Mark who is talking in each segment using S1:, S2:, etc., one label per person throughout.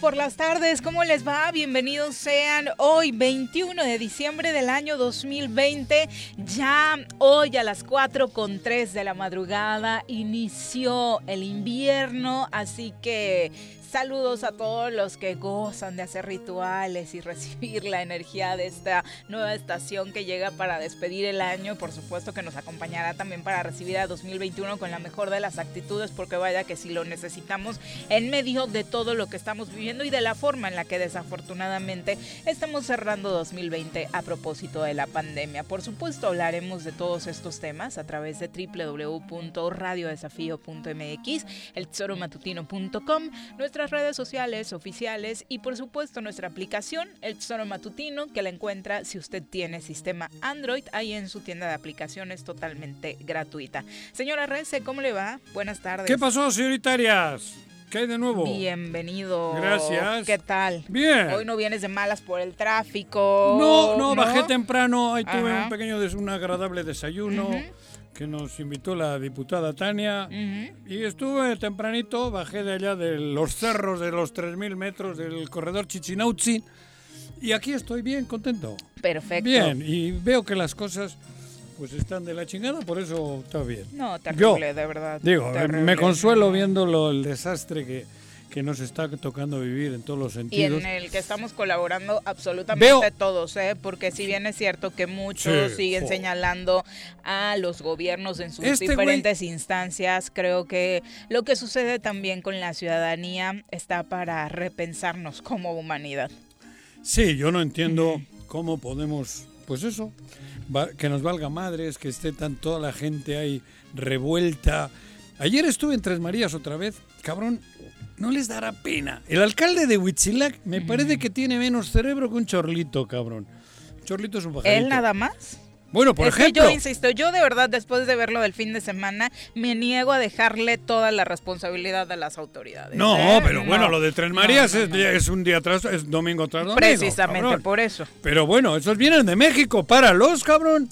S1: por las tardes, ¿cómo les va? Bienvenidos sean hoy 21 de diciembre del año 2020. Ya hoy a las 4 con 3 de la madrugada inició el invierno, así que Saludos a todos los que gozan de hacer rituales y recibir la energía de esta nueva estación que llega para despedir el año. Por supuesto que nos acompañará también para recibir a 2021 con la mejor de las actitudes, porque vaya que si lo necesitamos en medio de todo lo que estamos viviendo y de la forma en la que desafortunadamente estamos cerrando 2020 a propósito de la pandemia. Por supuesto hablaremos de todos estos temas a través de www.radiodesafío.mx, el tesoromatutino.com, nuestras redes sociales oficiales y por supuesto nuestra aplicación, el Tesoro Matutino, que la encuentra si usted tiene sistema Android ahí en su tienda de aplicaciones totalmente gratuita. Señora Rece, ¿cómo le va? Buenas tardes.
S2: ¿Qué pasó, señoritarias? ¿Qué hay de nuevo?
S1: Bienvenido.
S2: Gracias.
S1: ¿Qué tal?
S2: Bien.
S1: Hoy no vienes de malas por el tráfico.
S2: No, no, bajé temprano, ahí tuve un pequeño, des- un agradable desayuno. Que nos invitó la diputada Tania.
S1: Ujú.
S2: Y estuve tempranito, bajé de allá de los cerros de los 3.000 metros del corredor Chichinautzin. Y aquí estoy bien, contento.
S1: Perfecto.
S2: Bien, y veo que las cosas pues están de la chingada, por eso está bien.
S1: No, terrible, de verdad.
S2: Digo,
S1: terrible.
S2: me consuelo viendo lo, el desastre que, que nos está tocando vivir en todos los
S1: Y
S2: sentidos.
S1: en el que estamos colaborando absolutamente
S2: Veo-
S1: todos, ¿eh? Porque si bien es cierto que muchos
S2: Sí,
S1: siguen señalando a los gobiernos en sus
S2: Este güey-
S1: diferentes instancias, creo que lo que sucede también con la ciudadanía está para repensarnos como humanidad.
S2: Sí, yo no entiendo cómo podemos, pues eso, que nos valga madres, que esté tan toda la gente ahí revuelta. Ayer estuve en Tres Marías otra vez, cabrón, no les dará pena. El alcalde de Huitzilac me parece que tiene menos cerebro que un chorlito, cabrón. Chorlito es un pajarito.
S1: ¿Él nada más?
S2: Bueno, por
S1: es
S2: ejemplo.
S1: que yo insisto, yo de verdad después de verlo del fin de semana me niego a dejarle toda la responsabilidad a las autoridades.
S2: No,
S1: ¿eh?
S2: pero
S1: No.
S2: bueno, lo de Tres Marías
S1: No, no,
S2: es, un día tras, es domingo tras domingo.
S1: Precisamente
S2: cabrón.
S1: por eso.
S2: Pero bueno, esos vienen de México, páralos, cabrón.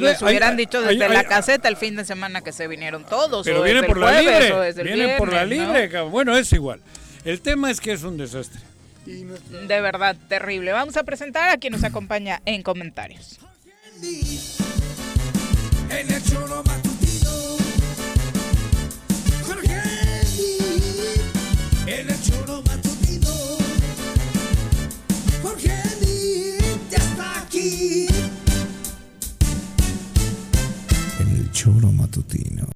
S1: Pues les hubieran
S2: hay-
S1: dicho desde
S2: hay-
S1: la caseta el fin de semana que se vinieron todos.
S2: Pero
S1: o
S2: vienen
S1: desde
S2: por
S1: el
S2: la
S1: jueves,
S2: libre.
S1: o
S2: por la libre, cabrón. Bueno, es igual. El tema es que es un desastre.
S1: De verdad, terrible. Vamos a presentar a quien nos acompaña en comentarios.
S3: En el choro matutino. Jorge Lee. En el choro matutino. Jorge Lee ya está aquí.
S4: Choro matutino.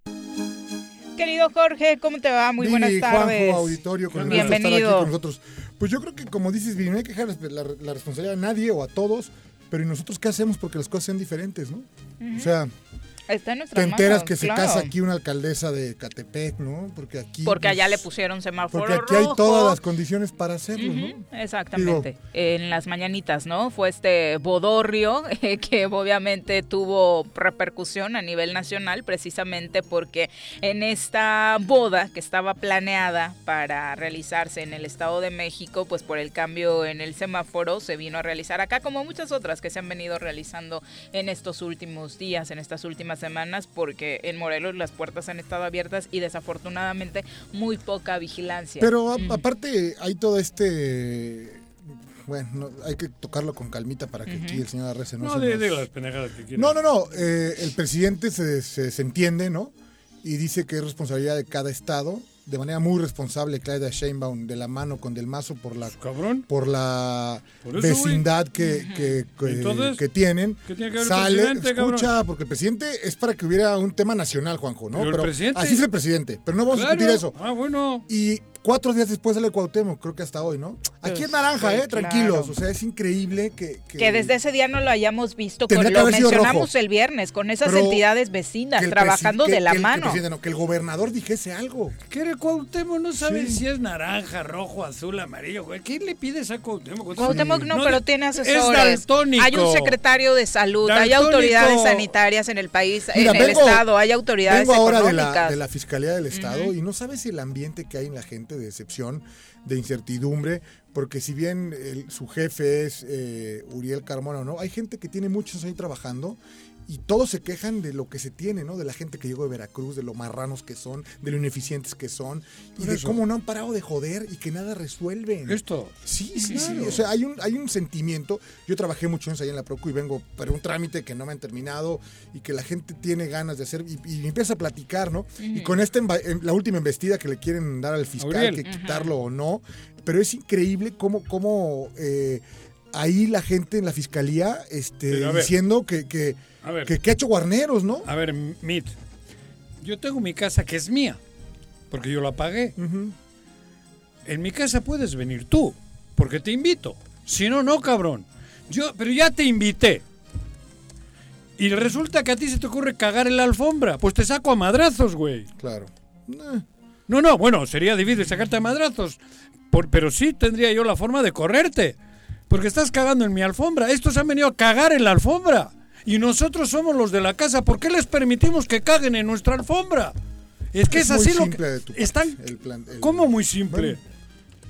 S1: Querido Jorge, ¿cómo te va? Muy buenas tardes.
S5: Juanjo, auditorio, con el gusto de estar aquí
S1: Bienvenido.
S5: con nosotros. Pues yo creo que, como dices, Viri, no hay que dejar la, la responsabilidad a nadie o a todos, pero ¿y nosotros qué hacemos porque las cosas sean diferentes, no? O sea,
S1: Está en nuestras
S5: te enteras
S1: manos,
S5: que se casa aquí una alcaldesa de Catepec, ¿no? Porque aquí...
S1: Porque allá le
S5: pues,
S1: pusieron semáforo
S5: Porque aquí hay todas las condiciones para hacerlo, ¿no?
S1: Exactamente. En las mañanitas, ¿no? Fue este bodorrio eh, que obviamente tuvo repercusión a nivel nacional precisamente porque en esta boda que estaba planeada para realizarse en el Estado de México, pues por el cambio en el semáforo se vino a realizar acá como muchas otras que se han venido realizando en estos últimos días, en estas últimas semanas, porque en Morelos las puertas han estado abiertas y desafortunadamente muy poca vigilancia.
S5: Pero a- aparte hay todo este... Bueno, no, hay que tocarlo con calmita para que aquí el señor Arrece no,
S2: No,
S5: se
S2: de,
S5: nos-
S2: de las pendejadas que.
S5: No, no, no. eh, el presidente se, se, se entiende, ¿no? Y dice que es responsabilidad de cada estado de manera muy responsable Claudia Sheinbaum de la mano con Del Mazo por la
S2: Cabrón.
S5: por la
S2: Por eso,
S5: vecindad que, que, que-
S2: Entonces,
S5: que tienen.
S2: ¿qué tiene que ver el
S5: Sale,
S2: presidente, cabrón?
S5: escucha, porque el presidente es para que hubiera un tema nacional, Juanjo, ¿no?
S2: Pero el presidente-
S5: así es el presidente, pero no vamos a discutir eso.
S2: Ah, bueno.
S5: Y cuatro días después sale Cuauhtémoc, creo que hasta hoy, ¿no? Aquí es naranja,
S1: sí,
S5: ¿eh? Tranquilos.
S1: claro.
S5: O sea, es increíble que... Que,
S1: Que desde ese día no lo hayamos visto, con,
S5: que
S1: lo mencionamos
S5: rojo.
S1: el viernes, con esas
S5: Pero
S1: entidades vecinas,
S5: que el
S1: trabajando
S5: que-
S1: de la
S5: que el- que el
S1: mano.
S5: no, que el gobernador dijese algo.
S2: ¿Qué era Cuauhtémoc? No sabe
S5: Sí.
S2: si es naranja, rojo, azul, amarillo, güey. ¿Qué le pides a Cuauhtémoc?
S1: Cuauhtémoc no,
S2: No,
S1: pero tiene
S2: es
S1: asesores.
S2: daltónico.
S1: Hay un secretario de salud, hay autoridades sanitarias en el país,
S5: Mira,
S1: en el estado, hay autoridades
S5: Vengo ahora de la,
S1: económicas.
S5: de la Fiscalía del Estado y no sabes el ambiente que hay en la gente de decepción, de incertidumbre, porque si bien el- su jefe es eh, Uriel Carmona, ¿no? Hay gente que tiene muchos ahí trabajando y todos se quejan de lo que se tiene, ¿no? De la gente que llegó de Veracruz, de lo marranos que son, de lo ineficientes que son y
S2: Por
S5: de
S2: eso.
S5: cómo no han parado de joder y que nada resuelven.
S2: Esto.
S5: Sí, sí, sí. O sea, hay un, hay un sentimiento. Yo trabajé muchos años ahí en la Procu y vengo para un trámite que no me han terminado y que la gente tiene ganas de hacer y, y empieza a platicar, ¿no? Y con esta, la última embestida que le quieren dar al fiscal, que quitarlo o no. Pero es increíble cómo, cómo eh, ahí la gente en la fiscalía este, diciendo que, que,
S2: A ver.
S5: que, que ha hecho guarneros, ¿no?
S2: A ver, Mit. Yo tengo mi casa que es mía. Porque yo la pagué.
S5: Ujú.
S2: En mi casa puedes venir tú. Porque te invito. Si no, no, cabrón. Yo, pero ya te invité. Y resulta que a ti se te ocurre cagar en la alfombra. Pues te saco a madrazos, güey.
S5: Claro. Eh,
S2: No, no, bueno, sería difícil sacarte a madrazos. Por- pero sí tendría yo la forma de correrte. Porque estás cagando en mi alfombra. Estos han venido a cagar en la alfombra. Y nosotros somos los de la casa. ¿Por qué les permitimos que caguen en nuestra alfombra? Es que es,
S5: Es muy
S2: así lo
S5: simple
S2: que.
S5: de tu parte,
S2: Están.
S5: el plan- el-
S2: ¿Cómo muy simple?
S5: Bueno,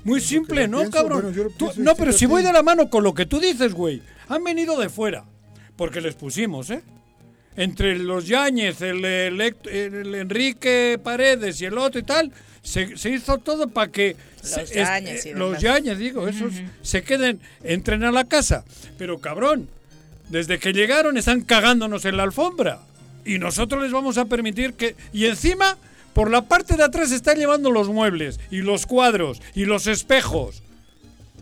S2: muy simple, ¿no,
S5: pienso,
S2: cabrón?
S5: bueno,
S2: Tú- no, pero si voy de la mano con lo que tú dices, güey. Han venido de fuera. Porque les pusimos, ¿eh? Entre los Yáñez, el, el Enrique Paredes y el otro y tal, se, se hizo todo para que se- es-
S1: Yáñez y
S2: eh, los
S1: demás.
S2: Yáñez, digo, esos se queden, entren a la casa. Pero cabrón, desde que llegaron están cagándonos en la alfombra. Y nosotros les vamos a permitir que... Y encima, por la parte de atrás están llevando los muebles y los cuadros y los espejos.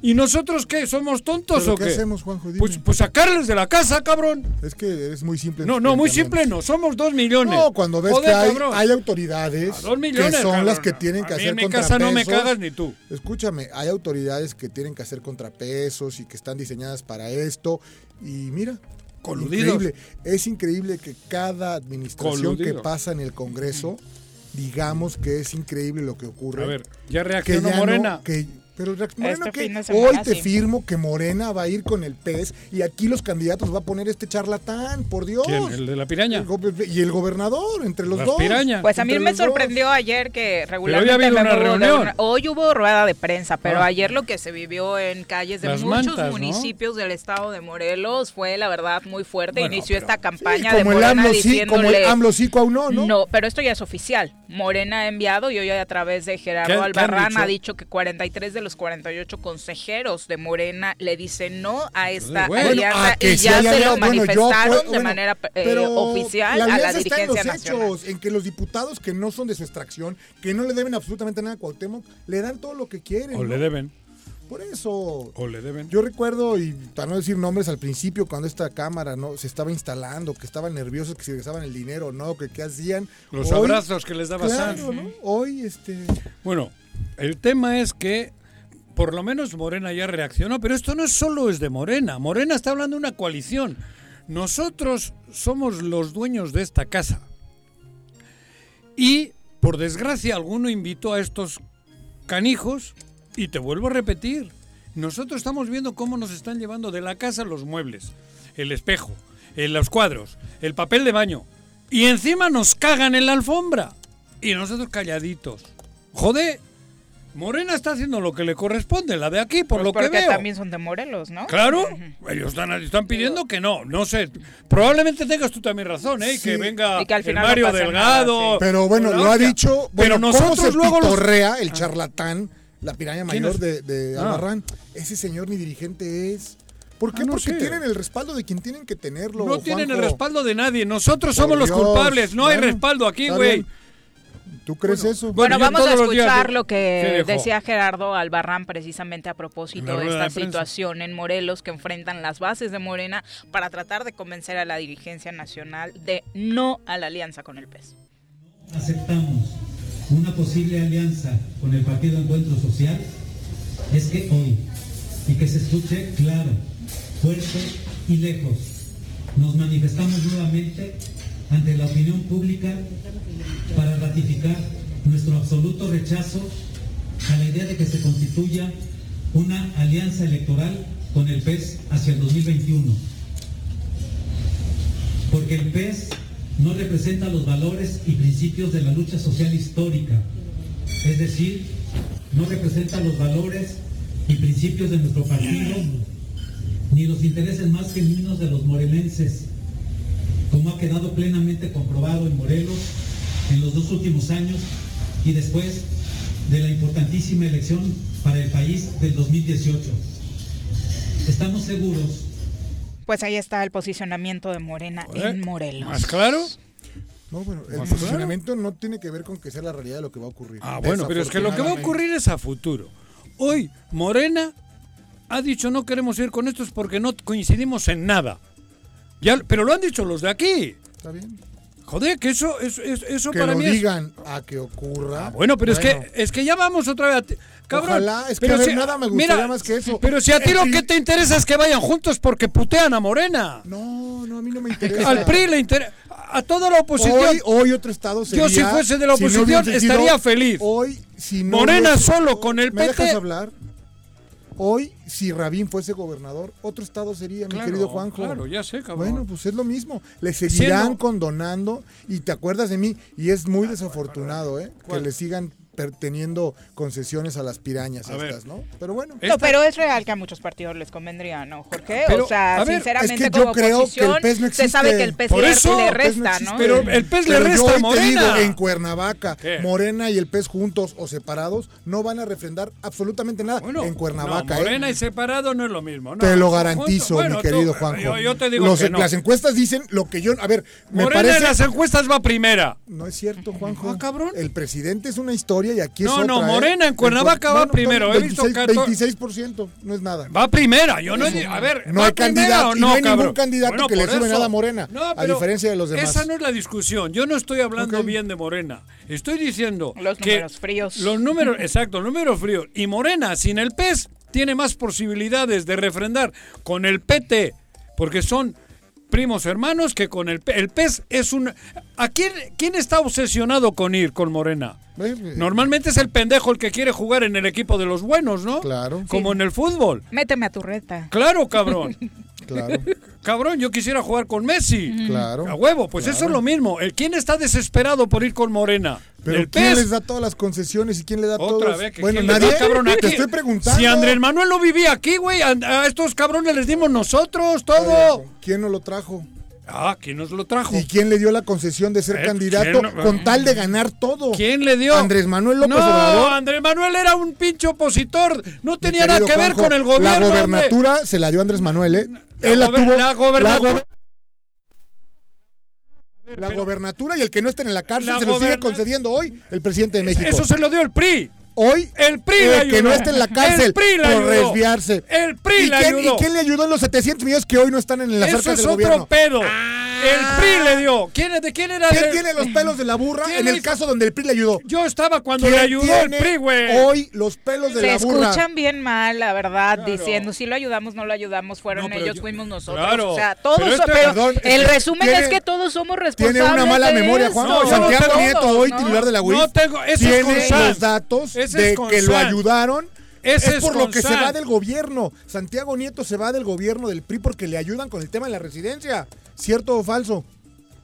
S2: ¿Y nosotros qué? ¿Somos tontos
S5: ¿Pero
S2: o
S5: qué
S2: qué?
S5: hacemos, Juanjo? Dime.
S2: Pues, pues sacarles de la casa, cabrón.
S5: es que es muy simple.
S2: No, no, muy simple no. Somos dos millones.
S5: No, cuando ves
S2: Joder,
S5: que hay,
S2: cabrón.
S5: hay autoridades
S2: A dos millones,
S5: que son
S2: cabrón.
S5: las que tienen que
S2: A
S5: hacer
S2: en mi casa no me
S5: contrapesos.
S2: cagas ni tú.
S5: Escúchame, hay autoridades que tienen que hacer contrapesos y que están diseñadas para esto. Y mira,
S2: Coludidos.
S5: increíble. Es increíble que cada administración que pasa en el Congreso, digamos que es increíble lo que ocurre.
S2: A ver, ya
S5: que
S2: reaccionó
S5: ya
S2: Morena.
S5: no, que pero Morena
S1: Este
S5: que
S1: de
S5: hoy te
S1: sí.
S5: firmo que Morena va a ir con el pez y aquí los candidatos va a poner este charlatán, por Dios.
S2: ¿Quién? ¿El de la piraña?
S5: El y el gobernador, entre los dos.
S1: Pues a mí me
S5: dos.
S1: sorprendió ayer que regularmente
S2: una
S1: de hoy hubo rueda de prensa, pero
S2: Ah.
S1: ayer lo que se vivió en calles de
S2: Las
S1: muchos
S2: mantas, ¿no?
S1: municipios del estado de Morelos fue la verdad muy fuerte.
S2: Bueno,
S1: Inició
S2: pero-
S1: esta
S5: Sí,
S1: campaña de
S5: como el
S1: Morena
S5: AMLO sí, como el AMLO sí, cuau no, ¿no?
S1: No, pero esto ya es oficial. Morena ha enviado y hoy a través de
S2: ¿Qué-
S1: Gerardo Albarrán
S2: dicho?
S1: ha dicho que 43 de los 48 consejeros de Morena le dicen no a esta
S2: Bueno,
S1: alianza
S5: ah, que
S1: y ya se
S5: alianza.
S1: lo
S5: Bueno, yo
S1: manifestaron de manera eh, oficial
S5: la
S1: a la
S5: alianza está en
S1: dirigencia
S5: los
S1: nacional.
S5: hechos, en que los diputados que no son de su extracción, que no le deben absolutamente nada a Cuauhtémoc, le dan todo lo que quieren.
S2: O
S5: ¿no?
S2: le deben.
S5: Por eso.
S2: O le deben.
S5: Yo recuerdo, y para no decir nombres al principio, cuando esta cámara no se estaba instalando, que estaban nerviosos, que si regresaban el dinero o no, que qué hacían.
S2: Los
S5: Hoy,
S2: abrazos que les daba
S5: Claro. Hoy, este.
S2: Bueno, el tema es que por lo menos Morena ya reaccionó, pero esto no solo es de Morena. Morena está hablando de una coalición. Nosotros somos los dueños de esta casa. Y, por desgracia, alguno invitó a estos canijos y te vuelvo a repetir. Nosotros estamos viendo cómo nos están llevando de la casa los muebles, el espejo, eh, los cuadros, el papel de baño. Y encima nos cagan en la alfombra. Y nosotros calladitos. Joder, Morena está haciendo lo que le corresponde, la de aquí, por
S1: Pues
S2: lo que
S1: porque
S2: veo.
S1: también son de Morelos, ¿no?
S2: Claro, ellos están, están pidiendo que no, no sé. Probablemente tengas tú también razón, ¿eh?
S5: Sí.
S2: Que venga
S1: Y que al
S2: el
S1: final no
S2: Mario Delgado.
S1: nada, sí.
S5: Pero bueno, lo ha dicho.
S2: Pero
S5: Bueno, ¿cómo
S2: nosotros
S5: se
S2: luego los-
S5: pitorrea el charlatán, la piraña
S2: ¿Quién
S5: mayor de, de
S2: Ah.
S5: Albarrán? Ese señor ni dirigente es. ¿Por qué?
S2: Ah, no
S5: Porque
S2: sé.
S5: tienen el respaldo de quien tienen que tenerlo.
S2: No tienen el respaldo de nadie. Nosotros
S5: Por
S2: somos los
S5: Dios.
S2: culpables. No hay respaldo aquí, güey.
S5: ¿Tú crees
S2: Bueno,
S5: eso?
S1: Bueno, vamos a escuchar lo
S2: ¿Qué
S1: que decía Gerardo Albarrán precisamente a propósito de esta
S2: de
S1: situación en Morelos que enfrentan las bases de Morena para tratar de convencer a la dirigencia nacional de no a la alianza con el PES.
S6: aceptamos una posible alianza con el Partido Encuentro Social es que hoy, y que se escuche claro, fuerte y lejos, nos manifestamos nuevamente ante la opinión pública para ratificar nuestro absoluto rechazo a la idea de que se constituya una alianza electoral con el PES hacia el 2021 porque el PES no representa los valores y principios de la lucha social histórica, es decir, no representa los valores y principios de nuestro partido, ni los intereses más genuinos de los morelenses, como ha quedado plenamente comprobado en Morelos en los dos últimos años y después de la importantísima elección para el país del 2018. Estamos seguros
S1: Pues ahí está el posicionamiento de Morena
S2: ¿Eh?
S1: en Morelos.
S2: ¿Más claro?
S5: No, bueno, el
S2: Más
S5: posicionamiento no tiene que ver con que sea la realidad de lo que va a ocurrir.
S2: Ah, bueno, pero es que lo que va a ocurrir es a futuro. Hoy, Morena ha dicho no queremos ir con estos porque no coincidimos en nada. Ya, pero lo han dicho los de aquí.
S5: Está bien.
S2: Joder, que eso, eso, eso, eso
S5: Que
S2: para
S5: lo
S2: mí es-
S5: digan a que ocurra.
S2: Ah, bueno, pero
S5: Bueno,
S2: es que es que ya vamos otra vez a ti- Cabrón,
S5: Ojalá, es que
S2: pero
S5: a ver, nada me gustaría más que eso.
S2: Pero si a ti lo que te interesa es que vayan juntos porque putean a Morena.
S5: No, no, a mí no me interesa.
S2: Al PRI le interesa. A toda la oposición.
S5: Hoy, hoy otro estado sería...
S2: Yo si fuese de la
S5: si no
S2: oposición estaría feliz.
S5: Hoy, si no
S2: Morena solo con el
S5: ¿Me
S2: PT.
S5: dejas hablar? Hoy, si Rabín fuese gobernador, otro estado sería, mi querido Juanjo.
S2: claro, ya sé, cabrón.
S5: Bueno, pues es lo mismo. Le seguirán condonando y te acuerdas de mí y es muy desafortunado, ¿eh? Que le sigan teniendo concesiones a las pirañas
S2: A ver.
S5: estas, ¿no? Pero bueno.
S1: No, pero es real que a muchos partidos les convendría, ¿no, Jorge?
S2: Pero,
S1: o sea,
S2: ver,
S1: sinceramente,
S5: es que yo
S1: como
S5: creo que el
S1: oposición,
S5: PES no
S1: se sabe que el PES
S2: Por
S1: le,
S2: eso,
S1: le
S2: el
S5: PES no
S1: resta. ¿no?
S2: Pero el PES le
S5: Pero
S2: resta
S5: yo te
S2: Morena.
S5: digo, en Cuernavaca,
S2: ¿Qué?
S5: Morena y el PES juntos o separados no van a refrendar absolutamente nada.
S2: Bueno,
S5: en Cuernavaca,
S2: no,
S5: ¿eh?
S2: Morena y separado no es lo mismo. no.
S5: Te lo garantizo,
S2: bueno,
S5: mi
S2: tú,
S5: querido Juanjo.
S2: Yo, yo te digo
S5: Los-
S2: que no.
S5: Las encuestas dicen lo que yo... A ver, me
S2: Morena
S5: parece...
S2: en las encuestas va primera.
S5: No es cierto, Juanjo.
S2: Ah, cabrón.
S5: El presidente es una historia y aquí es
S2: No,
S5: otra,
S2: no,
S5: ¿eh?
S2: Morena en Cuernavaca va primero. He visto
S5: 26,
S2: 14
S5: 26%, no es nada.
S2: Va primera. Yo no A ver,
S5: No
S2: ¿va
S5: hay candidato, no hay ningún candidato que le sube nada a Morena,
S2: No,
S5: a diferencia de los demás.
S2: Esa no es la discusión. Yo no estoy hablando bien de Morena. Estoy diciendo
S1: Los
S2: que
S1: números fríos.
S2: Los números, exacto, los números fríos. Y Morena, sin el PES, tiene más posibilidades de refrendar con el PT, porque son primos hermanos que con el. El PES es un... ¿A quién, quién está obsesionado con ir con Morena? Normalmente es el pendejo el que quiere jugar en el equipo de los buenos, ¿no?
S5: Claro.
S2: Como en el fútbol.
S1: Méteme a tu reta.
S2: Claro, cabrón.
S5: Claro,
S2: cabrón, yo quisiera jugar con Messi.
S5: claro.
S2: A huevo, pues
S5: Claro.
S2: eso es lo mismo. El quién está desesperado por ir con Morena.
S5: Pero
S2: el
S5: ¿quién
S2: PES.
S5: les da todas las concesiones y quién le da
S2: Otra
S5: todos?
S2: vez que
S5: bueno, nadie.
S2: da, cabrón, aquí.
S5: Te estoy preguntando.
S2: Si Andrés Manuel no vivía aquí, güey, a, a estos cabrones les dimos nosotros todo.
S5: ¿Quién no lo trajo?
S2: Ah, ¿quién nos lo trajo?
S5: ¿Y quién le dio la concesión de ser
S2: Eh,
S5: candidato
S2: ¿quién no-
S5: con tal de ganar todo?
S2: ¿Quién le dio?
S5: Andrés Manuel López
S2: no,
S5: Obrador.
S2: Andrés Manuel era un pinche opositor. No tenía nada que ver
S5: Juanjo,
S2: con el gobierno.
S5: La
S2: hombre.
S5: gobernatura se la dio Andrés Manuel, ¿eh?
S2: La
S5: Él la tuvo.
S2: la gobernatura-
S5: gober- la gobernatura y el que no esté en la cárcel
S2: La
S5: se lo sigue concediendo hoy el presidente de México.
S2: Eso se lo dio el PRI.
S5: Hoy
S2: El PRI le
S5: que no esté en la cárcel
S2: El PRI le
S5: por
S2: ayudó.
S5: desviarse.
S2: El PRI
S5: ¿Y
S2: le
S5: quién,
S2: ayudó.
S5: ¿Y quién le ayudó en los 700 millones que hoy no están en las
S2: Eso
S5: arcas
S2: es
S5: del
S2: otro
S5: gobierno?
S2: pedo. El PRI le dio. ¿Quién, ¿De quién era?
S5: ¿Quién
S2: el-
S5: tiene los pelos de la burra
S2: ¿Quién
S5: en el
S2: hizo?
S5: caso donde el PRI le ayudó?
S2: Yo estaba cuando le
S5: ¿Quién
S2: ayudó el
S5: tiene
S2: PRI, güey.
S5: Hoy los pelos de
S1: Se
S5: la burra.
S1: escuchan bien mal, la verdad,
S2: Claro.
S1: diciendo si lo ayudamos, no lo ayudamos, fueron
S2: No,
S1: ellos,
S2: yo-
S1: fuimos nosotros.
S2: Claro.
S1: O sea, todos,
S2: Pero
S1: pero,
S2: este-
S5: perdón,
S1: el
S5: este,
S1: resumen
S5: tiene-
S1: es que todos somos
S5: Tiene
S1: responsables.
S5: una mala memoria. Juan.
S2: No,
S5: Santiago Nieto, hoy titular de la UIF,
S2: No tengo-
S5: tiene los datos
S2: Ese
S5: de
S2: es
S5: que lo ayudaron.
S2: Ese
S5: es
S2: es
S5: por lo que se va del gobierno. Santiago Nieto se va del gobierno del PRI porque le ayudan con el tema de la residencia. ¿Cierto o falso?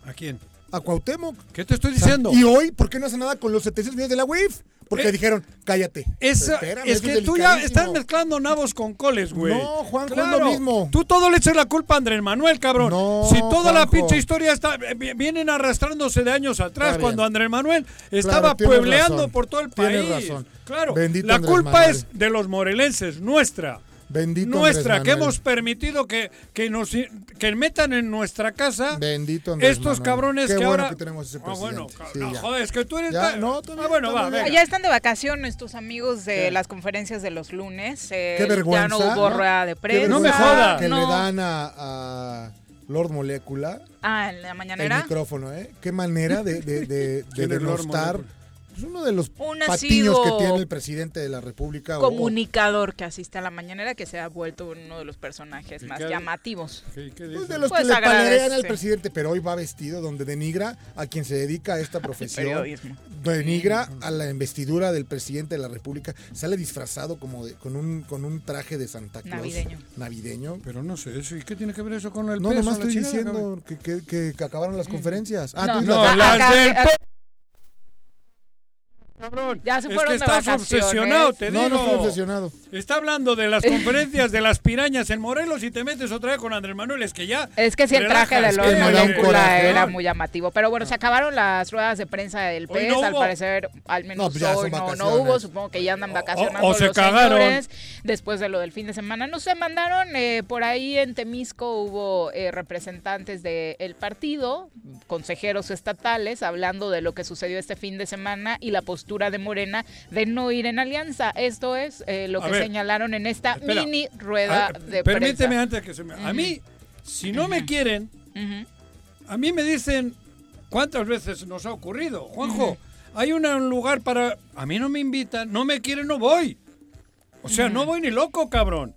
S2: ¿A quién?
S5: A Cuauhtémoc.
S2: ¿Qué te estoy diciendo?
S5: Y hoy, ¿por qué no hace nada con los 700 millones de la UIF? Porque
S2: Eh,
S5: dijeron, cállate.
S2: Esa-
S5: Espérame,
S2: es que tú ya estás mezclando nabos con coles, güey.
S5: No, Juanjo, es lo mismo.
S2: Tú todo le echas la culpa a Andrés Manuel, cabrón.
S5: No,
S2: si toda la pinche historia está eh, vi- vienen arrastrándose de años atrás cuando Andrés Manuel estaba
S5: Claro,
S2: puebleando
S5: razón.
S2: por todo el país.
S5: Razón.
S2: Claro.
S5: Bendito
S2: la
S5: Andrés
S2: culpa
S5: Manuel.
S2: es de los morelenses, nuestra.
S5: Bendito
S2: nuestra que hemos permitido que, que nos que metan en nuestra casa
S5: Bendito Andrés
S2: estos
S5: Manuel.
S2: cabrones
S5: Qué
S2: que
S5: bueno
S2: ahora
S5: que tenemos ese
S2: Ah, bueno,
S5: presidente. Sí,
S2: no,
S5: ya.
S2: joder, es que tú eres
S5: Ya, no, está
S2: Ah, bueno, va.
S1: Ya están de vacaciones tus amigos de
S2: Sí.
S1: las conferencias de los lunes. eh,
S5: Qué vergüenza.
S1: Ya no hubo
S5: ¿no?
S1: rueda de
S5: Qué
S1: prensa.
S2: No me jodas.
S5: Que
S1: no.
S5: le dan a, a Lord Molecula
S1: Ah, en la
S5: el
S1: mañanera.
S5: micrófono, ¿eh? Qué manera de, de, de, de
S2: ¿Quién es Lord
S5: denostar. Es uno de los
S1: Un
S5: patiños que tiene el presidente de la República. o-
S1: Comunicador que asiste a la mañanera que se ha vuelto uno de los personajes
S2: ¿Y
S1: más
S2: qué-
S1: llamativos.
S2: ¿Qué- qué
S5: Pues de los
S1: Pues
S5: que le palerean al presidente, pero hoy va vestido donde denigra a quien se dedica a esta profesión.
S1: periodismo.
S5: Denigra a la investidura del presidente de la República. Sale disfrazado como de, con un con un traje de Santa Claus.
S1: Navideño.
S5: Navideño.
S2: Pero no sé eso. ¿Y qué tiene que ver eso con el
S5: No,
S2: peso?
S5: nomás
S2: la
S5: estoy
S2: chingada,
S5: diciendo que, que- que- que acabaron las conferencias. Ah,
S1: No,
S5: tú-
S2: No,
S1: Ah,
S2: las del cabrón.
S1: Ya se
S2: es
S1: fueron
S2: que
S1: de
S2: estás
S1: vacaciones.
S2: obsesionado, te
S5: no,
S2: digo.
S5: no estoy obsesionado.
S2: Está hablando de las conferencias de las pirañas en Morelos y te metes otra vez con Andrés Manuel. Es que ya.
S1: Es que si el traje de Molecula
S5: coraje.
S1: era muy llamativo. Pero bueno, se acabaron las ruedas de prensa del PES.
S2: no
S1: al parecer, al menos
S5: No, pues ya
S1: hoy no, no hubo. Supongo que ya andan vacacionando
S2: o se
S1: los
S2: cagaron.
S1: señores después de lo del fin de semana. No se mandaron. eh, por ahí en Temisco hubo eh, representantes del partido, consejeros estatales, hablando de lo que sucedió este fin de semana y la postura de Morena de no ir en alianza. Esto es eh, lo
S2: A
S1: que
S2: ver,
S1: señalaron en esta
S2: espera.
S1: mini rueda
S2: Ah,
S1: de
S2: permíteme
S1: prensa.
S2: antes que se me. A mí, si no me quieren,
S1: Ujú.
S2: a mí me dicen. ¿Cuántas veces nos ha ocurrido? Juanjo, hay una- un lugar para. A mí no me invitan, no me quieren, no voy. O sea, no voy ni loco, cabrón.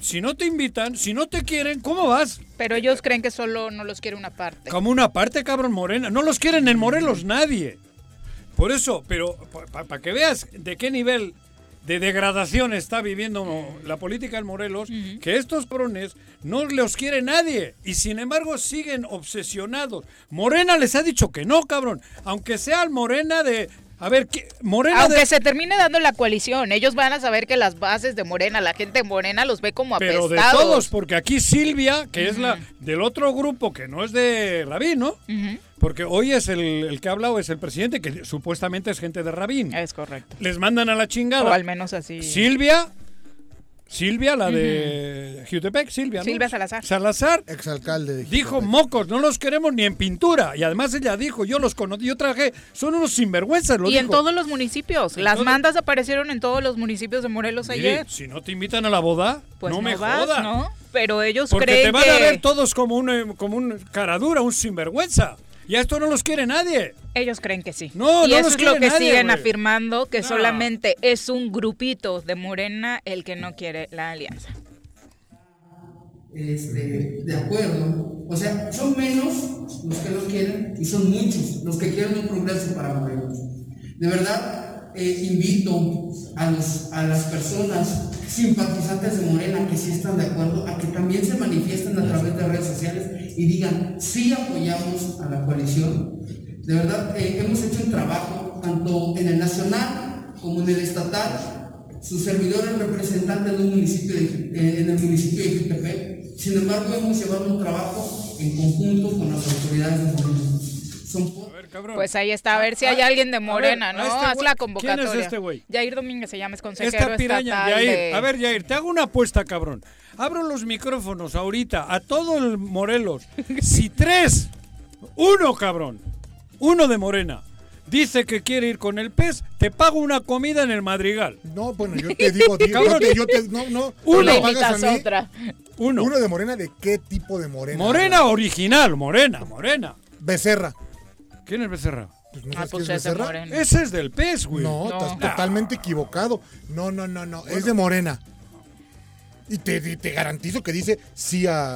S2: Si no te invitan, si no te quieren, ¿cómo vas?
S1: Pero ellos creen que solo no los quiere una parte.
S2: Como una parte, cabrón, morena. No los quieren en Morelos nadie. Por eso, pero para que veas de qué nivel de degradación está viviendo la política en Morelos, que estos cabrones no los quiere nadie. Y sin embargo siguen obsesionados. Morena les ha dicho que no, cabrón. Aunque sea el Morena de... A ver, ¿qué? Morena
S1: Aunque
S2: de...
S1: se termine dando la coalición, ellos van a saber que las bases de Morena, la gente de Morena los ve como
S2: Pero
S1: apestados.
S2: de todos, porque aquí Silvia, que es la del otro grupo que no es de Rabín, ¿no? Porque hoy es el, el que ha hablado, es el presidente, que supuestamente es gente de Rabín.
S1: Es correcto.
S2: Les mandan a la
S1: O
S2: chingada.
S1: al menos así.
S2: Silvia, Silvia, la de Jutepec, Silvia, ¿no?
S1: Silvia Salazar.
S2: Salazar
S5: Exalcalde de
S2: dijo, mocos, no los queremos ni en pintura. Y además ella dijo, yo los conocí, yo traje, son unos sinvergüenzas, lo
S1: Y en todos los municipios. Las
S2: Entonces-
S1: mandas aparecieron en todos los municipios de Morelos
S2: Mire,
S1: ayer.
S2: si no te invitan a la boda,
S1: Pues
S2: no,
S1: no,
S2: me
S1: vas,
S2: jodas.
S1: ¿no? Pero ellos
S2: Porque
S1: creen
S2: te van
S1: que
S2: a ver todos como un, eh, como un caradura, un sinvergüenza. Y a esto no los quiere nadie.
S1: ellos creen que sí.
S2: No,
S1: y
S2: no
S1: eso
S2: los
S1: es lo que
S2: nadie,
S1: siguen afirmando que
S2: No.
S1: solamente es un grupito de Morena el que no quiere la alianza.
S7: este, de acuerdo. O sea, son menos los que no quieren y son muchos los que quieren un progreso para Morelos. De verdad, eh, invito a, los, a las personas simpatizantes de Morena que sí están de acuerdo a que también se manifiesten a través de redes sociales y digan, sí apoyamos a la coalición. De verdad, eh, hemos hecho un trabajo tanto en el nacional como en el estatal su servidor es representante de un municipio eh, en el municipio de Jutepec. Sin embargo, hemos llevado un trabajo en conjunto con las autoridades de Morena. Son
S2: cabrón.
S1: Pues ahí está, a ver si hay
S2: Ah,
S1: alguien de Morena,
S2: ver,
S1: ¿no?
S2: este
S1: Haz la convocatoria.
S2: ¿Quién es este güey?
S1: Jair Domínguez se llama, es consejero
S2: Esta piraña,
S1: estatal
S2: Yair.
S1: de-
S2: A ver, Yair, te hago una apuesta, cabrón. Abro los micrófonos ahorita a todo el Morelos. Si tres, uno, cabrón, uno de Morena, dice que quiere ir con el pez, te pago una comida en el Madrigal.
S5: No, bueno, yo te digo, digo, yo
S2: Cabrón.
S5: te, yo te- no, no,
S2: Uno.
S5: me pagas a mí.
S1: otra.
S2: Uno.
S5: Uno de Morena, ¿de qué tipo de Morena?
S2: Morena original, Morena, Morena.
S5: Becerra.
S2: ¿Quién es Becerra?
S5: Pues, ¿no
S1: Ah, pues
S5: quién
S1: es de
S5: Becerra?
S1: Morena.
S2: Ese es del pez, güey.
S5: No,
S1: No.
S5: estás totalmente equivocado. No, no, no, no. Es de Morena. Y te, te- te garantizo que dice sí a,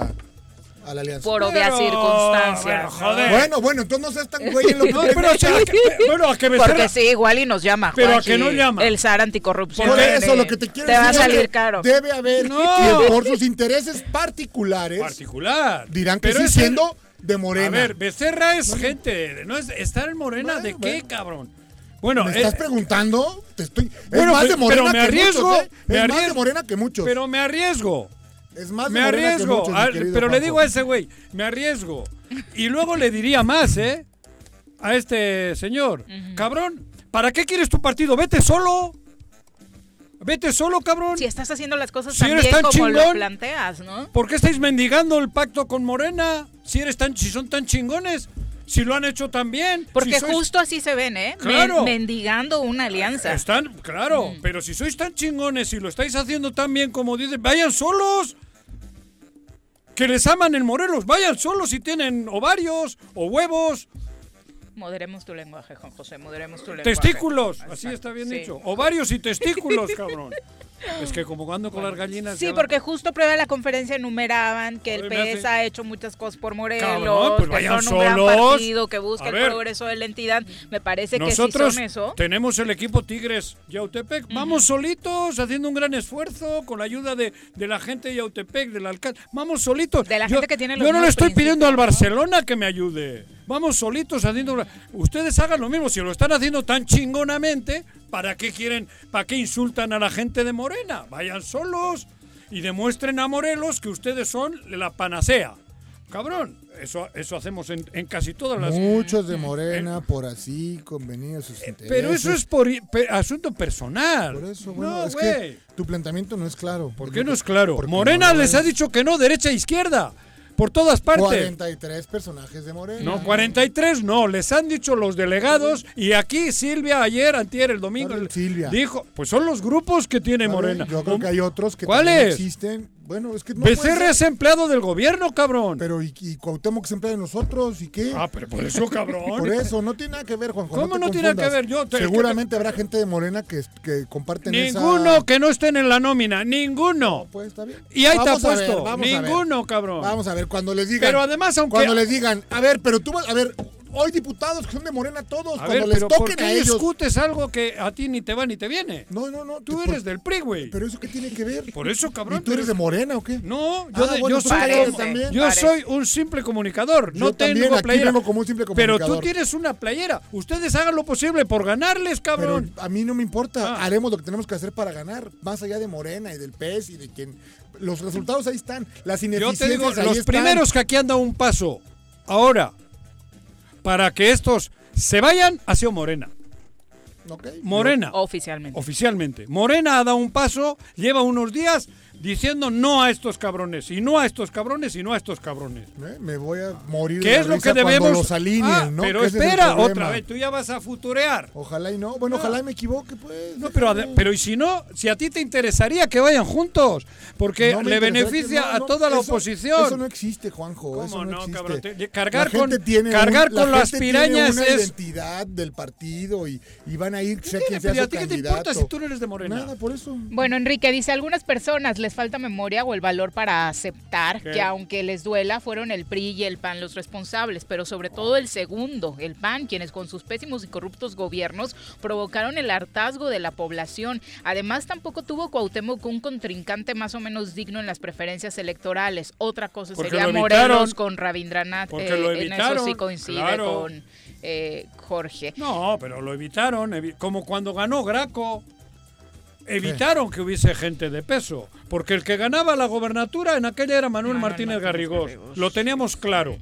S5: a la alianza.
S1: Por obvias
S2: Pero,
S1: circunstancias.
S2: pero, joder.
S5: Bueno, bueno, entonces no seas tan güey en lo que
S2: No,
S5: te
S2: pero, o sea, que- bueno, a que Becerra...
S1: Porque sí, igual y nos llama.
S2: Pero a que no llama.
S1: El SAR anticorrupción.
S5: Por eso lo que te quiero
S1: Te va a
S5: decir es
S1: salir
S5: que
S1: caro.
S5: Debe haber
S2: No.
S5: quien por sus intereses particulares
S2: particular.
S5: dirán que
S2: Pero
S5: sí siendo de Morena.
S2: A ver, Becerra es gente, no es estar en Morena
S5: Bueno,
S2: de qué,
S5: bueno.
S2: cabrón. Bueno,
S5: ¿Me
S2: eh,
S5: estás preguntando? Te estoy.
S2: Bueno,
S5: es más de Morena
S2: pero me
S5: que
S2: arriesgo,
S5: muchos, ¿eh?
S2: me
S5: Es más de
S2: arriesgo.
S5: Morena que muchos.
S2: pero me arriesgo.
S5: es más de
S2: Me
S5: Morena que
S2: arriesgo,
S5: muchos,
S2: pero le digo a ese güey, me arriesgo. Y luego le diría más, ¿eh? A este señor. Cabrón, ¿para qué quieres tu partido? Vete solo. Vete solo, cabrón.
S1: Si estás haciendo las cosas
S2: Si
S1: tan bien
S2: tan
S1: como lo planteas, ¿no?
S2: ¿Por qué estáis mendigando el pacto con Morena? Si eres tan, si son tan chingones, si lo han hecho tan bien.
S1: Porque
S2: si sois-
S1: justo así se ven, ¿eh?
S2: Claro.
S1: mendigando una alianza.
S2: Están, claro,
S1: Mm.
S2: pero si sois tan chingones y lo estáis haciendo tan bien como dicen, vayan solos. Que les aman en Morelos, vayan solos si tienen ovarios o huevos,
S1: Moderemos tu lenguaje, Juan José, moderemos tu lenguaje.
S2: testículos, así está bien
S1: sí.
S2: dicho. Ovarios y testículos, cabrón. Es que como ando con las gallinas.
S1: Sí, porque justo prueba de la conferencia enumeraban que el PS
S2: hace-
S1: ha hecho muchas cosas por Morelos,
S2: Cabrón, pues
S1: que
S2: vayan
S1: son un gran partido, que busca el progreso de la entidad. Me parece
S2: Nosotros
S1: que sí son eso.
S2: tenemos el equipo Tigres Yautepec. Vamos solitos, haciendo un gran esfuerzo con la ayuda de, de la gente de Yautepec, del alcalde. Vamos solitos.
S1: De la
S2: yo,
S1: gente que tiene los
S2: Yo no le estoy pidiendo al Barcelona que me ayude. Vamos solitos haciendo. Ustedes hagan lo mismo. Si lo están haciendo tan chingonamente, ¿para qué quieren, para qué insultan a la gente de Morena? Vayan solos y demuestren a Morelos que ustedes son la panacea. Cabrón, eso, eso hacemos en, en casi todas las.
S5: Muchos de Morena por así convenir sus intereses.
S2: Pero eso es por pe- asunto personal.
S5: Por eso, bueno,
S2: no,
S5: es que tu planteamiento no es claro.
S2: ¿Por qué no es claro? Morena les
S5: es-
S2: ha dicho que no, derecha e izquierda. Por todas partes.
S5: 43 personajes de Morena.
S2: No, 43 no, les han dicho los delegados y aquí Silvia ayer, antier, el domingo,
S5: ¿Cuál
S2: el-
S5: es Silvia?
S2: dijo, pues son los grupos que tiene
S5: ver,
S2: Morena.
S5: Yo creo que hay otros que
S2: ¿Cuáles?
S5: también existen. Bueno, es que no
S2: Becerra es empleado del gobierno, cabrón.
S5: Pero y, y Cuauhtémoc se emplea de nosotros, ¿y qué?
S2: ah, pero por eso, cabrón.
S5: Por eso, no tiene nada que ver, Juanjo.
S2: ¿Cómo
S5: te
S2: no tiene
S5: confundas.
S2: que ver? Yo te-
S5: Seguramente habrá gente de Morena que, que comparten esa...
S2: Ninguno que no estén en la nómina, ninguno.
S5: Pues está bien.
S2: Y ahí te
S5: Vamos a ver.
S2: ninguno, cabrón.
S5: Vamos a ver, cuando les digan...
S2: Pero además, aunque-
S5: Cuando les digan, a ver, pero tú vas... A ver, hoy diputados que son de Morena todos,
S2: A
S5: cuando
S2: ver,
S5: les
S2: pero ¿por
S5: toquen
S2: qué
S5: a ellos...
S2: discutes algo que a ti ni te va ni te viene?
S5: No, no, no.
S2: Tú
S5: por-
S2: eres del PRI, güey.
S5: ¿Pero eso qué tiene que ver?
S2: Por eso, cabrón.
S5: ¿Y tú eres de Morena o qué?
S2: No, yo,
S5: Ah,
S2: de-
S5: bueno,
S2: yo
S5: tú
S2: soy,
S1: parece,
S2: como-
S5: también.
S2: yo soy un simple comunicador.
S5: Yo
S2: no
S5: también,
S2: tengo
S5: aquí
S2: playera.
S5: vengo como un simple
S2: Pero tú
S5: comunicador.
S2: tienes una playera. Ustedes hagan lo posible por ganarles,
S5: Pero
S2: cabrón.
S5: a mí no me importa.
S2: Ah.
S5: Haremos lo que tenemos que hacer para ganar. Más allá de Morena y del PES y de quien. Los resultados ahí están. Las
S2: Yo
S5: ineficiencias
S2: te digo,
S5: ahí
S2: los
S5: están.
S2: primeros que aquí han dado un paso ahora para que estos se vayan ha sido Morena. Morena.
S1: Oficialmente.
S2: Oficialmente. Morena ha dado un paso, lleva unos días diciendo no a estos cabrones, y no a estos cabrones, y no a estos cabrones.
S5: Eh, Me voy a morir de
S2: ¿Qué
S5: la
S2: es lo
S5: risa
S2: que debemos?
S5: los alineen,
S2: Ah,
S5: ¿no?
S2: pero
S5: es
S2: espera, otra vez, tú ya vas a futurear.
S5: Ojalá y no. Bueno, ojalá y me equivoque, pues.
S2: No, pero, pero y si no, si a ti te interesaría que vayan juntos, porque
S5: No
S2: le beneficia
S5: que- no,
S2: a
S5: no,
S2: toda la
S5: eso-
S2: oposición.
S5: Eso no existe, Juanjo.
S2: ¿Cómo
S5: eso no,
S2: no,
S5: existe.
S2: cabrón? Te- cargar
S5: La gente
S2: con-
S5: tiene
S2: cargar
S5: un- la
S2: con las
S5: gente tiene
S2: pirañas
S5: una
S2: es-
S5: identidad del partido y, y van a ir, sea
S2: ¿Qué
S5: quien sea su
S2: ¿A ti qué te importa si tú no eres de Morena?
S5: Nada, por eso.
S1: Bueno, Enrique dice, algunas personas les falta memoria o el valor para aceptar
S2: ¿Qué?
S1: que aunque les duela, fueron el PRI y el PAN los responsables, pero sobre todo el segundo, el PAN, quienes con sus pésimos y corruptos gobiernos provocaron el hartazgo de la población. Además, tampoco tuvo Cuauhtémoc un contrincante más o menos digno en las preferencias electorales. Otra cosa
S2: Porque
S1: sería. Morelos con Rabindranath.
S2: Porque
S1: eh,
S2: lo
S1: en eso sí coincide
S2: claro.
S1: con eh, Jorge.
S2: No, pero lo evitaron, evi- como cuando ganó Graco. Evitaron que hubiese gente de peso, porque el que ganaba la gobernatura en aquella era Manuel Martínez,
S1: Martínez
S2: Garrigós.
S1: Garrigós.
S2: Lo teníamos claro.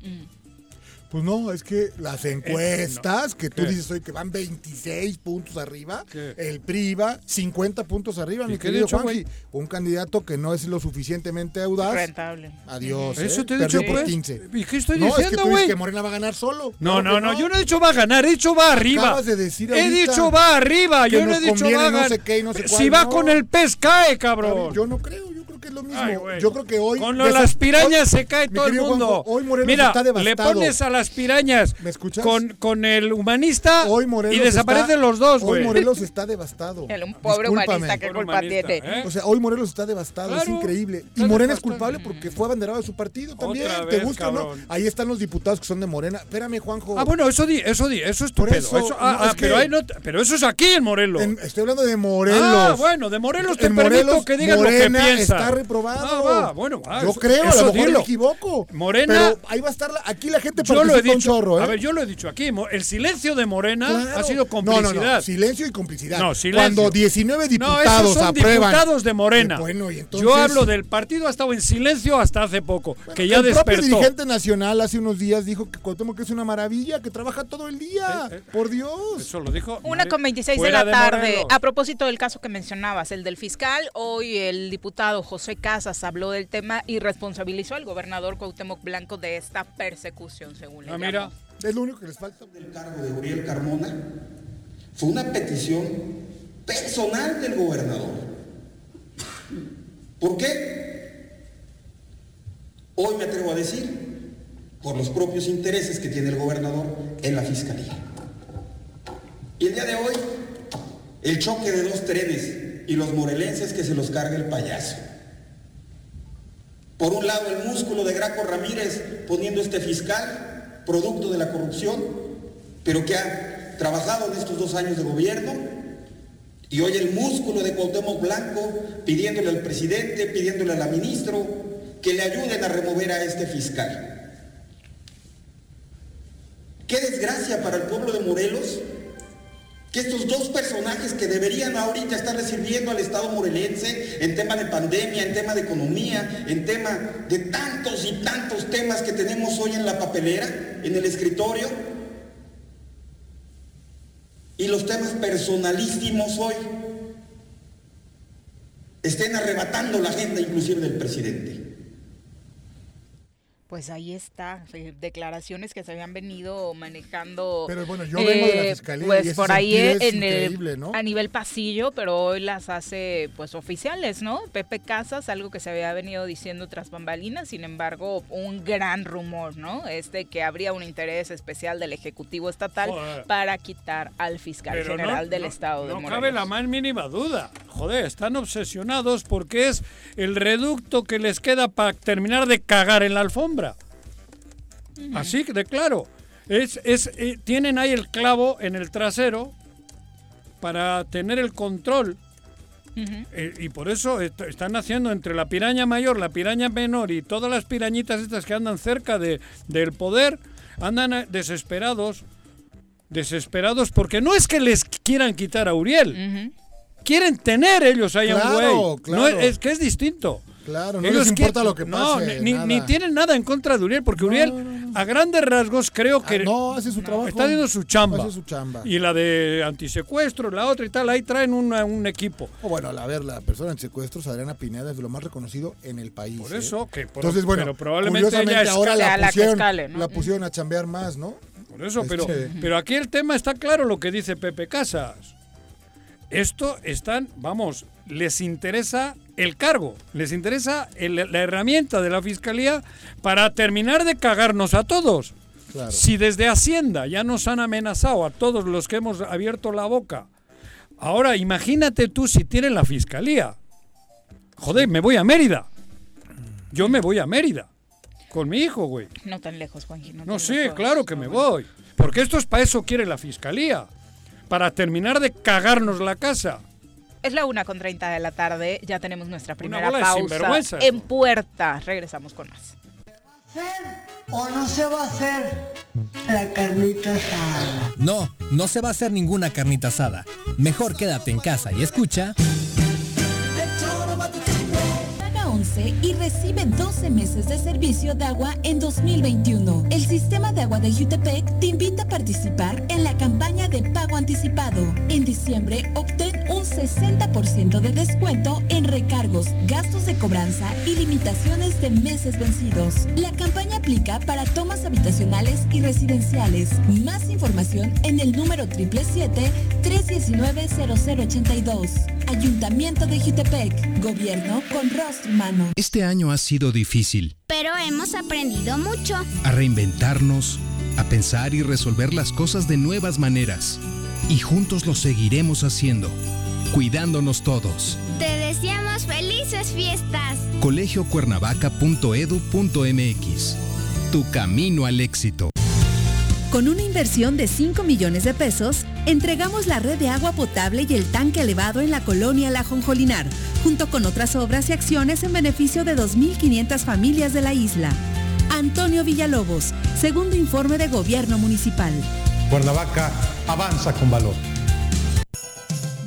S5: Pues no, es que las encuestas, que tú
S2: ¿Qué?
S5: dices hoy que van 26 puntos arriba,
S2: ¿Qué?
S5: el PRI va 50 puntos arriba,
S2: ¿Y
S5: mi querido
S2: dicho,
S5: Juanji.
S2: güey?
S5: Un candidato que no es lo suficientemente audaz.
S1: Rentable.
S5: Adiós.
S2: Eso
S5: ¿eh?
S2: te he
S5: Perdió
S2: dicho,
S5: por
S2: pues.
S5: 15.
S2: ¿Y qué estoy
S5: no, es que
S2: diciendo,
S5: tú dices
S2: güey?
S5: que Morena va a ganar solo.
S2: No, no, no, yo no he dicho va a ganar, he dicho va arriba.
S5: Acabas de decir
S2: he dicho va arriba, yo no he dicho va a
S5: no
S2: ganar.
S5: sé qué y no sé
S2: si va
S5: no.
S2: con el pez cae, cabrón.
S5: Yo no creo que es lo mismo.
S2: Ay,
S5: yo creo que hoy.
S2: Con lo
S5: de
S2: las pirañas
S5: hoy-
S2: se cae todo el mundo.
S5: Juanjo, hoy Morelos
S2: Mira,
S5: está
S2: le
S5: devastado.
S2: pones a las pirañas
S5: ¿Me escuchas?
S2: con, con el humanista
S5: Hoy Morelos
S2: y desaparecen
S5: está-
S2: los dos,
S5: Hoy
S2: güey.
S5: Morelos está devastado.
S1: El un pobre
S5: Discúlpame.
S1: humanista que culpa tiene.
S2: ¿eh?
S5: O sea, hoy Morelos está devastado, es increíble. Y Morena es culpable porque fue abanderado de su partido también.
S2: Otra
S5: ¿Te
S2: vez,
S5: gusta o no?
S2: cabrón.
S5: Ahí están los diputados que son de Morena. Espérame, Juanjo.
S2: Ah, bueno, eso di, eso di, eso es tu
S5: Por
S2: pedo.
S5: eso,
S2: Eso- ah,
S5: no,
S2: ah,
S5: es
S2: pero,
S5: que-
S2: ahí no te- pero eso es aquí en Morelos.
S5: En- estoy hablando de Morelos.
S2: Ah, bueno, de Morelos te
S5: En
S2: permito
S5: Morelos,
S2: que digas lo que piensas.
S5: está reprobado.
S2: Ah, va, bueno, va,
S5: Yo
S2: eso-
S5: creo, a
S2: eso
S5: lo mejor
S2: dilo.
S5: me equivoco.
S2: Morena-
S5: Pero ahí va a estar, la- aquí la gente
S2: Yo lo he
S5: un chorro, ¿eh?
S2: A ver, yo lo he dicho aquí. El silencio de Morena
S5: Claro.
S2: ha sido
S5: No,
S2: complicidad.
S5: no, no, silencio y complicidad.
S2: No, silencio.
S5: Cuando 19
S2: No,
S5: diputados
S2: esos son
S5: aprueban.
S2: diputados de Morena.
S5: Eh, bueno, y entonces-
S2: Yo hablo del partido, ha estado en silencio hasta hace poco, que ya
S5: el propio
S2: despertó.
S5: dirigente nacional hace unos días dijo que Cuauhtémoc es una maravilla, que trabaja todo el día.
S2: Eh, eh.
S5: Por Dios.
S2: Eso lo dijo.
S1: Una con 26 de la tarde. A propósito del caso que mencionabas, el del fiscal, hoy el diputado José Casas habló del tema y responsabilizó al gobernador Cuauhtémoc Blanco de esta persecución, según le
S2: Ah,
S1: llamó.
S2: mira.
S5: Es lo único que les falta.
S8: del cargo de Uriel Carmona fue una petición personal del gobernador. ¿Por qué? Hoy me atrevo a decir, por los propios intereses que tiene el gobernador en la fiscalía. Y el día de hoy, el choque de dos trenes y los morelenses que se los carga el payaso. Por un lado, el músculo de Graco Ramírez poniendo este fiscal, producto de la corrupción, pero que ha trabajado en estos dos años de gobierno, y hoy el músculo de Cuauhtémoc Blanco pidiéndole al presidente, pidiéndole a la ministro que le ayuden a remover a este fiscal. Qué desgracia para el pueblo de Morelos que estos dos personajes que deberían ahorita estarle sirviendo al Estado morelense en tema de pandemia, en tema de economía, en tema de tantos y tantos temas que tenemos hoy en la papelera, en el escritorio, y los temas personalísimos hoy estén arrebatando la agenda inclusive del presidente.
S1: Pues ahí está, eh, declaraciones que se habían venido manejando.
S5: Pero bueno, yo vengo de la
S1: eh,
S5: fiscalía
S1: Pues
S5: y ese
S1: por ahí
S5: es
S1: en el-
S5: ¿no?
S1: a nivel pasillo, pero hoy las hace pues oficiales, ¿no? Pepe Casas, algo que se había venido diciendo tras bambalinas, sin embargo, un gran rumor, ¿no? Este que habría un interés especial del Ejecutivo Estatal
S2: Joder.
S1: para quitar al fiscal
S2: Pero no-
S1: general del
S2: no-
S1: Estado de
S2: No
S1: Morelos.
S2: cabe la más mínima duda. Joder, están obsesionados porque es el reducto que les queda para terminar de cagar en la alfombra. Así que de claro. Es, es, eh, tienen ahí el clavo en el trasero para tener el control. Eh, y por eso est- están haciendo entre la piraña mayor, la piraña menor y todas las pirañitas estas que andan cerca de, del poder, andan eh, desesperados, desesperados porque no es que les quieran quitar a Uriel, quieren tener ellos ahí a un
S5: Claro,
S2: güey. No,
S5: claro.
S2: es, es que es distinto.
S5: Claro, no
S2: Ellos
S5: les importa lo que
S2: no,
S5: pase.
S2: ni,
S5: nada.
S2: ni tienen nada en contra de Uriel, porque
S5: No,
S2: Uriel,
S5: no, no.
S2: a grandes rasgos, creo que
S5: Ah, no, hace su trabajo.
S2: está haciendo su chamba.
S5: Hace su chamba.
S2: Y la de antisecuestro, la otra y tal, ahí traen una- un equipo.
S5: O bueno, a ver, la persona en secuestros, Adriana Pineda, es de lo más reconocido en el país.
S2: Por
S5: ¿eh?
S2: eso, que por-
S5: Entonces, bueno,
S2: pero probablemente
S5: curiosamente
S2: ella
S5: ahora la
S1: la que
S5: pusieron,
S1: escale, ¿no?
S5: la pusieron a chambear más, ¿no?
S2: Por eso, pero,
S5: Este-
S2: pero aquí el tema está claro lo que dice Pepe Casas. Esto están, vamos, les interesa el cargo, les interesa el- la herramienta de la fiscalía para terminar de cagarnos a todos.
S5: Claro.
S2: Si desde Hacienda ya nos han amenazado a todos los que hemos abierto la boca, ahora imagínate tú si tienen la fiscalía. Joder, me voy a Mérida. Yo me voy a Mérida. Con mi hijo, güey.
S1: No tan lejos, Juanji. No,
S2: No, sí,
S1: lejos.
S2: claro que me voy. Porque esto es para eso quiere la fiscalía. Para terminar de cagarnos la casa.
S1: Es la una con 30 de la tarde. Ya tenemos nuestra primera pausa en puerta. Regresamos con más.
S9: o no se va a hacer la carnita asada.
S10: No, no se va a hacer ninguna carnita asada. Mejor quédate en casa y escucha.
S11: Paga 11 y recibe 12 meses de servicio de agua en 2021. El sistema de agua de Jutepec te invita a participar en la campaña de pago anticipado. En diciembre, obtén un 60% de descuento en recargos, gastos de cobranza y limitaciones de meses vencidos. La campaña aplica para tomas habitacionales y residenciales. Más información en el número 777-319-0082. Ayuntamiento de Jutepec. Gobierno con rostro humano.
S12: Este año ha sido difícil.
S13: Pero hemos aprendido mucho.
S12: A reinventarnos, a pensar y resolver las cosas de nuevas maneras. Y juntos lo seguiremos haciendo, cuidándonos todos.
S13: Te deseamos felices fiestas.
S12: colegiocuernavaca.edu.mx Tu camino al éxito.
S14: Con una inversión de 5 millones de pesos, entregamos la red de agua potable y el tanque elevado en la colonia La Jonjolinar, junto con otras obras y acciones en beneficio de 2.500 familias de la isla. Antonio Villalobos, segundo informe de Gobierno Municipal.
S15: Cuernavaca avanza con valor.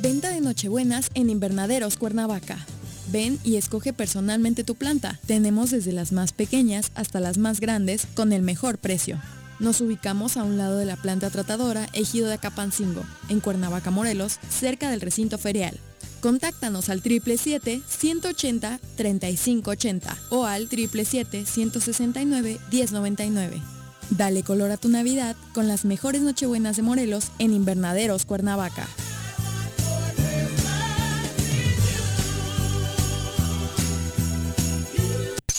S16: Venta de Nochebuenas en Invernaderos Cuernavaca. Ven y escoge personalmente tu planta. Tenemos desde las más pequeñas hasta las más grandes con el mejor precio. Nos ubicamos a un lado de la planta tratadora Ejido de Acapancingo, en Cuernavaca, Morelos, cerca del recinto ferial. Contáctanos al 777-180-3580 o al 777-169-1099. Dale color a tu Navidad con las mejores Nochebuenas de Morelos en Invernaderos Cuernavaca.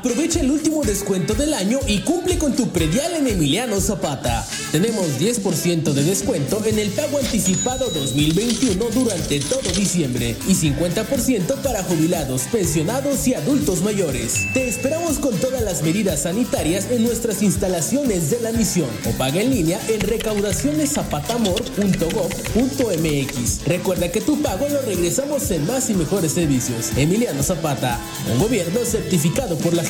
S17: Aprovecha el último descuento del año y cumple con tu predial en Emiliano Zapata. Tenemos 10% de descuento en el pago anticipado 2021 durante todo diciembre y 50% para jubilados, pensionados y adultos mayores. Te esperamos con todas las medidas sanitarias en nuestras instalaciones de la misión o paga en línea en recaudacionesapatamor.gov.mx. Recuerda que tu pago lo regresamos en más y mejores servicios. Emiliano Zapata, un gobierno certificado por la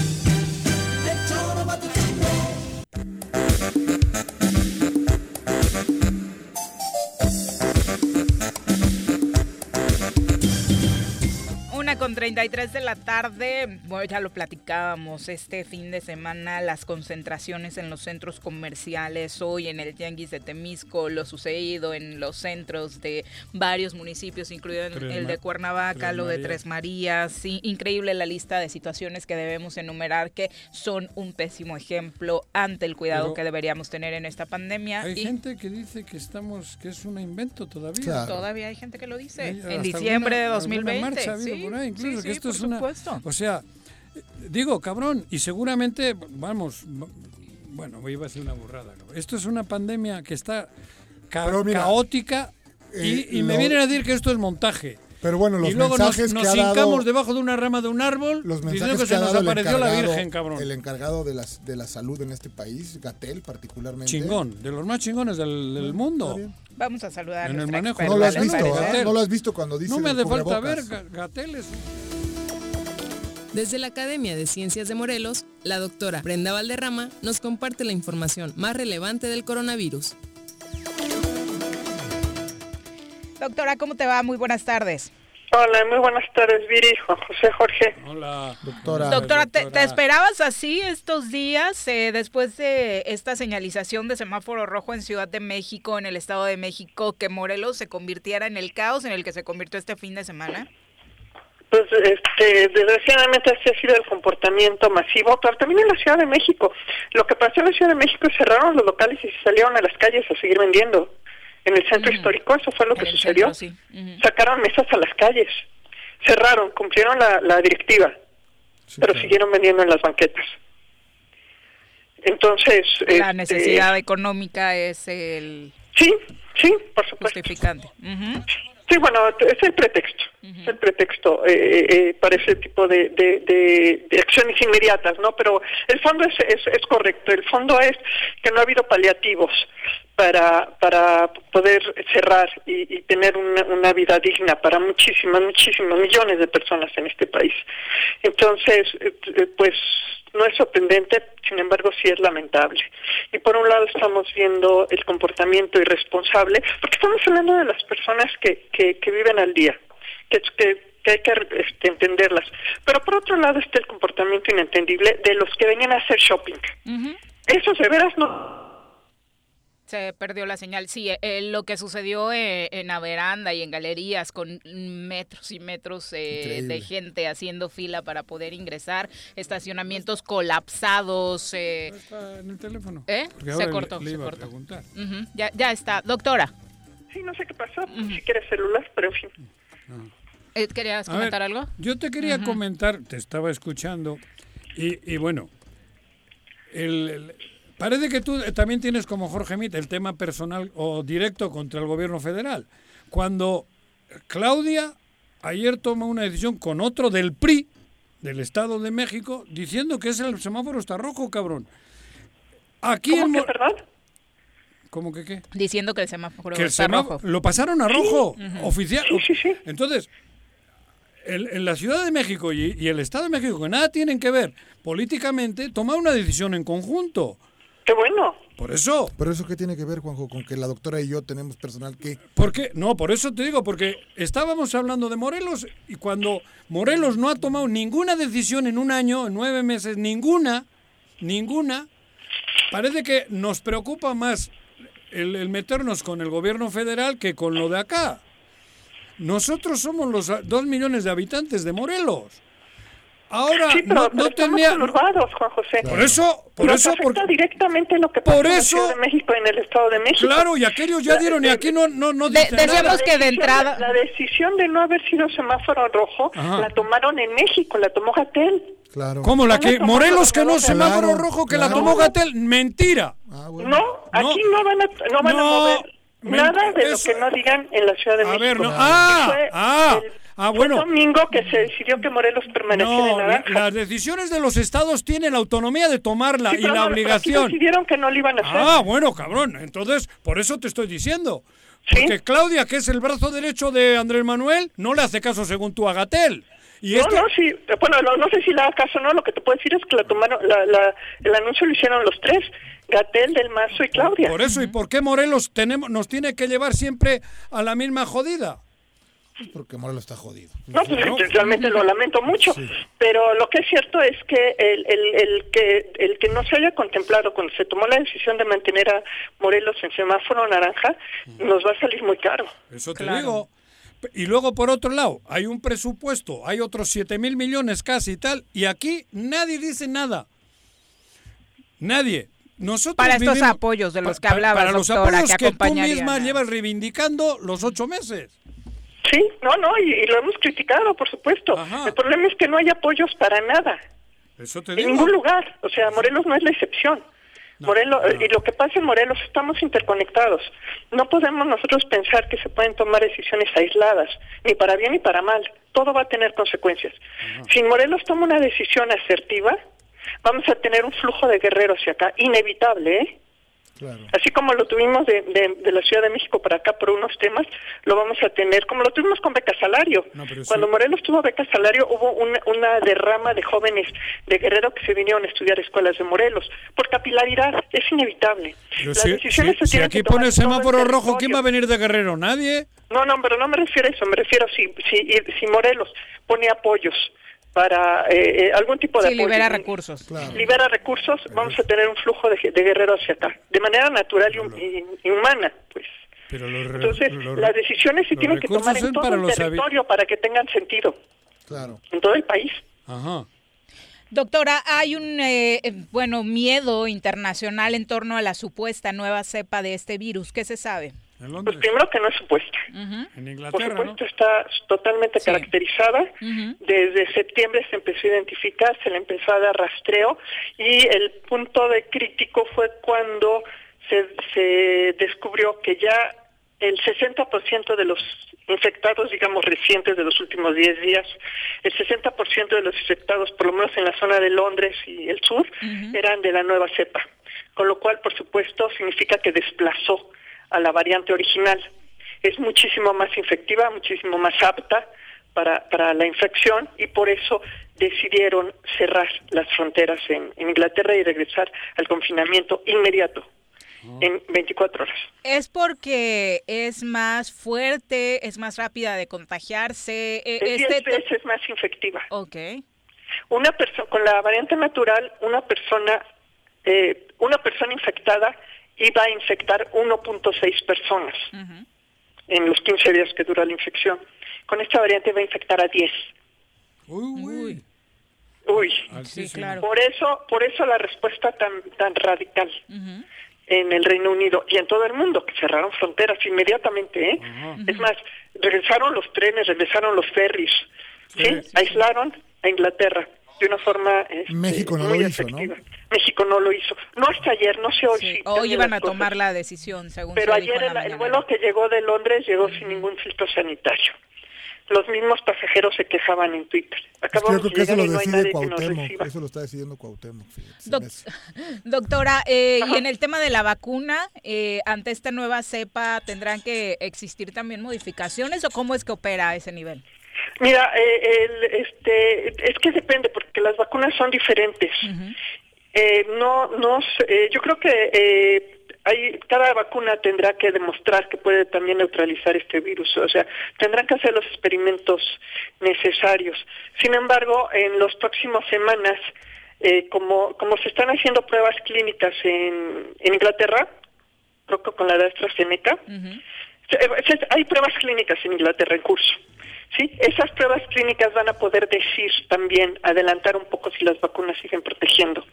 S1: Con 33 de la tarde, bueno, ya lo platicábamos este fin de semana, las concentraciones en los centros comerciales, hoy en el Tianguis de Temisco, lo sucedido en los centros de varios municipios, incluido en el de Cuernavaca,
S2: Tres
S1: lo de. Tres Marías, sí, increíble la lista de situaciones que debemos enumerar que son un pésimo ejemplo ante el cuidado
S2: Pero-
S1: que deberíamos tener en esta pandemia.
S2: Hay
S1: y
S2: gente que dice que estamos, que es un invento todavía.
S1: Todavía hay gente que lo dice.
S2: Hay
S1: en diciembre de
S2: alguna- alguna
S1: 2020.
S2: marcha ha habido
S1: sí,
S2: por ahí, incluso,
S1: sí,
S2: que
S1: sí,
S2: esto
S1: por
S2: es una,
S1: supuesto.
S2: o sea, digo, cabrón, y seguramente, vamos, va- bueno, iba a decir una burrada. cabrón. Esto es una pandemia que está ca-
S5: Pero mira,
S2: caótica y,
S5: eh,
S2: y me
S5: lo-
S2: vienen a decir que esto es montaje.
S5: Pero bueno, los
S2: y luego nos,
S5: mensajes
S2: nos
S5: que ha dado-
S2: hincamos debajo de una rama de un árbol
S5: Los
S2: diciendo
S5: mensajes
S2: que
S5: que
S2: se
S5: ha
S2: nos
S5: dado el
S2: apareció la Virgen, cabrón.
S5: El encargado de, las, de la salud en este país, Gatel particularmente.
S2: Chingón, de los más chingones del, del mundo.
S1: Vamos a saludar a
S2: En el
S1: nuestra
S2: manejo.
S5: No lo has
S1: ¿les
S5: visto? ¿eh? No lo has visto cuando dice
S2: No me hace falta ver
S5: cubrebocas.
S2: ga- gateles.
S18: Desde la Academia de Ciencias de Morelos, la doctora Brenda Valderrama nos comparte la información más relevante del coronavirus.
S1: Doctora, ¿cómo te va? Muy buenas tardes.
S19: Hola, muy buenas tardes, Viri, Juan José Jorge.
S2: Hola,
S5: doctora.
S1: Doctora, ¿te, te esperabas así estos días eh, después de esta señalización de semáforo rojo en Ciudad de México, en el Estado de México, que Morelos se convirtiera en el caos en el que se convirtió este fin de semana?
S19: Pues, este, desgraciadamente así ha sido el comportamiento masivo, pero también en la Ciudad de México. Lo que pasó en la Ciudad de México es cerraron los locales y se salieron a las calles a seguir vendiendo. En el centro histórico eso fue lo que sucedió. Sacaron mesas a las calles, cerraron, cumplieron la, la directiva, pero siguieron vendiendo en las banquetas. Entonces,
S1: La
S19: este,
S1: necesidad económica es el
S19: Sí, sí, por supuesto.
S1: justificante. Ujú.
S19: Sí, bueno, es el pretexto, es el pretexto eh, eh, para ese tipo de, de, de- acciones inmediatas, ¿no? Pero el fondo es, es, es correcto, el fondo es que no ha habido paliativos para, para poder cerrar y, y tener una, una, vida digna para muchísimas, muchísimos millones de personas en este país. Entonces, eh, pues no es sorprendente, sin embargo sí es lamentable. Y por un lado estamos viendo el comportamiento irresponsable, porque estamos hablando de las personas que, que, que viven al día, que, que que hay que este, entenderlas. Pero por otro lado está el comportamiento inentendible de los que venían a hacer shopping. Uh -huh. Eso de veras no
S1: se perdió la señal. Sí, eh, lo que sucedió eh, en la veranda y en galerías con metros y metros eh, de gente haciendo fila para poder ingresar, estacionamientos colapsados.
S2: está en el teléfono.
S1: ¿Eh? Se cortó,
S2: le, le
S1: se cortó.
S2: A preguntar.
S1: Uh -huh. ya, ya está. Doctora.
S19: Sí, no sé qué pasó, uh -huh. si quieres celular, pero en fin.
S1: No. ¿Querías
S2: A
S1: comentar
S2: ver,
S1: algo?
S2: Yo te quería uh -huh. comentar, te estaba escuchando, y, y bueno, el, el, parece que tú también tienes como Jorge Mit el tema personal o directo contra el gobierno federal. Cuando Claudia ayer toma una decisión con otro del PRI, del Estado de México, diciendo que ese el semáforo está rojo, cabrón. Aquí
S19: ¿Cómo
S2: en
S19: que, perdón?
S2: ¿Cómo que qué?
S1: Diciendo que el semáforo
S2: que el
S1: está
S2: semáforo,
S1: rojo.
S2: Lo pasaron a rojo,
S19: sí.
S2: oficial.
S19: Sí, sí, sí.
S2: Entonces, el, en la Ciudad de México y, y, el Estado de México, que nada tienen que ver políticamente, toma una decisión en conjunto.
S19: ¡Qué bueno!
S2: Por eso.
S5: ¿Pero eso qué tiene que ver, Juanjo, con que la doctora y yo tenemos personal que...
S2: ¿Por qué? No, por eso te digo, porque estábamos hablando de Morelos y cuando Morelos no ha tomado ninguna decisión en un año, en nueve meses, ninguna, ninguna, parece que nos preocupa más el, el meternos con el gobierno federal que con lo de acá. Nosotros somos los dos millones de habitantes de Morelos. Ahora
S19: sí, pero,
S2: no,
S19: pero
S2: no tenía
S19: Juan José.
S2: Por eso, por
S19: Nos
S2: eso
S19: afecta directamente lo que pasa
S2: por
S19: en la
S2: eso,
S19: Ciudad de México en el Estado de México.
S2: Claro, y aquellos ya dieron y aquí no no no
S1: de, decíamos
S2: nada.
S1: que de entrada
S19: la, la, decisión de no haber sido semáforo rojo
S2: Ajá.
S19: la tomaron en México, la tomó Gatel.
S5: Claro.
S2: Como la que
S19: la
S2: Morelos que no
S19: Claro,
S2: semáforo rojo que la
S19: claro.
S2: tomó Gatel, mentira.
S5: Ah,
S19: No, aquí no van a no van
S2: No,
S19: a mover nada de
S2: eso-
S19: lo que no digan en la Ciudad de
S2: A
S19: México.
S2: ver, no. Ah, ah,
S19: el-
S2: ah, bueno.
S19: domingo que se decidió que Morelos permaneciera en
S2: No, la-
S19: naranja.
S2: las decisiones de los estados tienen la autonomía de tomarla
S19: Sí,
S2: y la
S19: pero aquí
S2: obligación.
S19: decidieron que no lo iban a hacer.
S2: Ah, bueno, cabrón. Entonces, por eso te estoy diciendo. Porque Claudia, que es el brazo derecho de Andrés Manuel, no le hace caso según tú a Gatel. Y
S19: no,
S2: esto-
S19: no, sí, bueno, no, no sé si le haga caso o no, lo que te puedo decir es que la tomaron, la, la, el anuncio lo hicieron los tres, Gatel, Del Mazo y Claudia.
S2: Por eso, ¿y por qué Morelos tenemos, nos tiene que llevar siempre a la misma jodida?
S5: Porque Morelos está jodido.
S19: No, pues realmente lo lamento mucho, pero lo que es cierto es que el, el, el que el que no se haya contemplado cuando se tomó la decisión de mantener a Morelos en semáforo naranja nos va a salir muy caro.
S2: Eso te
S1: Claro.
S2: digo. Y luego, por otro lado, hay un presupuesto, hay otros 7 mil millones casi y tal, y aquí nadie dice nada. Nadie. Nosotros
S1: Para estos
S2: vivimos-
S1: apoyos de los que hablabas,
S2: Para los
S1: doctora,
S2: apoyos
S1: que
S2: que, tú misma llevas reivindicando los ocho meses.
S19: Sí, no, no, y, y lo hemos criticado, por supuesto. El problema es que no hay apoyos para nada.
S2: Eso te
S19: En
S2: digo.
S19: ningún lugar. O sea, Morelos no es la excepción. Morelos, Y lo que pasa en Morelos, estamos interconectados. No podemos nosotros pensar que se pueden tomar decisiones aisladas, ni para bien ni para mal. Todo va a tener consecuencias. Si Morelos toma una decisión asertiva, vamos a tener un flujo de guerreros hacia acá, inevitable, ¿eh? Así como lo tuvimos de, de, de la Ciudad de México para acá por unos temas, lo vamos a tener, como lo tuvimos con Beca Salario. Cuando
S2: sí.
S19: Morelos tuvo Beca Salario, hubo una, una derrama de jóvenes de Guerrero que se vinieron a estudiar escuelas de Morelos. Por capilaridad, es inevitable. Las
S2: si,
S19: decisiones
S2: si-
S19: se
S2: si aquí
S19: que tomar
S2: pone
S19: en todo el
S2: semáforo rojo, ¿quién va a venir de Guerrero? ¿Nadie?
S19: No, no, pero no me refiero a eso, me refiero si, si, si Morelos pone apoyos para eh, eh, algún tipo de
S1: Sí,
S19: apoyo.
S1: libera recursos.
S19: libera recursos, vamos a tener un flujo de, de guerreros hacia acá, de manera natural y, hum- y- y humana, pues.
S2: Pero los, re-
S19: Entonces,
S2: los-
S19: las decisiones se tienen que tomar en todo el territorio para que tengan sentido,
S5: Claro.
S19: en todo el país.
S2: Ajá.
S1: Doctora, hay un eh, eh, bueno miedo internacional en torno a la supuesta nueva cepa de este virus. ¿Qué se sabe?
S2: En
S19: Pues primero que no es supuesta.
S2: en
S19: Por
S2: Inglaterra, ¿no?
S19: supuesto, está totalmente caracterizada. Desde septiembre se empezó a identificar, se le empezó a dar rastreo y el punto de crítico fue cuando se, se descubrió que ya el 60% de los infectados, digamos, recientes de los últimos 10 días, el 60% de los infectados, por lo menos en la zona de Londres y el sur, eran de la nueva cepa. con lo cual, por supuesto, significa que desplazó a la variante original. Es muchísimo más infectiva, muchísimo más apta para, para la infección y por eso decidieron cerrar las fronteras en, en Inglaterra y regresar al confinamiento inmediato en 24 horas.
S1: ¿Es porque es más fuerte, es más rápida de contagiarse? eh,
S19: Es
S1: este
S19: 10 veces más infectiva.
S1: Ok.
S19: Una persona con la variante natural, una persona, eh, una persona infectada iba a infectar 1.6 personas en los 15 días que dura la infección. Con esta variante va a infectar a 10.
S2: Uy,
S19: Uy.
S1: Sí, claro.
S19: Por eso, por eso la respuesta tan tan radical en el Reino Unido y en todo el mundo que cerraron fronteras inmediatamente, ¿eh? Es más, regresaron los trenes, regresaron los ferries, ¿sí? Aislaron a Inglaterra de una forma este,
S5: México no
S19: muy
S5: lo hizo, ¿no?
S19: México no lo hizo. No hasta ayer, no sé hoy.
S1: Sí,
S19: sí
S1: hoy iban a
S19: cosas.
S1: tomar la decisión, según
S19: Pero
S1: se
S19: ayer el, vuelo que llegó de Londres llegó sin ningún filtro sanitario. Los mismos pasajeros se quejaban en Twitter.
S5: Es que yo
S19: Acabamos
S5: creo que eso
S19: llegar
S5: lo
S19: y no hay
S5: decide
S19: nadie que nos
S5: Cuauhtémoc.
S19: reciba.
S5: Eso lo está decidiendo Cuauhtémoc. fíjate,
S1: Doc-. Doctora, eh, y en el tema de la vacuna, eh, ante esta nueva cepa, ¿tendrán que existir también modificaciones o cómo es que opera a ese nivel?
S19: Mira, eh, el, este, es que depende porque las vacunas son diferentes. Eh, no, no, eh, yo creo que eh, hay, cada vacuna tendrá que demostrar que puede también neutralizar este virus, o sea, tendrán que hacer los experimentos necesarios. Sin embargo, en las próximas semanas, eh, como, como se están haciendo pruebas clínicas en, en Inglaterra, creo que con la de AstraZeneca, hay pruebas clínicas en Inglaterra en curso. ¿Sí? Esas pruebas clínicas van a poder decir también, adelantar un poco si las vacunas siguen protegiendo.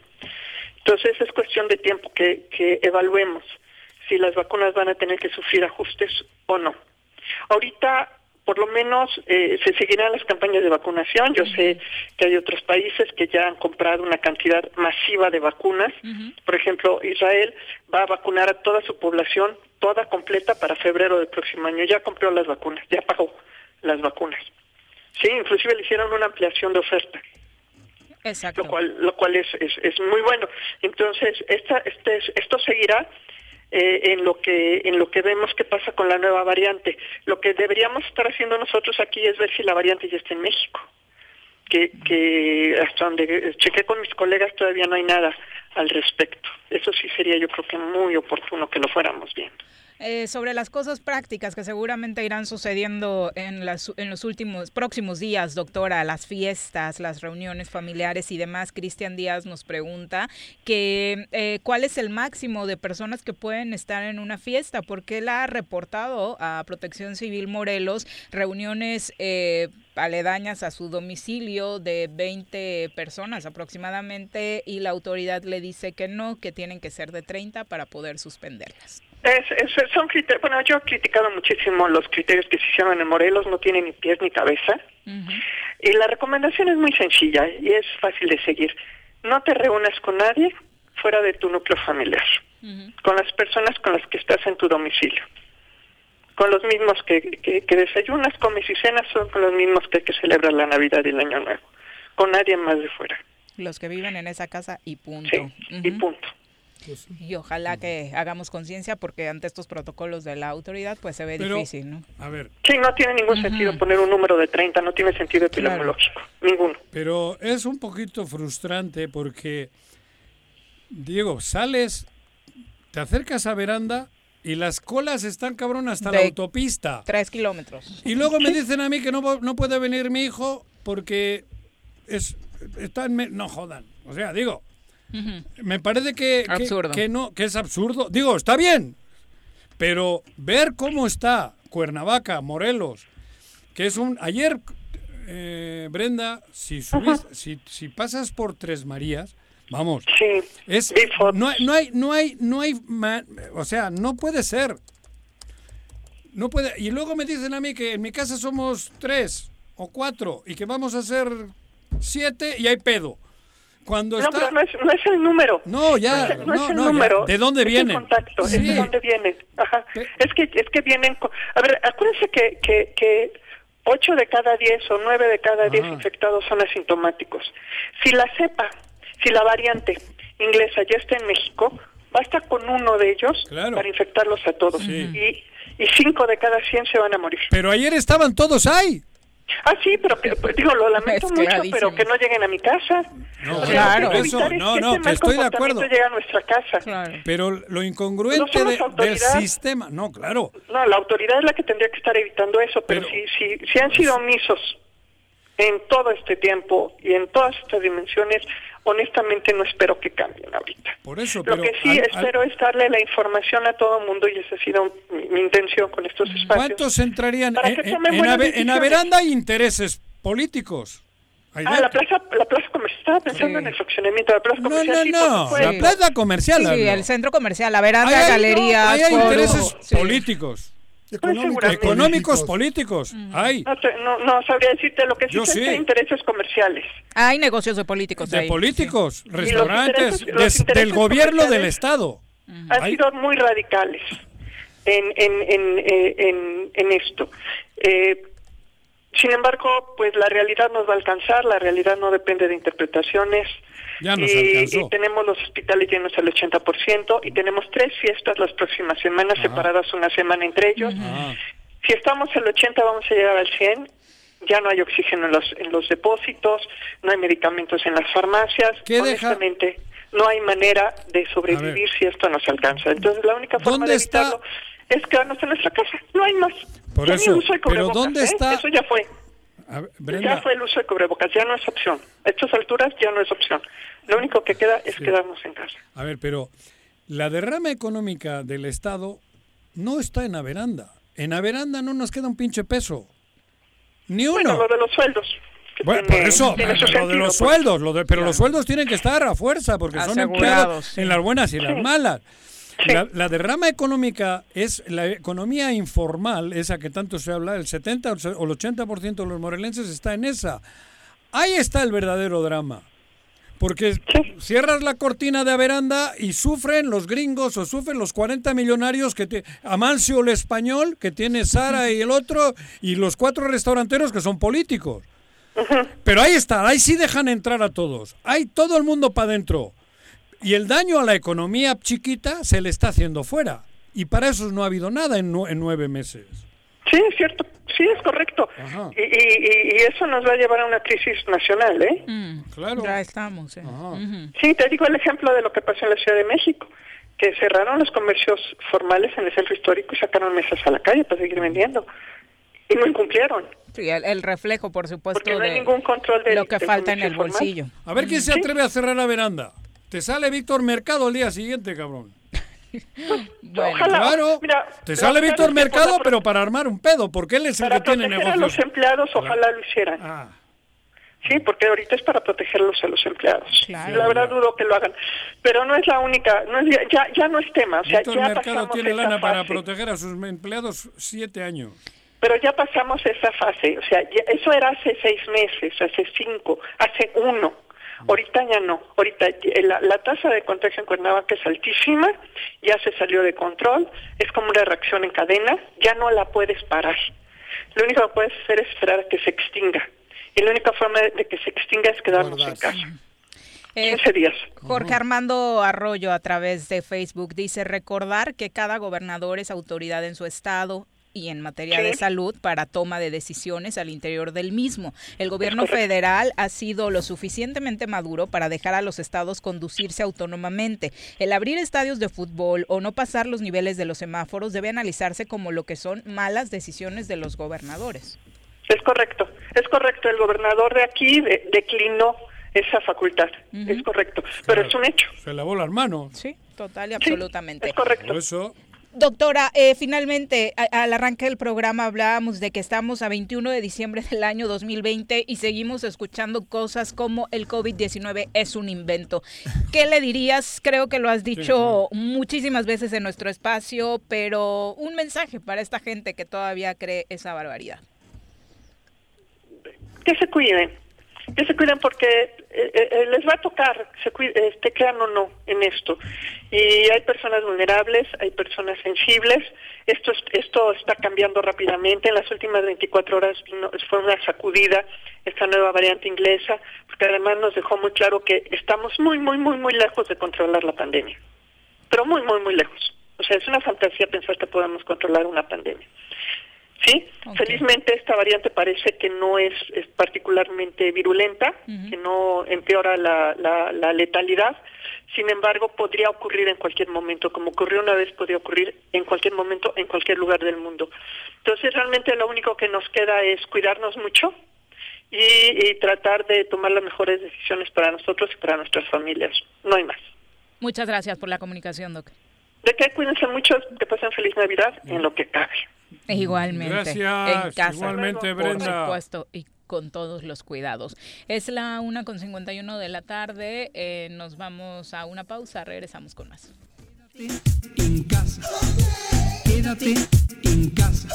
S19: Entonces es cuestión de tiempo que, que evaluemos si las vacunas van a tener que sufrir ajustes o no. Ahorita, por lo menos, eh, se seguirán las campañas de vacunación. Yo sé que hay otros países que ya han comprado una cantidad masiva de vacunas. Por ejemplo, Israel va a vacunar a toda su población, toda completa, para febrero del próximo año. Ya compró las vacunas, ya pagó las vacunas. Sí, inclusive le hicieron una ampliación de oferta
S1: Exacto.
S19: lo cual lo cual es, es, es muy bueno entonces esta este es- esto seguirá eh, en lo que en lo que vemos que pasa con la nueva variante lo que deberíamos estar haciendo nosotros aquí es ver si la variante ya está en México que que hasta donde chequé con mis colegas todavía no hay nada al respecto eso sí sería yo creo que muy oportuno que lo fuéramos viendo
S1: Eh, sobre las cosas prácticas que seguramente irán sucediendo en, las, en los últimos próximos días, doctora, las fiestas, las reuniones familiares y demás. Cristian Díaz nos pregunta que eh, cuál es el máximo de personas que pueden estar en una fiesta, porque él ha reportado a Protección Civil Morelos reuniones eh, aledañas a su domicilio de 20 personas aproximadamente y la autoridad le dice que no, que tienen que ser de 30 para poder suspenderlas.
S19: Es, es- son criterios, bueno, yo he criticado muchísimo los criterios que se hicieron en Morelos, no tienen ni pies ni cabeza. Y la recomendación es muy sencilla y es fácil de seguir. No te reúnas con nadie fuera de tu núcleo familiar, con las personas con las que estás en tu domicilio. Con los mismos que, que, que desayunas, comes y cenas, son con los mismos que hay que celebrar la Navidad y el Año Nuevo. Con nadie más de fuera.
S1: Los que viven en esa casa y punto.
S19: Y punto.
S1: Y ojalá que hagamos conciencia porque ante estos protocolos de la autoridad pues se ve
S2: Pero,
S1: difícil, ¿no?
S2: A ver,
S19: Sí, no tiene ningún sentido poner un número de 30, no tiene sentido epidemiológico, ninguno.
S2: Pero es un poquito frustrante porque, Diego, sales, te acercas a veranda y las colas están cabrón hasta la autopista.
S1: Tres kilómetros.
S2: Y luego me dicen a mí que no, no puede venir mi hijo porque es está en me- no jodan. O sea, digo, me parece que, que-
S1: Absurdo.
S2: que no que es absurdo. Digo, está bien. Pero ver cómo está Cuernavaca, Morelos, que es un ayer eh, Brenda, si subís, si, si pasas por Tres Marías, vamos, es no hay no hay no hay no hay ma- o sea, no puede ser. No puede. Y luego me dicen a mí que en mi casa somos tres o cuatro y que vamos a ser siete y hay pedo. Cuando
S19: No,
S2: está...
S19: pero no es, no es el número.
S2: No, ya,
S19: No es, no es el
S2: no, ya.
S19: número.
S2: ¿De dónde?
S19: El contacto, es
S2: Sí.
S19: de dónde vienen. Ajá. Es que es que vienen. con- A ver, acuérdense que, que, que 8 de cada 10 o 9 de cada 10 infectados son asintomáticos. Si la cepa, si la variante inglesa ya está en México, Basta con uno de ellos para infectarlos a todos. Y, y cinco de cada cien se van a morir.
S2: Pero ayer estaban todos ahí.
S19: Ah, sí, pero que, pues, digo, lo lamento mucho, pero que no lleguen a mi casa.
S2: No,
S19: O sea,
S2: claro. Eso, no,
S19: que
S2: no,
S19: este
S2: que estoy de acuerdo.
S19: llegue a nuestra casa.
S2: Pero lo
S19: No
S2: incongruente
S19: somos
S2: de- del sistema, no, claro.
S19: No, la autoridad es la que tendría que estar evitando eso, pero, si, si, si han sido omisos en todo este tiempo y en todas estas dimensiones, honestamente no espero que cambien ahorita.
S2: Por eso,
S19: Lo
S2: pero
S19: que sí
S2: al- al-
S19: espero es darle la información a todo el mundo y esa ha sido mi, mi intención con estos espacios.
S2: ¿cuántos entrarían en,
S19: que
S2: en, Ave- en. Averanda hay intereses políticos?
S19: Ah, la plaza, la plaza comercial, estaba pensando en el fraccionamiento de la plaza
S2: No,
S19: comercial.
S2: no,
S19: sí, por
S2: no,
S19: supuesto.
S2: la plaza comercial.
S1: Sí,
S2: hablo.
S1: el centro comercial, la veranda,
S2: hay-
S1: galerías,
S2: no, hay intereses
S1: Sí.
S2: Políticos.
S19: Económicos.
S2: Económicos, políticos. Hay.
S19: No, te- no, no sabría decirte lo que sí
S2: Yo
S19: sé
S2: sí.
S19: que hay intereses comerciales.
S1: Hay negocios de políticos
S2: De
S1: ahí.
S2: políticos, restaurantes,
S19: intereses- los
S2: des-
S19: intereses
S2: del gobierno del Estado.
S19: Han
S2: Hay-
S19: sido muy radicales en, en, en, eh, en, en esto. Eh, sin embargo, pues la realidad nos va a alcanzar, la realidad no depende de interpretaciones.
S2: Ya nos
S19: y, tenemos los hospitales llenos al 80% y tenemos tres fiestas las próximas semanas,
S2: Ajá.
S19: separadas una semana entre ellos. Si estamos al 80 vamos a llegar al 100. Ya no hay oxígeno en los, en los depósitos, no hay medicamentos en las farmacias.
S2: ¿Qué deja?
S19: Honestamente, no hay manera de sobrevivir si esto nos alcanza. Entonces, la única forma
S2: ¿Dónde
S19: de
S2: está?
S19: evitarlo es quedarnos en nuestra casa. No hay más.
S2: Por
S19: Ya
S2: eso,
S19: el uso de
S2: pero ¿dónde
S19: ¿eh?
S2: está?
S19: Eso ya fue.
S2: ver,
S19: Ya fue el uso de cubrebocas, ya no es opción. A estas alturas ya no es opción. Lo único que queda es quedarnos en casa.
S2: a ver, pero la derrama económica del Estado no está en Averanda. En Averanda no nos queda un pinche peso. Ni uno.
S19: Bueno, lo de los sueldos.
S2: Bueno, por eso, lo de los
S19: pues.
S2: sueldos, lo de- pero los sueldos tienen que estar a fuerza porque son
S1: Asegurados,
S2: empleados
S1: sí.
S2: en las buenas y las
S19: Sí.
S2: malas. La, la derrama económica es la economía informal, esa que tanto se habla, el 70 o el 80% de los morelenses está en esa. Ahí está el verdadero drama. Porque cierras la cortina de Averanda y sufren los gringos o sufren los 40 millonarios que te, Amancio el español, que tiene Sara y el otro, y los cuatro restauranteros que son políticos. Pero ahí está, ahí sí dejan entrar a todos. Hay todo el mundo para adentro. Y el daño a la economía chiquita se le está haciendo fuera. Y para eso no ha habido nada en nueve meses.
S19: Sí, es cierto. Sí, es correcto. Y, y- y eso nos va a llevar a una crisis nacional, ¿eh?
S2: Claro.
S1: Ya estamos. eh.
S19: Sí, te digo el ejemplo de lo que pasó en la Ciudad de México, que cerraron los comercios formales en el centro histórico y sacaron mesas a la calle para seguir vendiendo. Y no incumplieron.
S1: Sí, el, el reflejo, por supuesto,
S19: Porque no hay
S1: de
S19: ningún control del-
S1: lo que
S19: del
S1: falta en el
S19: formal.
S1: bolsillo.
S2: A ver quién se atreve a cerrar la veranda. Te sale Víctor Mercado al día siguiente, cabrón.
S1: Bueno,
S19: Ojalá.
S2: Claro.
S19: Mira,
S2: Te sale Víctor
S19: por
S2: Mercado, pero para armar un pedo, porque él es el
S19: Para
S2: que tiene
S19: proteger a
S2: negocios.
S19: los empleados, ojalá lo hicieran.
S2: Ah.
S19: Sí, porque ahorita es para protegerlos a los empleados.
S1: Claro.
S19: Y la verdad dudo que lo hagan. Pero no es la única, no es, ya, ya no es tema. O sea,
S2: Víctor
S19: ya
S2: Mercado tiene lana para
S19: fase.
S2: proteger a sus empleados siete años.
S19: Pero ya pasamos esa fase. O sea, ya- eso era hace seis meses, hace cinco, hace uno. Ahorita ya no. Ahorita eh, la, la tasa de contagio en Cuernavaca es altísima, ya se salió de control, es como una reacción en cadena, ya no la puedes parar. Lo único que puedes hacer es esperar a que se extinga. Y la única forma de, que se extinga es quedarnos en casa.
S1: Eh,
S19: 15 días.
S1: Jorge Armando Arroyo a través de Facebook dice recordar que cada gobernador es autoridad en su estado y en materia de salud para toma de decisiones al interior del mismo. El gobierno federal ha sido lo suficientemente maduro para dejar a los estados conducirse autónomamente. El abrir estadios de fútbol o no pasar los niveles de los semáforos debe analizarse como lo que son malas decisiones de los gobernadores.
S19: Es correcto, es correcto. El gobernador de aquí de- declinó esa facultad. Es correcto. Pero es un hecho.
S2: Se lavó las manos.
S1: Sí, total y absolutamente.
S19: Es correcto.
S2: Por eso,
S1: Doctora, eh, finalmente, a- al arranque del programa hablábamos de que estamos a 21 de diciembre del año 2020 y seguimos escuchando cosas como el COVID-19 es un invento. ¿Qué le dirías? Creo que lo has dicho muchísimas veces en nuestro espacio, pero un mensaje para esta gente que todavía cree esa barbaridad.
S19: que se cuiden, que se cuiden porque eh, eh, les va a tocar, se cuide, este, crean o no, en esto. Y hay personas vulnerables, hay personas sensibles. Esto es- esto está cambiando rápidamente. En las últimas 24 horas fue una sacudida esta nueva variante inglesa, porque además nos dejó muy claro que estamos muy, muy, muy, muy lejos de controlar la pandemia. pero muy, muy, muy lejos. O sea, es una fantasía pensar que podemos controlar una pandemia. Sí, felizmente esta variante parece que no es, es particularmente virulenta, que no empeora la, la, la, letalidad. Sin embargo, podría ocurrir en cualquier momento, como ocurrió una vez, podría ocurrir en cualquier momento, en cualquier lugar del mundo. Entonces, realmente lo único que nos queda es cuidarnos mucho y, y tratar de tomar las mejores decisiones para nosotros y para nuestras familias. No hay más.
S1: Muchas gracias por la comunicación, Doc.
S19: De que cuídense mucho, que pasen feliz Navidad en lo que cabe.
S1: Igualmente.
S2: Gracias.
S1: En casa.
S2: Igualmente,
S1: Por
S2: Brenda.
S1: supuesto. Y con todos los cuidados. Es la una con 51 de la tarde. Eh, nos vamos a una pausa. Regresamos con más.
S20: En casa. Quédate en casa.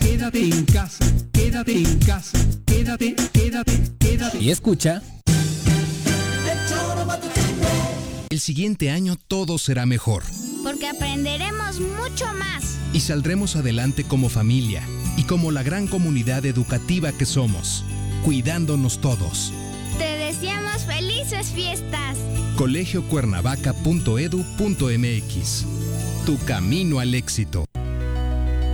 S20: Quédate en casa. Quédate en casa. Quédate, quédate, quédate.
S10: Y escucha.
S12: El siguiente año todo será mejor
S13: Porque aprenderemos mucho más.
S12: Y saldremos adelante como familia y como la gran comunidad educativa que somos, cuidándonos todos.
S13: Te deseamos felices fiestas.
S12: colegiocuernavaca.edu.mx Tu camino al éxito.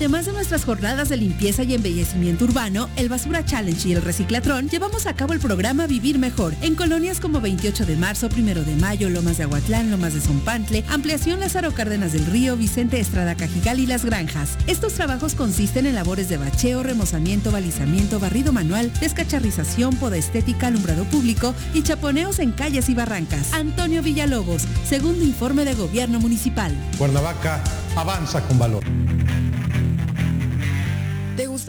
S14: Además de nuestras jornadas de limpieza y embellecimiento urbano, el Basura Challenge y el Reciclatrón, llevamos a cabo el programa Vivir Mejor en colonias como 28 de marzo, 1 de mayo, Lomas de Aguatlán, Lomas de Zompantle, Ampliación Lázaro Cárdenas del Río, Vicente Estrada Cajigal y Las Granjas. Estos trabajos consisten en labores de bacheo, remozamiento, balizamiento, barrido manual, descacharrización, poda estética, alumbrado público y chaponeos en calles y barrancas. Antonio Villalobos, segundo informe de Gobierno Municipal.
S15: Cuernavaca avanza con valor.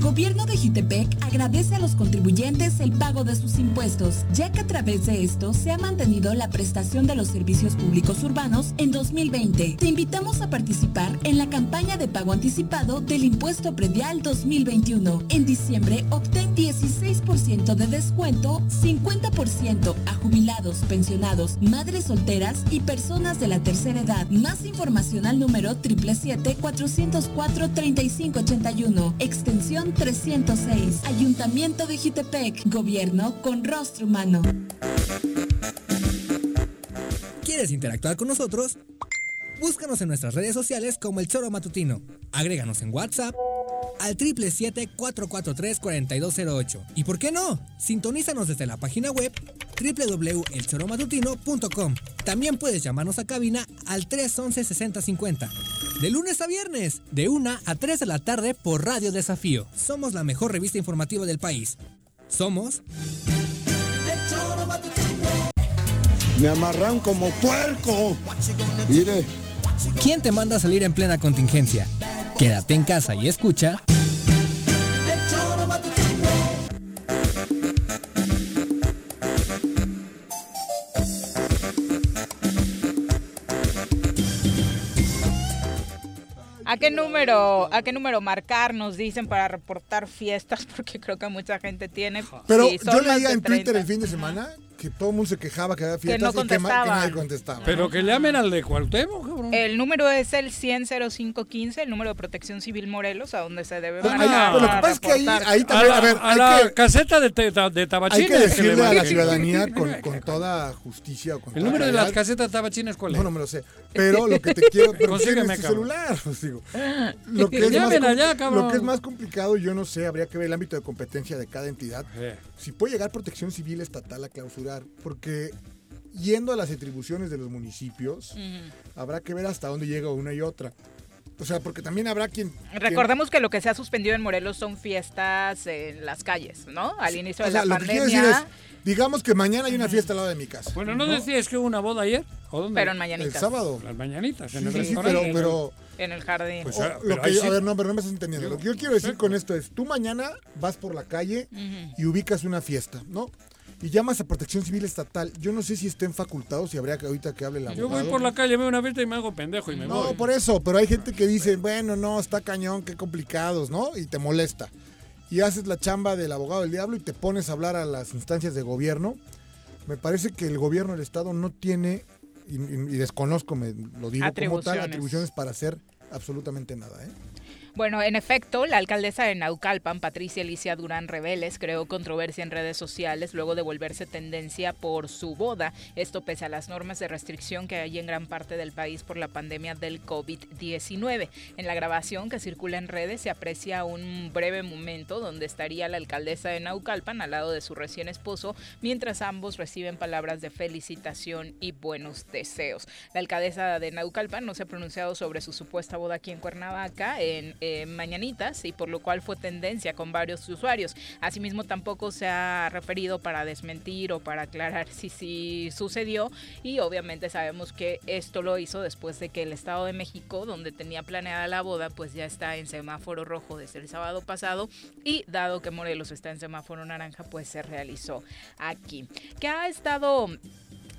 S11: El gobierno de Jutepec agradece a los contribuyentes el pago de sus impuestos, ya que a través de esto se ha mantenido la prestación de los servicios públicos urbanos en 2020. Te invitamos a participar en la campaña de pago anticipado del impuesto predial 2021. En diciembre obtén 16% de descuento, 50% a jubilados, pensionados, madres solteras y personas de la tercera edad. Más información al número 777-404-3581, extensión 306. Ayuntamiento de Jutepec, gobierno con rostro humano.
S10: ¿Quieres interactuar con nosotros? Búscanos en nuestras redes sociales como El Choro Matutino. Agréganos en WhatsApp al 777-443-4208. ¿Y por qué no? Sintonízanos desde la página web www.elchoromatutino.com. También puedes llamarnos a cabina al 311-6050. De lunes a viernes, de 1 a 3 de la tarde por Radio Desafío. Somos la mejor revista informativa del país. Somos...
S21: Me amarran como puerco. Mire.
S10: ¿Quién te manda a salir en plena contingencia? Quédate en casa y escucha.
S1: ¿A qué número, a qué número marcar nos dicen para reportar fiestas? Porque creo que mucha gente tiene.
S5: Pero
S1: sí,
S5: yo leía en Twitter
S1: 30.
S5: el fin de semana que todo el mundo se quejaba que había fiestas
S1: no
S5: y que, que nadie contestaba.
S2: Pero que llamen al de Cuauhtémoc, cabrón.
S1: El número es el 1000515, el número de Protección Civil Morelos, a donde se debe
S5: ahí- pero lo que pasa es que ahí- ahí también-
S2: a la,
S5: a ver,
S2: a
S5: hay
S2: la
S5: que-
S2: caseta de, te- de tabachines.
S5: Hay que decirle
S2: le
S5: a la ciudadanía con, con toda justicia con
S2: ¿El
S5: toda
S2: número de las casetas tabachines cuál es?
S5: No, no me lo sé. Pero lo que te quiero... Pero
S2: Consígueme,
S5: tu
S2: cabrón.
S5: celular, pues digo. Lo que, es más,
S2: allá, cabrón.
S5: lo que es más complicado, yo no sé, habría que ver el ámbito de competencia de cada entidad. Si puede llegar protección civil estatal a clausurar, porque yendo a las atribuciones de los municipios, habrá que ver hasta dónde llega una y otra. O sea, porque también habrá quien...
S1: Recordemos que lo que se ha suspendido en Morelos son fiestas en las calles, ¿no? Al inicio
S5: o
S1: de
S5: sea,
S1: la
S5: lo que quiero
S1: pandemia.
S5: decir es, digamos que mañana hay una fiesta al lado de mi casa.
S2: Bueno, ¿no, decías que hubo una boda ayer? ¿O dónde?
S1: Pero en Mañanitas.
S5: El sábado.
S2: Las mañanitas, en
S5: Sí,
S2: el
S5: sí, pero, pero
S1: En el jardín.
S2: Pues,
S5: o-
S2: ah,
S5: lo que yo-
S2: sí.
S5: a ver, no, pero no me estás entendiendo. Lo que yo quiero decir con esto es, tú mañana vas por la calle y ubicas una fiesta, ¿no? Y llamas a Protección Civil Estatal. Yo no sé si estén facultados, si habría que ahorita que hable la
S2: Yo voy por la calle, veo una fiesta y me hago pendejo y me
S5: No,
S2: voy.
S5: por eso, pero hay gente que dice, bueno, no, está cañón, qué complicados, ¿no? Y te molesta. Y haces la chamba del abogado del diablo y te pones a hablar a las instancias de gobierno. Me parece que el gobierno del Estado no tiene, y, y- desconozco, me lo digo como tal,
S1: Atribuciones.
S5: atribuciones para hacer absolutamente nada, ¿eh?
S1: Bueno, en efecto, la alcaldesa de Naucalpan, Patricia Alicia Durán Reveles, creó controversia en redes sociales luego de volverse tendencia por su boda. Esto pese a las normas de restricción que hay en gran parte del país por la pandemia del COVID-19. En la grabación que circula en redes se aprecia un breve momento donde estaría la alcaldesa de Naucalpan al lado de su recién esposo, mientras ambos reciben palabras de felicitación y buenos deseos. La alcaldesa de Naucalpan no se ha pronunciado sobre su supuesta boda aquí en Cuernavaca eh, Mañanitas y por lo cual fue tendencia con varios usuarios. Asimismo tampoco se ha referido para desmentir o para aclarar si sí sucedió y obviamente sabemos que esto lo hizo después de que el Estado de México, donde tenía planeada la boda, pues ya está en semáforo rojo desde el sábado pasado y dado que Morelos está en semáforo naranja, pues se realizó aquí. ¿Qué ha estado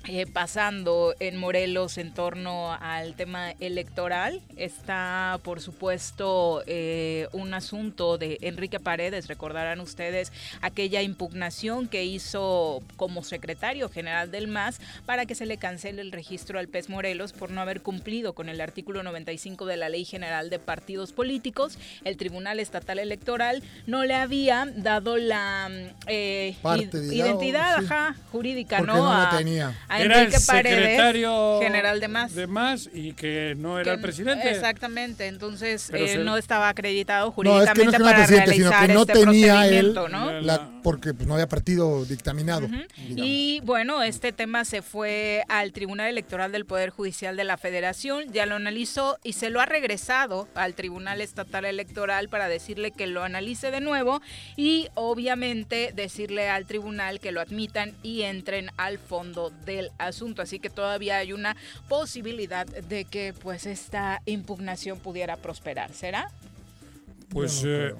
S1: eh, pasando en Morelos en torno al tema electoral. Está, por supuesto, eh, un asunto de Enrique Paredes. Recordarán ustedes aquella impugnación que hizo como secretario general del MAS para que se le cancele el registro al PES Morelos por no haber cumplido con el artículo 95 de la Ley General de Partidos Políticos. El Tribunal Estatal Electoral no le había dado la eh,
S5: Parte,
S1: id-
S5: digamos,
S1: identidad
S5: sí.
S1: ajá, jurídica, ¿no?
S5: no la
S1: A-
S5: tenía.
S1: A
S2: Era el
S1: Enrique Paredes,
S2: secretario
S1: general de más.
S2: de más y que no era
S1: Que-
S2: el presidente.
S1: Exactamente, entonces eh,
S2: se-
S1: no estaba acreditado
S5: No, es
S1: jurídicamente
S5: que no es que no era
S1: para
S5: presidente, sino
S1: realizar
S5: que no
S1: este
S5: tenía él,
S1: procedimiento, ¿no?
S5: la- porque pues, no había partido dictaminado.
S1: Y bueno, este tema se fue al Tribunal Electoral del Poder Judicial de la Federación, ya lo analizó y se lo ha regresado al Tribunal Estatal Electoral para decirle que lo analice de nuevo y obviamente decirle al tribunal que lo admitan y entren al fondo del asunto. Así que todavía hay una posibilidad de que pues esta impugnación pudiera prosperar. ¿Será?
S2: Pues eh,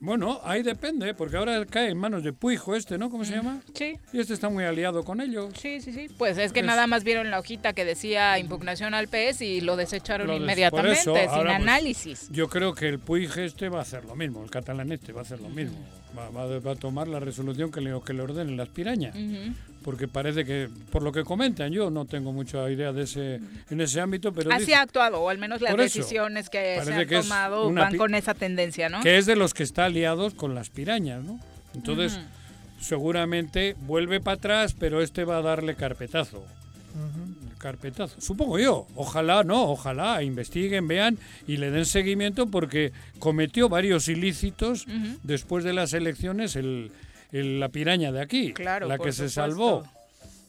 S2: bueno, ahí depende, porque ahora cae en manos de Puijo este, ¿no? ¿Cómo se llama?
S1: Sí.
S2: Y este está muy aliado con ellos.
S1: Sí, sí, sí. Pues es que
S2: Es-
S1: nada más vieron la hojita que decía impugnación al PS y lo desecharon
S2: Lo des-
S1: inmediatamente,
S2: eso,
S1: sin
S2: ahora, pues,
S1: análisis.
S2: Yo creo que el Puig este va a hacer lo mismo, el catalán este va a hacer lo mismo. Va, va- va a tomar la resolución que le, que le ordenen las pirañas.
S1: Ujú.
S2: Porque parece que, por lo que comentan, yo no tengo mucha idea de ese en ese ámbito, pero
S1: Así
S2: dice
S1: ha actuado, o al menos las
S2: eso,
S1: decisiones que se han
S2: que
S1: tomado
S2: una
S1: van con esa tendencia, ¿no?
S2: que es de los que está aliados con las pirañas, ¿no? Entonces, seguramente vuelve para atrás, pero este va a darle carpetazo. Carpetazo. Supongo yo. Ojalá, no, ojalá investiguen, vean y le den seguimiento porque cometió varios ilícitos después de las elecciones el, el- la piraña de aquí.
S1: Claro,
S2: la que se
S1: supuesto.
S2: salvó.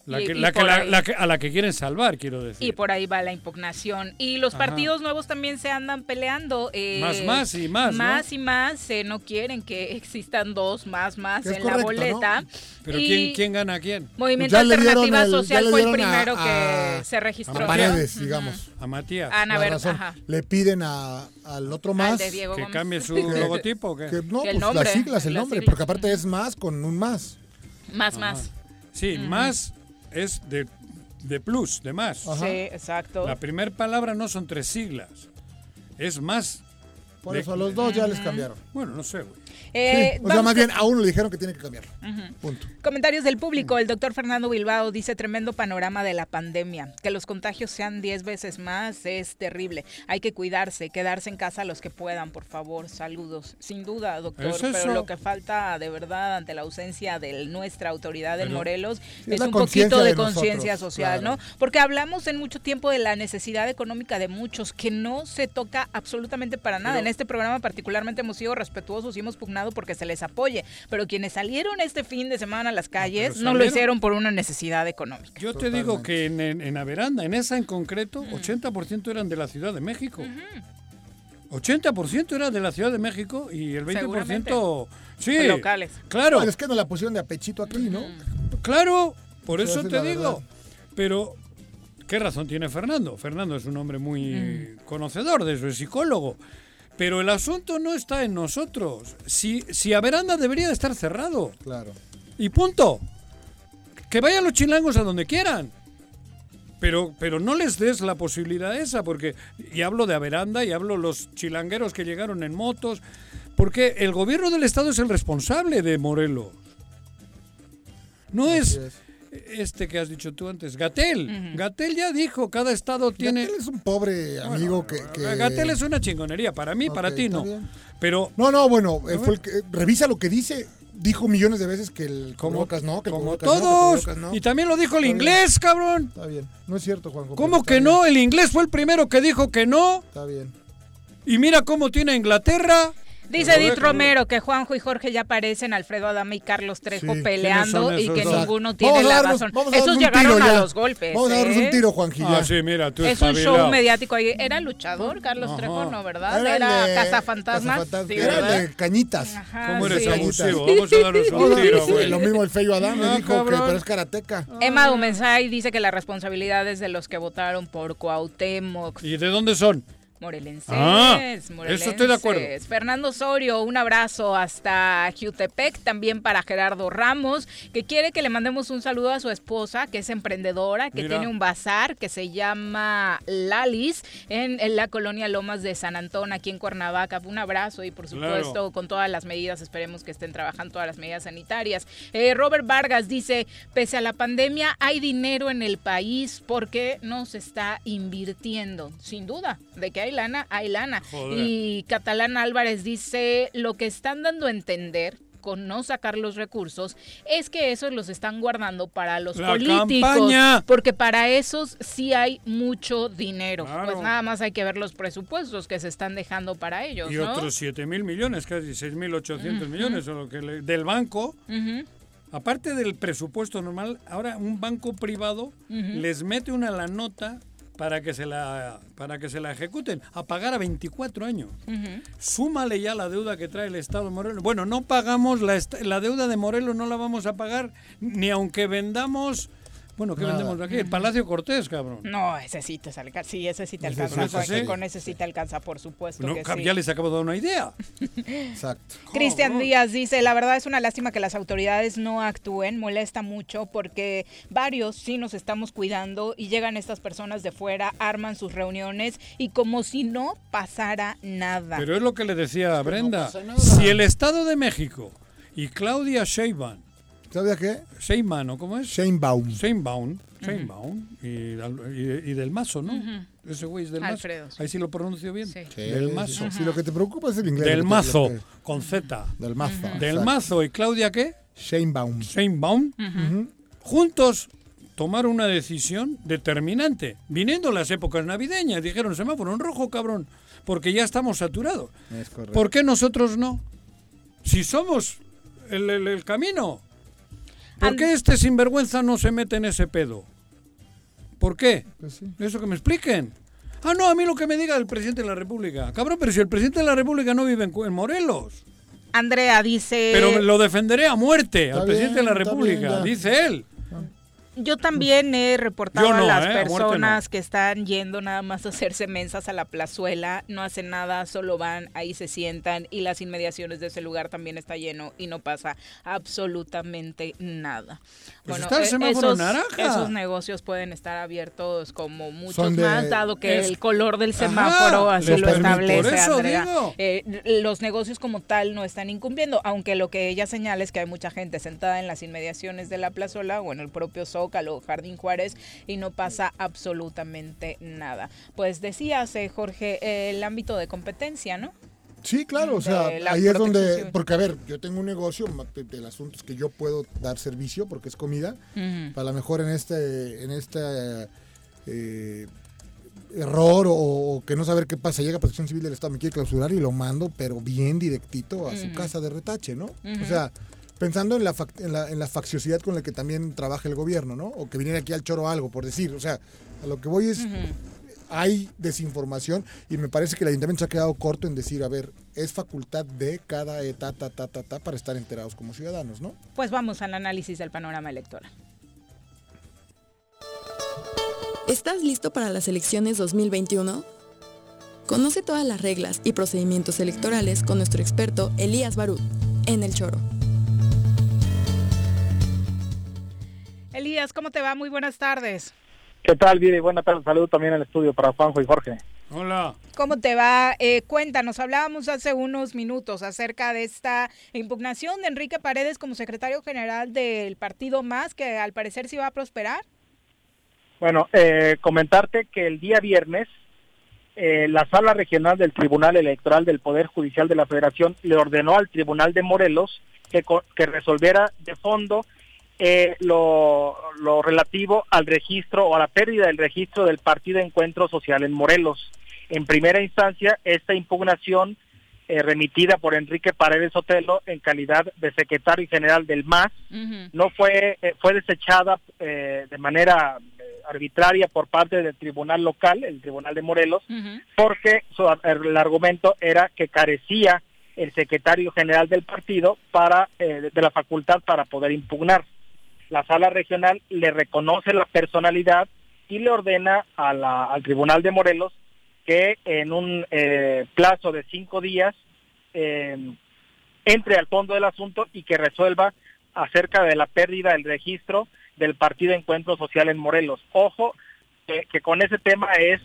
S2: La que,
S1: y
S2: la que-
S1: por
S2: la-
S1: ahí-
S2: la que- a la que quieren salvar, quiero decir.
S1: Y por ahí va la impugnación. Y los
S2: Ajá.
S1: partidos nuevos también se andan peleando. eh,
S2: Más, más y más, ¿no?
S1: Más y más. eh, no quieren que existan dos más, más en
S2: correcto,
S1: la boleta.
S2: Pero
S1: Y
S2: ¿quién, ¿quién gana a quién?
S1: Movimiento Alternativa
S5: el-
S1: Social fue el
S5: a-
S1: primero que
S5: a-
S1: se registró.
S5: A Paredes, digamos.
S2: A Matías.
S1: Ana
S5: La
S1: Ver-
S5: razón.
S1: ajá.
S5: Le piden a- al otro más
S2: Que
S1: Gómez.
S2: cambie su
S5: Que-
S2: logotipo. ¿o qué?
S5: que no,
S1: Que el
S5: pues
S1: nombre,
S5: las siglas, el nombre,
S1: siglas.
S5: porque aparte es más con un más.
S1: Más, más.
S2: Sí, más es de, de plus, de más.
S1: Sí, exacto.
S2: La primera palabra no son tres siglas. Es más.
S5: Por
S2: de-
S5: eso a los dos ya les cambiaron.
S2: Bueno, no sé, güey.
S1: Eh,
S5: Sí, o sea, más
S1: con-
S5: bien a uno le dijeron que tiene que cambiar. Punto.
S1: Comentarios del público. El doctor Fernando Bilbao dice tremendo panorama de la pandemia. Que los contagios sean 10 veces más es terrible. Hay que cuidarse, quedarse en casa los que puedan, por favor. Saludos. Sin duda, doctor.
S2: Es
S1: Pero lo que falta de verdad ante la ausencia de nuestra autoridad en
S2: Pero-
S1: Morelos
S5: Sí, es
S1: un poquito de,
S5: de
S1: conciencia social,
S5: claro.
S1: ¿no? Porque hablamos en mucho tiempo de la necesidad económica de muchos que no se toca absolutamente para nada.
S2: Pero-
S1: en este programa particularmente hemos sido respetuosos y hemos porque se les apoye, pero quienes salieron este fin de semana a las calles
S2: pero
S1: no lo hicieron por una necesidad económica.
S2: Yo te digo que en, en, en Averanda, en esa en concreto, 80% eran de la Ciudad de México. 80% era de la Ciudad de México y el 20% sí,
S1: Locales.
S2: Claro.
S5: Bueno, es que no la pusieron de apechito aquí, ¿no?
S2: Claro, por eso te digo.
S5: verdad.
S2: Pero, ¿qué razón tiene Fernando? Fernando es un hombre muy conocedor de eso, es psicólogo. Pero el asunto no está en nosotros. Si, si a veranda debería de estar cerrado.
S5: Claro.
S2: Y punto. Que vayan los chilangos a donde quieran. Pero, pero no les des la posibilidad esa, porque, y hablo de Averanda, y hablo los chilangueros que llegaron en motos, porque el gobierno del Estado es el responsable de Morelos. No es, este que has dicho tú antes, Gatel. Gatel ya dijo, cada estado tiene...
S5: Gatel es un pobre amigo que, que-
S2: Gatel es una chingonería, para mí, para ti no.
S5: bien.
S2: Pero
S5: No, no, bueno, él
S2: A
S5: fue el que, revisa lo que dice. Dijo millones de veces que el
S2: Como-
S5: no, que el
S2: como
S5: no, que no.
S2: Y también lo dijo el
S5: Está bien.
S2: inglés, cabrón.
S5: Está bien. No es cierto, Juanjo.
S2: ¿Cómo que no? El inglés fue el primero que dijo que no.
S5: Está bien.
S2: Y mira cómo tiene a Inglaterra.
S1: Dice Edith. Romero que Juanjo y Jorge ya aparecen, Alfredo Adame y Carlos Trejo
S5: Sí.
S1: peleando
S2: ¿Quiénes
S1: y que ninguno tiene la
S5: darnos-
S1: razón.
S5: vamos a
S1: Esos llegaron
S5: tiro
S1: a
S5: ya.
S1: los golpes.
S5: Vamos a darnos
S1: ¿eh?
S5: un tiro, Juanji.
S2: Ah, sí, mira, tú
S1: Es un show mediático. ahí. ¿Era luchador, Carlos
S2: Ajá.
S1: Trejo? No, ¿verdad?
S5: Era
S1: Era, cazafantasmas. Sí,
S5: Era de cañitas.
S1: Ajá,
S2: ¿Cómo eres
S1: sí.
S2: abusivo? Vamos a darnos un tiro, güey.
S5: Lo mismo el Feyo Adame
S2: Ah,
S5: dijo que pero es karateca.
S1: Emma Dumensay dice que la responsabilidad es de los que votaron por Cuauhtémoc.
S2: ¿Y de dónde son?
S1: Morelenses,
S2: Ah,
S1: morelenses.
S2: eso estoy de acuerdo.
S1: Fernando Osorio, un abrazo hasta Jutepec, también para Gerardo Ramos, que quiere que le mandemos un saludo a su esposa, que es emprendedora, que
S2: Mira.
S1: tiene un bazar que se llama Lalis en, en la colonia Lomas de San Antón, aquí en Cuernavaca. Un abrazo y por
S2: Claro.
S1: supuesto con todas las medidas, esperemos que estén trabajando todas las medidas sanitarias. Eh, Robert Vargas dice, pese a la pandemia hay dinero en el país porque no se está invirtiendo. Sin duda, de que hay lana, hay lana.
S2: Joder.
S1: Y Catalán Álvarez dice, lo que están dando a entender con no sacar los recursos es que esos los están guardando para los
S2: La
S1: políticos
S2: campaña.
S1: porque para esos sí hay mucho dinero
S2: Claro.
S1: pues nada más hay que ver los presupuestos que se están dejando para ellos
S2: Y
S1: ¿no?
S2: otros 7 mil millones, casi 6 mil 800 millones o lo que le- del banco. Aparte del presupuesto normal, ahora un banco privado les mete una la nota para que se la para que se la ejecuten a pagar a 24 años. Súmale ya la deuda que trae el Estado de Morelos. Bueno, no pagamos la, la deuda de Morelos, no la vamos a pagar ni aunque vendamos. Bueno, ¿qué
S5: Nada.
S2: vendemos aquí? El Palacio Cortés, cabrón.
S1: No, ese sí te alcanza. Sí, ese sí te
S2: Ese
S1: alcanza.
S2: sí,
S1: Con-
S2: ese sí.
S1: Con ese sí te alcanza, por supuesto
S2: No,
S1: que
S2: ca-
S1: sí.
S2: ya les acabo de dar una idea.
S5: Exacto.
S1: Cristian Díaz dice, la verdad es una lástima que las autoridades no actúen, molesta mucho porque varios sí nos estamos cuidando y llegan estas personas de fuera, arman sus reuniones y como si no pasara nada.
S2: Pero es lo que le decía a Brenda. si el Estado de México y Claudia Sheinbaum,
S5: ¿Sabes qué?
S2: Sheinbaum, ¿o cómo es?
S5: Sheinbaum.
S2: Sheinbaum, Sheinbaum y, Dal- y- y del Mazo, ¿no?
S1: Ujú.
S2: Ese güey es del Mazo.
S1: Alfredo, sí.
S2: Ahí sí lo pronuncio bien.
S1: Sí.
S5: Sí,
S2: Del Mazo.
S5: sí. Si lo que te preocupa es el inglés.
S2: Del Mazo, con Z.
S5: Del Mazo.
S2: Del
S5: exacto.
S2: Mazo y Claudia, ¿qué?
S5: Sheinbaum.
S2: Sheinbaum. Juntos tomaron una decisión determinante. Viniendo las épocas navideñas, dijeron semáforo en rojo, cabrón, porque ya estamos saturados.
S5: Es correcto.
S2: ¿Por qué nosotros no? Si somos el, el- el camino. ¿Por qué este sinvergüenza no se mete en ese pedo? ¿Por qué?
S5: Pues sí.
S2: Eso que me expliquen. Ah, no, a mí lo que me diga el presidente de la República. Cabrón, pero si el presidente de la República no vive en, Morelos.
S1: Andrea dice...
S2: Pero lo defenderé a muerte
S5: Está
S2: al presidente de la
S5: bien,
S2: República,
S5: bien,
S2: dice él.
S1: Yo también he reportado
S2: no,
S1: a las
S2: ¿eh?
S1: Personas que están yendo nada más a hacerse mensas a la plazuela, no hacen nada, solo van, ahí se sientan y las inmediaciones de ese lugar también está lleno y no pasa absolutamente nada.
S2: Pues está el semáforo
S1: esos,
S2: naranja.
S1: esos negocios pueden estar abiertos como muchos
S5: de-
S1: más, dado que
S2: Es-
S1: el color del
S2: Ajá,
S1: semáforo así lo establece,
S2: Por eso
S1: Andrea. Eh, los negocios como tal no están incumpliendo, aunque lo que ella señala es que hay mucha gente sentada en las inmediaciones de la plazuela o en el propio Zócalo Jardín Juárez y no pasa absolutamente nada. Pues decías, eh, Jorge, el ámbito de competencia, ¿no?
S5: Sí, claro, o sea, ahí es donde, porque a ver, yo tengo un negocio, del asunto es que yo puedo dar servicio porque es comida,
S1: Ujú.
S5: a lo mejor en este, en esta eh, error o, o que no saber qué pasa, llega Protección Civil del Estado, me quiere clausurar y lo mando, pero bien directito a su casa de retache, ¿no? O sea, pensando en la, en, la, en la facciosidad con la que también trabaja el gobierno, ¿no? O que viniera aquí al choro algo, por decir. O sea, a lo que voy es, hay desinformación y me parece que el ayuntamiento se ha quedado corto en decir, a ver, es facultad de cada eta, ta, ta, ta, ta, para estar enterados como ciudadanos, ¿no?
S1: Pues vamos al análisis del panorama electoral.
S16: ¿Estás listo para las elecciones 2021? Conoce todas las reglas y procedimientos electorales con nuestro experto Elías Barut en El Choro.
S1: Elías, ¿cómo te va? Muy buenas tardes.
S22: ¿Qué tal, Viri? Buenas tardes. Saludos también al estudio para Juanjo y Jorge.
S2: Hola.
S1: ¿Cómo te va? Eh, cuéntanos, hablábamos hace unos minutos acerca de esta impugnación de Enrique Paredes como secretario general del partido Más, que al parecer sí va a prosperar.
S22: Bueno, eh, comentarte que el día viernes eh, la sala regional del Tribunal Electoral del Poder Judicial de la Federación le ordenó al Tribunal de Morelos que, que resolviera de fondo eh, lo, lo relativo al registro o a la pérdida del registro del Partido Encuentro Social en Morelos. En primera instancia, esta impugnación eh, remitida por Enrique Paredes Sotelo en calidad de secretario general del MAS no fue eh, fue desechada eh, de manera eh, arbitraria por parte del tribunal local, el tribunal de Morelos, porque su- el argumento era que carecía el secretario general del partido para eh, de la facultad para poder impugnar. La sala regional le reconoce la personalidad y le ordena al tribunal de Morelos que en un eh, plazo de cinco días eh, entre al fondo del asunto y que resuelva acerca de la pérdida del registro del Partido Encuentro Social en Morelos. Ojo, que, con ese tema es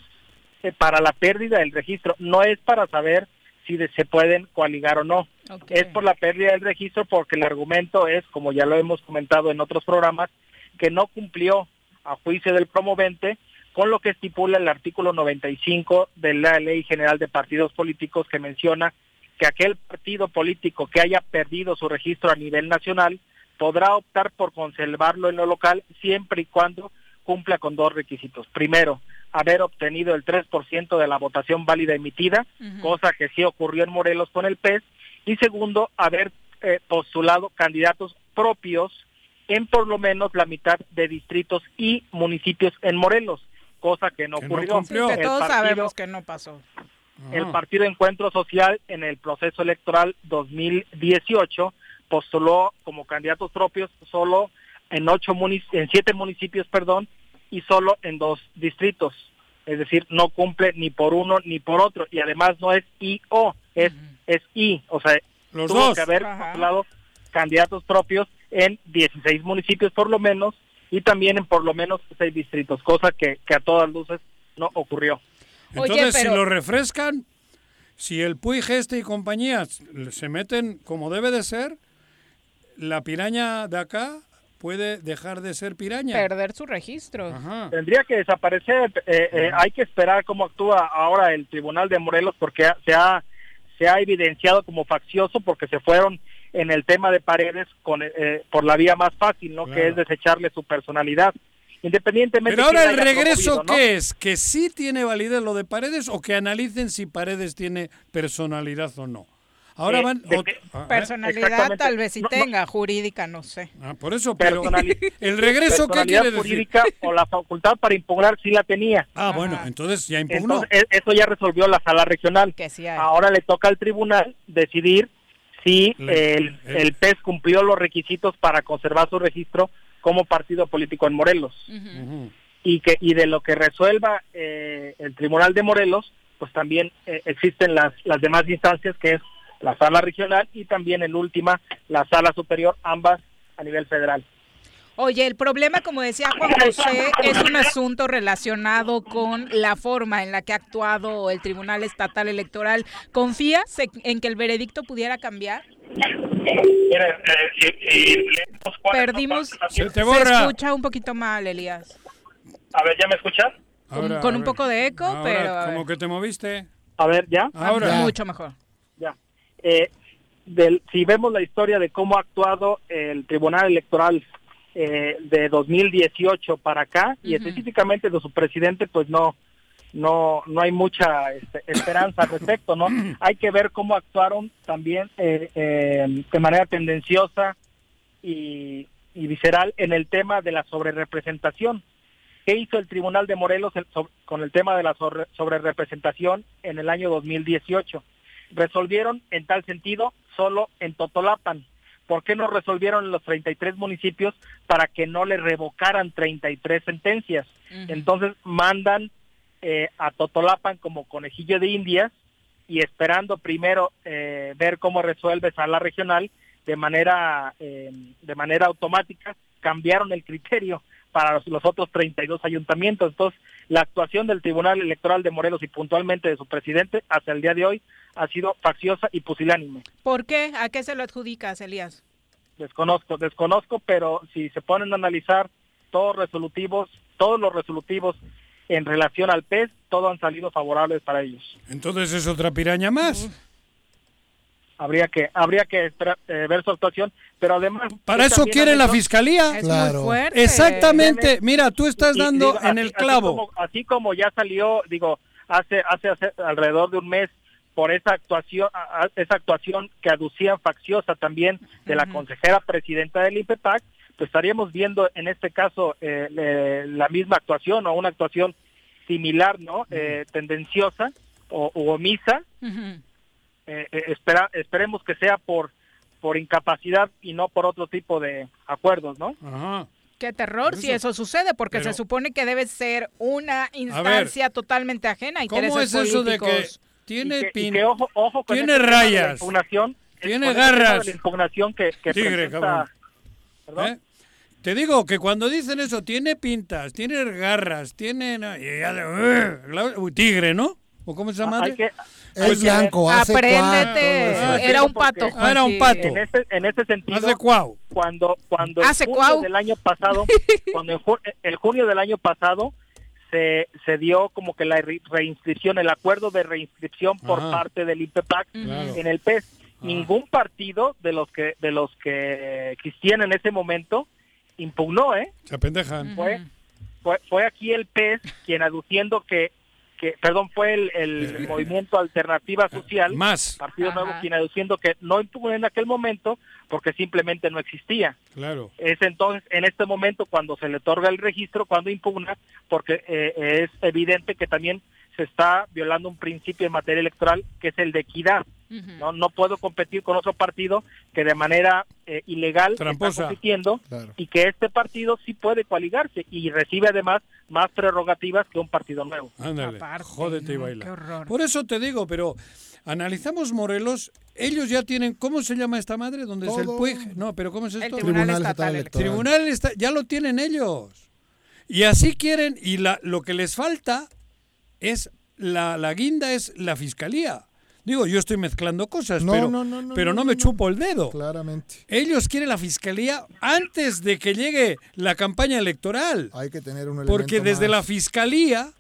S22: eh, para la pérdida del registro, no es para saber si se pueden coaligar o no. Es por la pérdida del registro porque el argumento es, como ya lo hemos comentado en otros programas, que no cumplió a juicio del promovente con lo que estipula el artículo 95 de la Ley General de Partidos Políticos que menciona que aquel partido político que haya perdido su registro a nivel nacional podrá optar por conservarlo en lo local siempre y cuando cumpla con dos requisitos. Primero, haber obtenido el 3% de la votación válida emitida, cosa que sí ocurrió en Morelos con el PES. Y segundo, haber eh, postulado candidatos propios en por lo menos la mitad de distritos y municipios en Morelos, cosa que no
S1: Que no
S22: ocurrió.
S1: cumplió. Que
S22: El
S1: todos
S22: partido-
S1: sabemos que no pasó.
S22: el Partido Encuentro Social en el proceso electoral 2018 postuló como candidatos propios solo en ocho en siete municipios, perdón, y solo en dos distritos. Es decir, no cumple ni por uno ni por otro y además no es I o es es I, o sea,
S2: Los
S22: tuvo
S2: dos.
S22: que haber
S2: Ajá.
S22: postulado candidatos propios en 16 municipios por lo menos y también en por lo menos seis distritos, cosa que, que a todas luces no ocurrió.
S2: Entonces, si lo refrescan, si el Puig este y compañía se meten como debe de ser, la piraña de acá puede dejar de ser piraña.
S1: Perder su registro.
S22: Tendría que desaparecer. eh, eh, hay que esperar cómo actúa ahora el Tribunal de Morelos porque se ha se ha evidenciado como faccioso porque se fueron en el tema de paredes con eh, por la vía más fácil, ¿no? Que es desecharle su personalidad. Independientemente
S2: Pero ahora el regreso. ¿qué es? ¿Que sí tiene validez lo de Paredes o que analicen si Paredes tiene personalidad o no? Ahora
S22: Eh,
S2: van...
S22: de que-
S2: ah,
S1: Personalidad
S22: Exactamente.
S1: tal vez sí
S22: No, no.
S1: tenga, jurídica no sé.
S2: Ah, por eso, pero el regreso, ¿qué
S22: personalidad
S2: quiere decir?
S22: jurídica o la facultad para impugnar sí la tenía.
S2: Ah, bueno, entonces ya impugnó.
S22: Entonces, e- eso ya resolvió la sala regional. Ahora le toca al tribunal decidir si
S2: Le-
S22: el,
S2: el-
S22: el PES cumplió los requisitos para conservar su registro como partido político en Morelos. Y que y de lo que resuelva eh, el tribunal de Morelos, pues también eh, existen las, las demás instancias, que es la sala regional y también en última la sala superior, ambas a nivel federal.
S1: Oye, el problema, como decía Juan José, es un asunto relacionado con la forma en la que ha actuado el Tribunal Estatal Electoral. ¿Confías en- que el veredicto pudiera cambiar? Perdimos.
S2: Se te borra.
S1: escucha un poquito mal, Elías.
S22: A ver, ¿ya me escuchan?
S1: Con,
S2: Ahora,
S1: con
S2: a
S1: un poco de eco,
S2: Ahora,
S1: pero.
S2: como que te moviste.
S22: A ver, ¿ya?
S2: Ahora.
S1: Mucho mejor.
S22: Eh, del, si vemos la historia de cómo ha actuado el Tribunal Electoral eh, de 2018 para acá, y específicamente de su presidente, pues no no no hay mucha este, esperanza al respecto, ¿no? Hay que ver cómo actuaron también eh, eh, de manera tendenciosa y, y visceral en el tema de la sobrerepresentación. ¿Qué hizo el Tribunal de Morelos el- so- con el tema de la sobre- sobrerepresentación en el año 2018? Resolvieron en tal sentido solo en Totolapan. ¿Por qué no resolvieron en los 33 municipios para que no le revocaran 33 sentencias? Entonces mandan eh, a Totolapan como conejillo de indias y esperando primero eh, ver cómo resuelve Sala Regional de manera eh, de manera automática cambiaron el criterio para los, los otros 32 ayuntamientos. Entonces, la actuación del Tribunal Electoral de Morelos y puntualmente de su presidente hasta el día de hoy ha sido facciosa y pusilánime.
S1: ¿Por qué? ¿A qué se lo adjudicas, Elías?
S22: Desconozco, desconozco, pero si se ponen a analizar todos resolutivos, todos los resolutivos en relación al PES, todos han salido favorables para ellos.
S2: Entonces es otra piraña más.
S22: Habría que habría que esperar, eh, ver su actuación, pero además
S2: Para
S22: es
S2: eso quiere la fiscalía.
S1: Es muy fuerte.
S2: Exactamente. Mira, tú estás
S22: Y
S2: dando
S22: digo,
S2: en
S22: así-
S2: el
S22: así
S2: clavo.
S22: como- Así como, ya salió, digo, hace, hace hace alrededor de un mes por esa actuación, a- a- esa actuación que aducían facciosa también de la consejera presidenta del IPEPAC, pues estaríamos viendo en este caso eh, le- la misma actuación o una actuación similar, ¿no? Eh, tendenciosa o u omisa. Eh, eh, espera, esperemos que sea por por incapacidad y no por otro tipo de acuerdos, ¿no?
S2: Ajá.
S1: Qué terror si eso sucede, porque
S2: Pero-
S1: se supone que debe ser una instancia totalmente ajena a
S2: ¿Cómo es eso de que tiene
S22: Y que- y que ojo, ojo con
S2: tiene
S22: este
S2: rayas,
S22: impugnación,
S2: tiene
S22: con este
S2: garras?
S22: la impugnación que, que
S2: Tigre,
S22: presenta-
S2: cabrón.
S22: ¿Perdón?
S2: ¿Eh? Te digo que cuando dicen eso, tiene pintas, tiene garras, tiene... tigre, ¿no? ¿O cómo se llama?
S22: Hay que-
S5: Es blanco, hace
S1: Apréndete,
S5: cuatro,
S1: era un pato.
S2: Ah, era un pato.
S22: En este, en este sentido,
S2: Hace cuau.
S22: cuando cuando
S1: Hace
S22: junio
S1: cuau.
S22: del año pasado, cuando en ju- el junio del año pasado se, se dio como que la re- reinscripción, el acuerdo de reinscripción por
S2: Ajá.
S22: parte del
S2: Claro.
S22: en el PES. Ningún partido de los que de los que existían en ese momento impugnó, ¿eh?
S2: Se apendejan.
S22: fue, fue fue aquí el PES quien aduciendo que que perdón fue el, el movimiento alternativa social
S2: Más.
S22: partido
S1: Ajá.
S22: nuevo quien aduciendo que no impugnó en aquel momento porque simplemente no existía
S2: Claro.
S22: es entonces en este momento cuando se le otorga el registro cuando impugna porque eh, es evidente que también se está violando un principio en materia electoral que es el de equidad no no puedo competir con otro partido que de manera eh, ilegal
S2: Tramposa.
S22: está compitiendo
S5: Claro.
S22: y que este partido sí puede coaligarse y recibe además más prerrogativas que un partido nuevo
S2: Ándale,
S1: Aparte,
S2: jódete y baila. Por eso te digo, pero analizamos Morelos, ellos ya tienen, ¿cómo se llama esta madre? ¿Dónde es el. Puig? No, pero ¿cómo es
S1: El
S2: esto?
S1: Tribunal,
S5: Tribunal
S1: Estatal
S5: Estatal
S1: Electoral.
S2: Tribunal está, ya lo tienen ellos. Y así quieren, y la, lo que les falta es, la, la guinda es la fiscalía. Digo, yo estoy mezclando cosas,
S5: No,
S2: pero,
S5: no, no, no,
S2: pero no,
S5: no,
S2: me
S5: no.
S2: chupo el dedo.
S5: Claramente.
S2: Ellos quieren la fiscalía antes de que llegue la campaña electoral.
S5: Hay que tener un
S2: Porque desde la fiscalía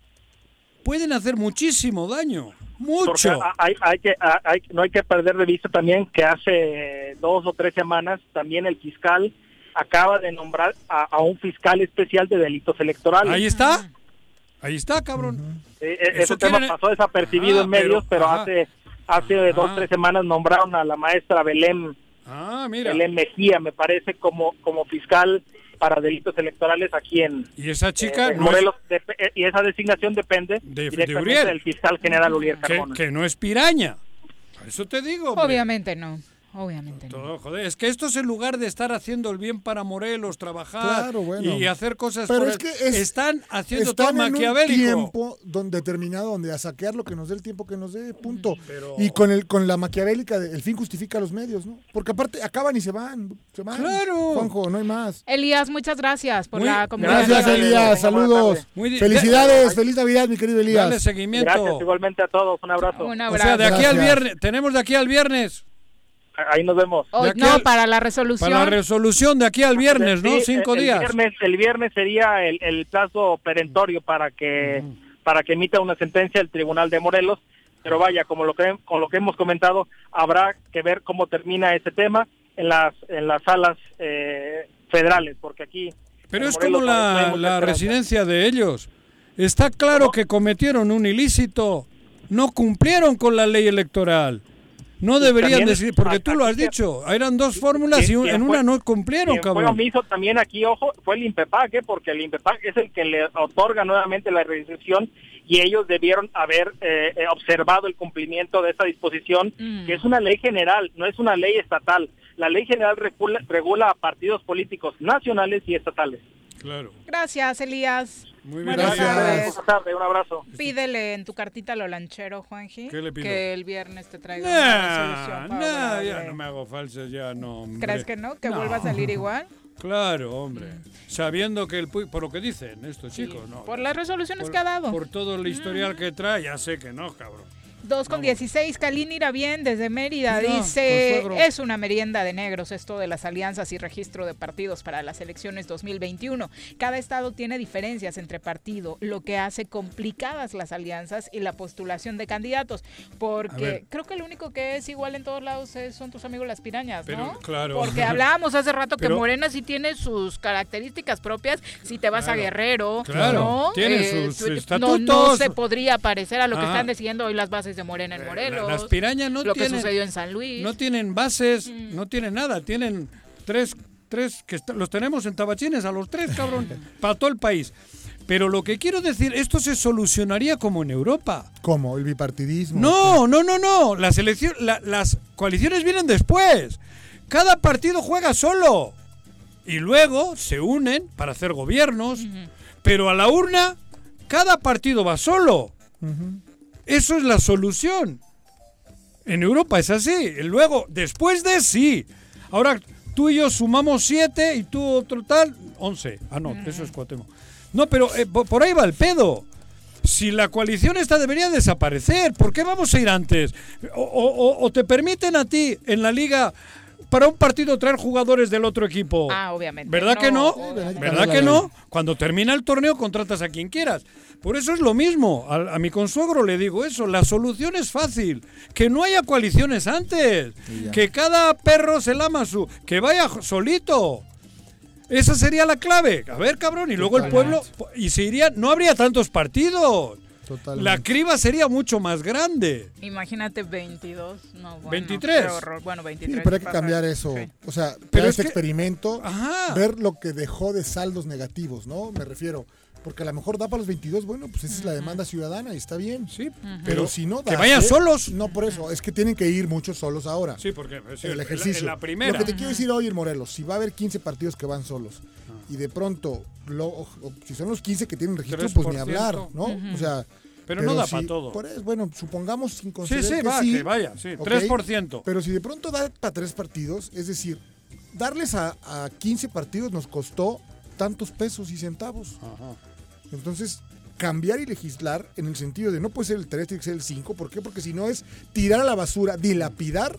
S2: pueden hacer muchísimo daño. Mucho.
S22: hay, hay que, hay- no hay que perder de vista también que hace dos o tres semanas también el fiscal acaba de nombrar a, a un fiscal especial de delitos electorales.
S2: Ahí está. Ahí está, cabrón.
S22: Eh, eh,
S2: Eso
S22: ese tema
S2: quieren-
S22: pasó desapercibido en medios,
S2: pero-
S22: pero,
S2: ajá.
S22: Hace hace dos tres semanas nombraron a la maestra Belén
S2: Ah, mira.
S22: Belén Mejía, me parece, como como fiscal para delitos electorales aquí en,
S2: Y esa chica
S22: en
S2: no es-
S22: Morelos. Dep- eh, y esa designación depende
S2: De- de
S22: directamente
S2: Uriel.
S22: del fiscal general Uriel
S2: que,
S22: Carmona.
S2: que no es piraña. Eso te digo. hombre.
S1: Obviamente no. Obviamente no.
S2: Todo, joder, es que esto es en lugar de estar haciendo el bien para Morelos, trabajar
S5: Claro, bueno.
S2: y hacer cosas
S5: Pero
S2: por
S5: es
S2: el-
S5: que es-
S2: están haciendo
S5: Están
S2: todo
S5: en un
S2: maquiavélico.
S5: tiempo donde determinado donde a saquear lo que nos dé el tiempo que nos dé, punto.
S2: Pero-
S5: Y con el con la maquiavélica de, el fin justifica los medios, ¿no? Porque aparte acaban y se van, se van.
S2: Claro.
S5: Juanjo, no hay más.
S1: Elías, muchas gracias por
S2: Muy-
S1: la comunicación.
S5: Gracias, Elías. Saludos.
S2: Muy
S5: Felicidades, feliz Navidad, mi querido
S2: Dale
S5: Elías.
S2: seguimiento.
S22: Gracias igualmente a todos, un abrazo.
S1: Un
S2: o
S1: abrazo.
S2: sea, de aquí al viernes, tenemos de aquí al viernes.
S22: Ahí nos vemos.
S2: Aquí
S1: no,
S2: al-
S1: para la resolución.
S2: Para la resolución de aquí al viernes, ¿no?
S22: Sí,
S2: Cinco
S22: el
S2: días.
S22: Viernes, el viernes sería el, el plazo perentorio para que para que emita una sentencia el Tribunal de Morelos. Pero vaya, como lo que con lo que hemos comentado, habrá que ver cómo termina ese tema en las en las salas eh, federales, porque aquí
S2: Pero es como
S22: Morelos no
S2: la, la residencia de ellos. Está claro que cometieron un ilícito. No cumplieron con la ley electoral. No deberían
S22: también
S2: decir, porque tú lo has dicho, eran dos fórmulas y un- en
S22: fue-
S2: una no cumplieron,
S22: quien fue
S2: cabrón.
S22: omiso también aquí, ojo, fue el INPEPAC, ¿eh? porque el INPEPAC es el que le otorga nuevamente la restricción y ellos debieron haber eh, eh, observado el cumplimiento de esta disposición,
S1: Mm.
S22: que es una ley general, no es una ley estatal. La ley general regula, regula a partidos políticos nacionales y estatales.
S2: Claro.
S1: Gracias, Elías.
S2: Muy
S22: bien,
S1: Buenas
S22: gracias.
S1: tardes.
S22: Buenas tardes, un abrazo.
S1: Pídele en tu cartita a lo lanchero, Juanji,
S2: ¿Qué le pido?
S1: que el viernes te traiga
S2: Nah,
S1: una resolución
S2: nah, ya no me hago falsas, ya no. hombre.
S1: ¿Crees que no? ¿Que vuelva a salir igual?
S2: Claro, hombre. Sabiendo que el Puy, por lo que dicen estos chicos, ¿no?
S1: Por las resoluciones
S2: Por-
S1: que ha dado.
S2: Por todo el historial que trae, ya sé que no, cabrón.
S1: 2 con 16, Kalin irá bien desde Mérida. Dice, es una merienda de negros esto de las alianzas y registro de partidos para las elecciones 2021. Cada estado tiene diferencias entre partido, lo que hace complicadas las alianzas y la postulación de candidatos. Porque creo que lo único que es igual en todos lados es- son tus amigos las pirañas,
S2: Pero,
S1: ¿no?
S2: claro.
S1: Porque hablábamos hace rato que
S2: Pero-
S1: Morena sí tiene sus características propias. Si te vas a. Guerrero,
S2: Claro,
S1: ¿no?
S2: tiene sus
S1: tú- No, no se podría parecer a lo que están decidiendo hoy las bases de Morena en Morelos.
S2: La- Las pirañas no
S1: lo
S2: tienen.
S1: que sucedió en San Luis.
S2: No tienen bases, no tienen nada. Tienen tres, tres que los tenemos en tabachines a los tres, cabrón, para todo el país. Pero lo que quiero decir, esto se solucionaría como en Europa.
S5: ¿Cómo? ¿El bipartidismo?
S2: No, no, no, no. Las, elecciones, las coaliciones vienen después. Cada partido juega solo. Y luego se unen para hacer gobiernos. Pero a la urna, cada partido va solo. Eso es la solución. En Europa es así. Luego, después de sí. Ahora tú y yo sumamos siete y tú otro tal, once. Ah, no, eso es Cuauhtémoc. No, pero eh, po- por ahí va el pedo. Si la coalición esta debería desaparecer, ¿por qué vamos a ir antes? O, o- o- o te permiten a ti en la liga para un partido traer jugadores del otro equipo.
S1: Ah, obviamente.
S2: ¿Verdad que no?
S1: obviamente.
S2: ¿Verdad que no? Cuando termina el torneo contratas a quien quieras. Por eso es lo mismo. A, a mi consuegro le digo eso. La solución es fácil. Que no haya coaliciones antes. Que cada perro se lama su... Que vaya solito. Esa sería la clave. A ver, cabrón. Y luego el pueblo... Y se iría... No habría tantos partidos.
S5: Totalmente.
S2: La criba sería mucho más grande.
S1: Imagínate 22. No, bueno,
S2: 23.
S1: qué horror. Bueno, 23.
S5: Sí, pero hay que cambiar
S1: eso. Sí.
S5: O sea,
S2: Pero
S5: pero
S2: es
S5: este
S2: que-
S5: experimento,
S2: Ajá.
S5: ver lo que dejó de saldos negativos, ¿no? Me refiero. Porque a lo mejor da para los 22, bueno, pues esa es la demanda ciudadana y está bien.
S2: Sí,
S5: pero,
S2: pero
S5: si no
S2: que
S5: da,
S2: vayan
S5: ¿eh?
S2: solos.
S5: No, por eso, es que tienen que ir muchos solos ahora.
S2: Sí, porque sí,
S5: el ejercicio.
S2: En la, primera.
S5: Lo que te quiero decir hoy en Morelos, si va a haber 15 partidos que van solos. Y de pronto, lo- o- o si son los 15 que tienen registro, pues ni
S2: 3%.
S5: hablar, ¿no? O sea,
S2: Pero no da
S5: si-
S2: pa' todo.
S5: por eso, bueno, supongamos sin
S2: Sí,
S5: considerar
S2: sí,
S5: que
S2: va,
S5: sí,
S2: que vaya, sí,
S5: ¿ok?
S2: 3%.
S5: Pero si de pronto da para tres partidos, es decir, darles a, a 15 partidos nos costó tantos pesos y centavos. Entonces, cambiar y legislar en el sentido de no puede ser el 3, tiene que ser el 5. ¿Por qué? Porque si no es tirar a la basura, dilapidar,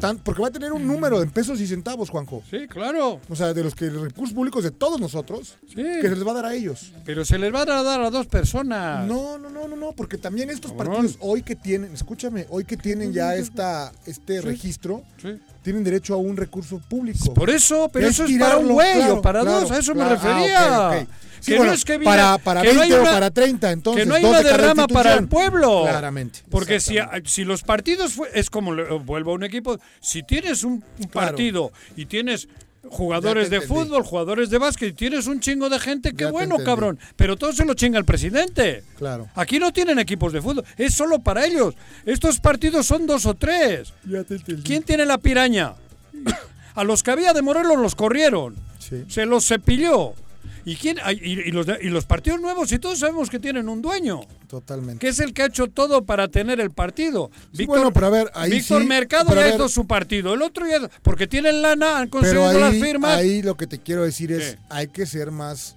S5: tan, porque va a tener un número en pesos y centavos, Juanjo.
S2: Sí, claro.
S5: O sea, de los que los recursos públicos de todos nosotros, que se les va a dar a ellos.
S2: Pero se les va a dar a dos personas.
S5: No, no, no, no, no, porque también estos
S2: Cabrón.
S5: partidos hoy que tienen, escúchame, hoy que tienen ya esta este
S2: Sí.
S5: registro,
S2: Sí.
S5: Tienen derecho a un recurso público.
S2: Por eso, pero eso es para un güey
S5: claro,
S2: o para
S5: claro,
S2: dos, a eso
S5: claro.
S2: me refería.
S5: Ah. Sí,
S2: que
S5: bueno,
S2: no es que
S5: para, para
S2: que
S5: 20
S2: no hay
S5: o para 30, entonces
S2: que no hay una derrama para el pueblo.
S5: Claramente.
S2: Porque si, si los partidos fue- es como vuelvo a un equipo, si tienes un, partido y tienes jugadores de fútbol, jugadores de básquet tienes un chingo de gente, qué
S5: Ya
S2: bueno, cabrón. Pero todo se lo chinga el presidente.
S5: Claro.
S2: Aquí no tienen equipos de fútbol, es solo para ellos. Estos partidos son dos o tres.
S5: Ya te entendí.
S2: ¿Quién tiene la piraña? A los que había de Morelos los corrieron.
S5: Sí.
S2: Se los cepilló. ¿Y, quién, y, y los, de- y los partidos nuevos, y todos sabemos que tienen un dueño,
S5: Totalmente.
S2: que es el que ha hecho todo para tener el partido.
S5: Sí, bueno, pero a ver, ahí
S2: Víctor
S5: sí,
S2: Mercado ya hizo su partido, el otro ya, porque tienen lana, han conseguido
S5: Pero
S2: las
S5: ahí,
S2: firmas.
S5: ahí lo que te quiero decir es,
S2: ¿Qué?
S5: hay que ser más,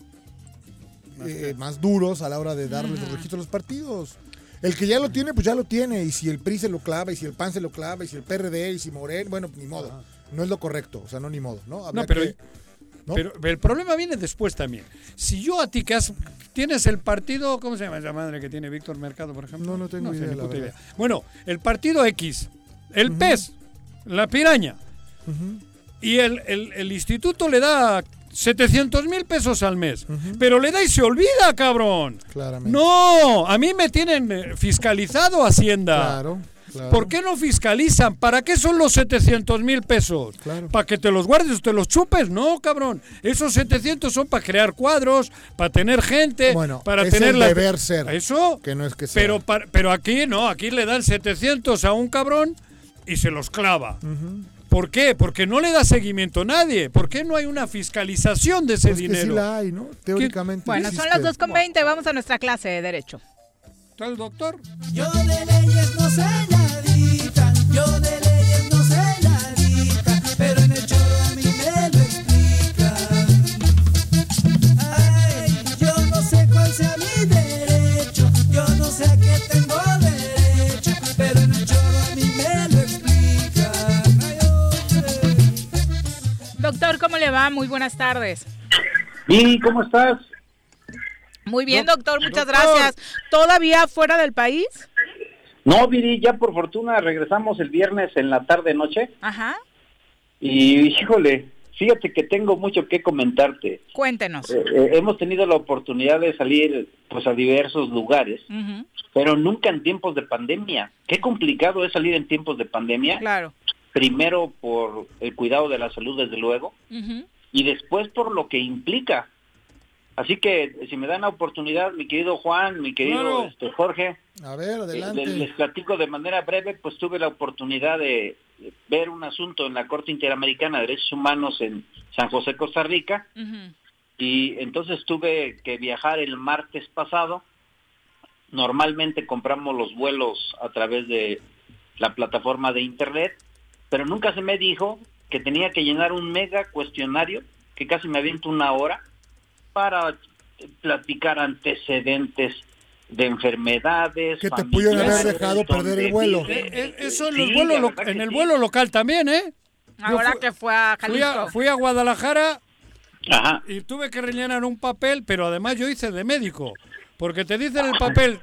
S5: eh, más duros a la hora de darles los registros a los partidos. El que ya lo tiene, pues ya lo tiene. Y si el PRI se lo clava, y si el PAN se lo clava, y si el PRD, y si Morel, bueno, ni modo. No es lo correcto, o sea, no ni modo, ¿no? Habría
S2: No, pero,
S5: que- ¿no?
S2: pero el problema viene después también. Si yo a ti que has- tienes el partido, ¿cómo se llama esa madre que tiene Víctor Mercado, por ejemplo?
S5: No, no tengo
S2: sé,
S5: idea,
S2: ni
S5: la
S2: idea. Bueno, el partido X, el PES, la piraña, y el, el- el instituto le da 700 mil pesos al mes. Pero le da y se olvida, cabrón.
S5: Claramente.
S2: No, a mí me tienen eh, fiscalizado Hacienda.
S5: Claro, claro.
S2: ¿Por qué no fiscalizan? ¿Para qué son los 700 mil pesos? ¿Para que te los guardes o te los chupes? No, cabrón. Esos 700 son para crear cuadros, para tener gente,
S5: Bueno,
S2: para
S5: es
S2: tener
S5: el
S2: la...
S5: deber ser.
S2: Eso.
S5: Que no es que sea.
S2: Pero, par- pero aquí no, aquí le dan 700 a un cabrón y se los clava. ¿Por qué? Porque no le da seguimiento a nadie. ¿Por qué no hay una fiscalización de ese
S5: Pues que
S2: dinero?
S5: sí la hay, ¿no? Teóricamente.
S1: Bueno, son
S5: existe.
S1: las 2.20, vamos a nuestra clase de Derecho.
S2: ¿Está el doctor?
S20: Yo de leyes no sé
S1: Muy buenas tardes.
S23: ¿Y cómo estás?
S1: Muy bien, doctor, muchas gracias. ¿Todavía fuera del país?
S23: No, Viri, ya por fortuna regresamos el viernes en la tarde-noche
S1: Ajá.
S23: y híjole, fíjate que tengo mucho que comentarte.
S1: Cuéntenos.
S23: Eh, eh, hemos tenido la oportunidad de salir pues a diversos lugares, pero nunca en tiempos de pandemia. Qué complicado es salir en tiempos de pandemia.
S1: Claro.
S23: Primero por el cuidado de la salud, desde luego, y después por lo que implica. Así que si me dan la oportunidad, mi querido Juan, mi querido
S5: Claro.
S23: este, Jorge,
S5: A ver,
S23: Eh,
S5: adelante.
S23: Les, les platico de manera breve, pues tuve la oportunidad de de ver un asunto en la Corte Interamericana de Derechos Humanos en San José, Costa Rica, y entonces tuve que viajar el martes pasado. Normalmente compramos los vuelos a través de la plataforma de Internet, pero nunca se me dijo que tenía que llenar un mega cuestionario, que casi me aviento una hora, para platicar antecedentes de enfermedades.
S5: Que te pudieron haber dejado perder el vuelo.
S23: vive.
S2: Eh, Eso en,
S23: Sí,
S2: los vuelos lo- en el
S23: sí.
S2: vuelo local también, ¿eh?
S1: Ahora que fue a
S2: Fui
S1: Jalisco.
S2: a, fui a Guadalajara
S23: Ajá.
S2: y tuve que rellenar un papel, pero además yo hice de médico. Porque te dicen el papel,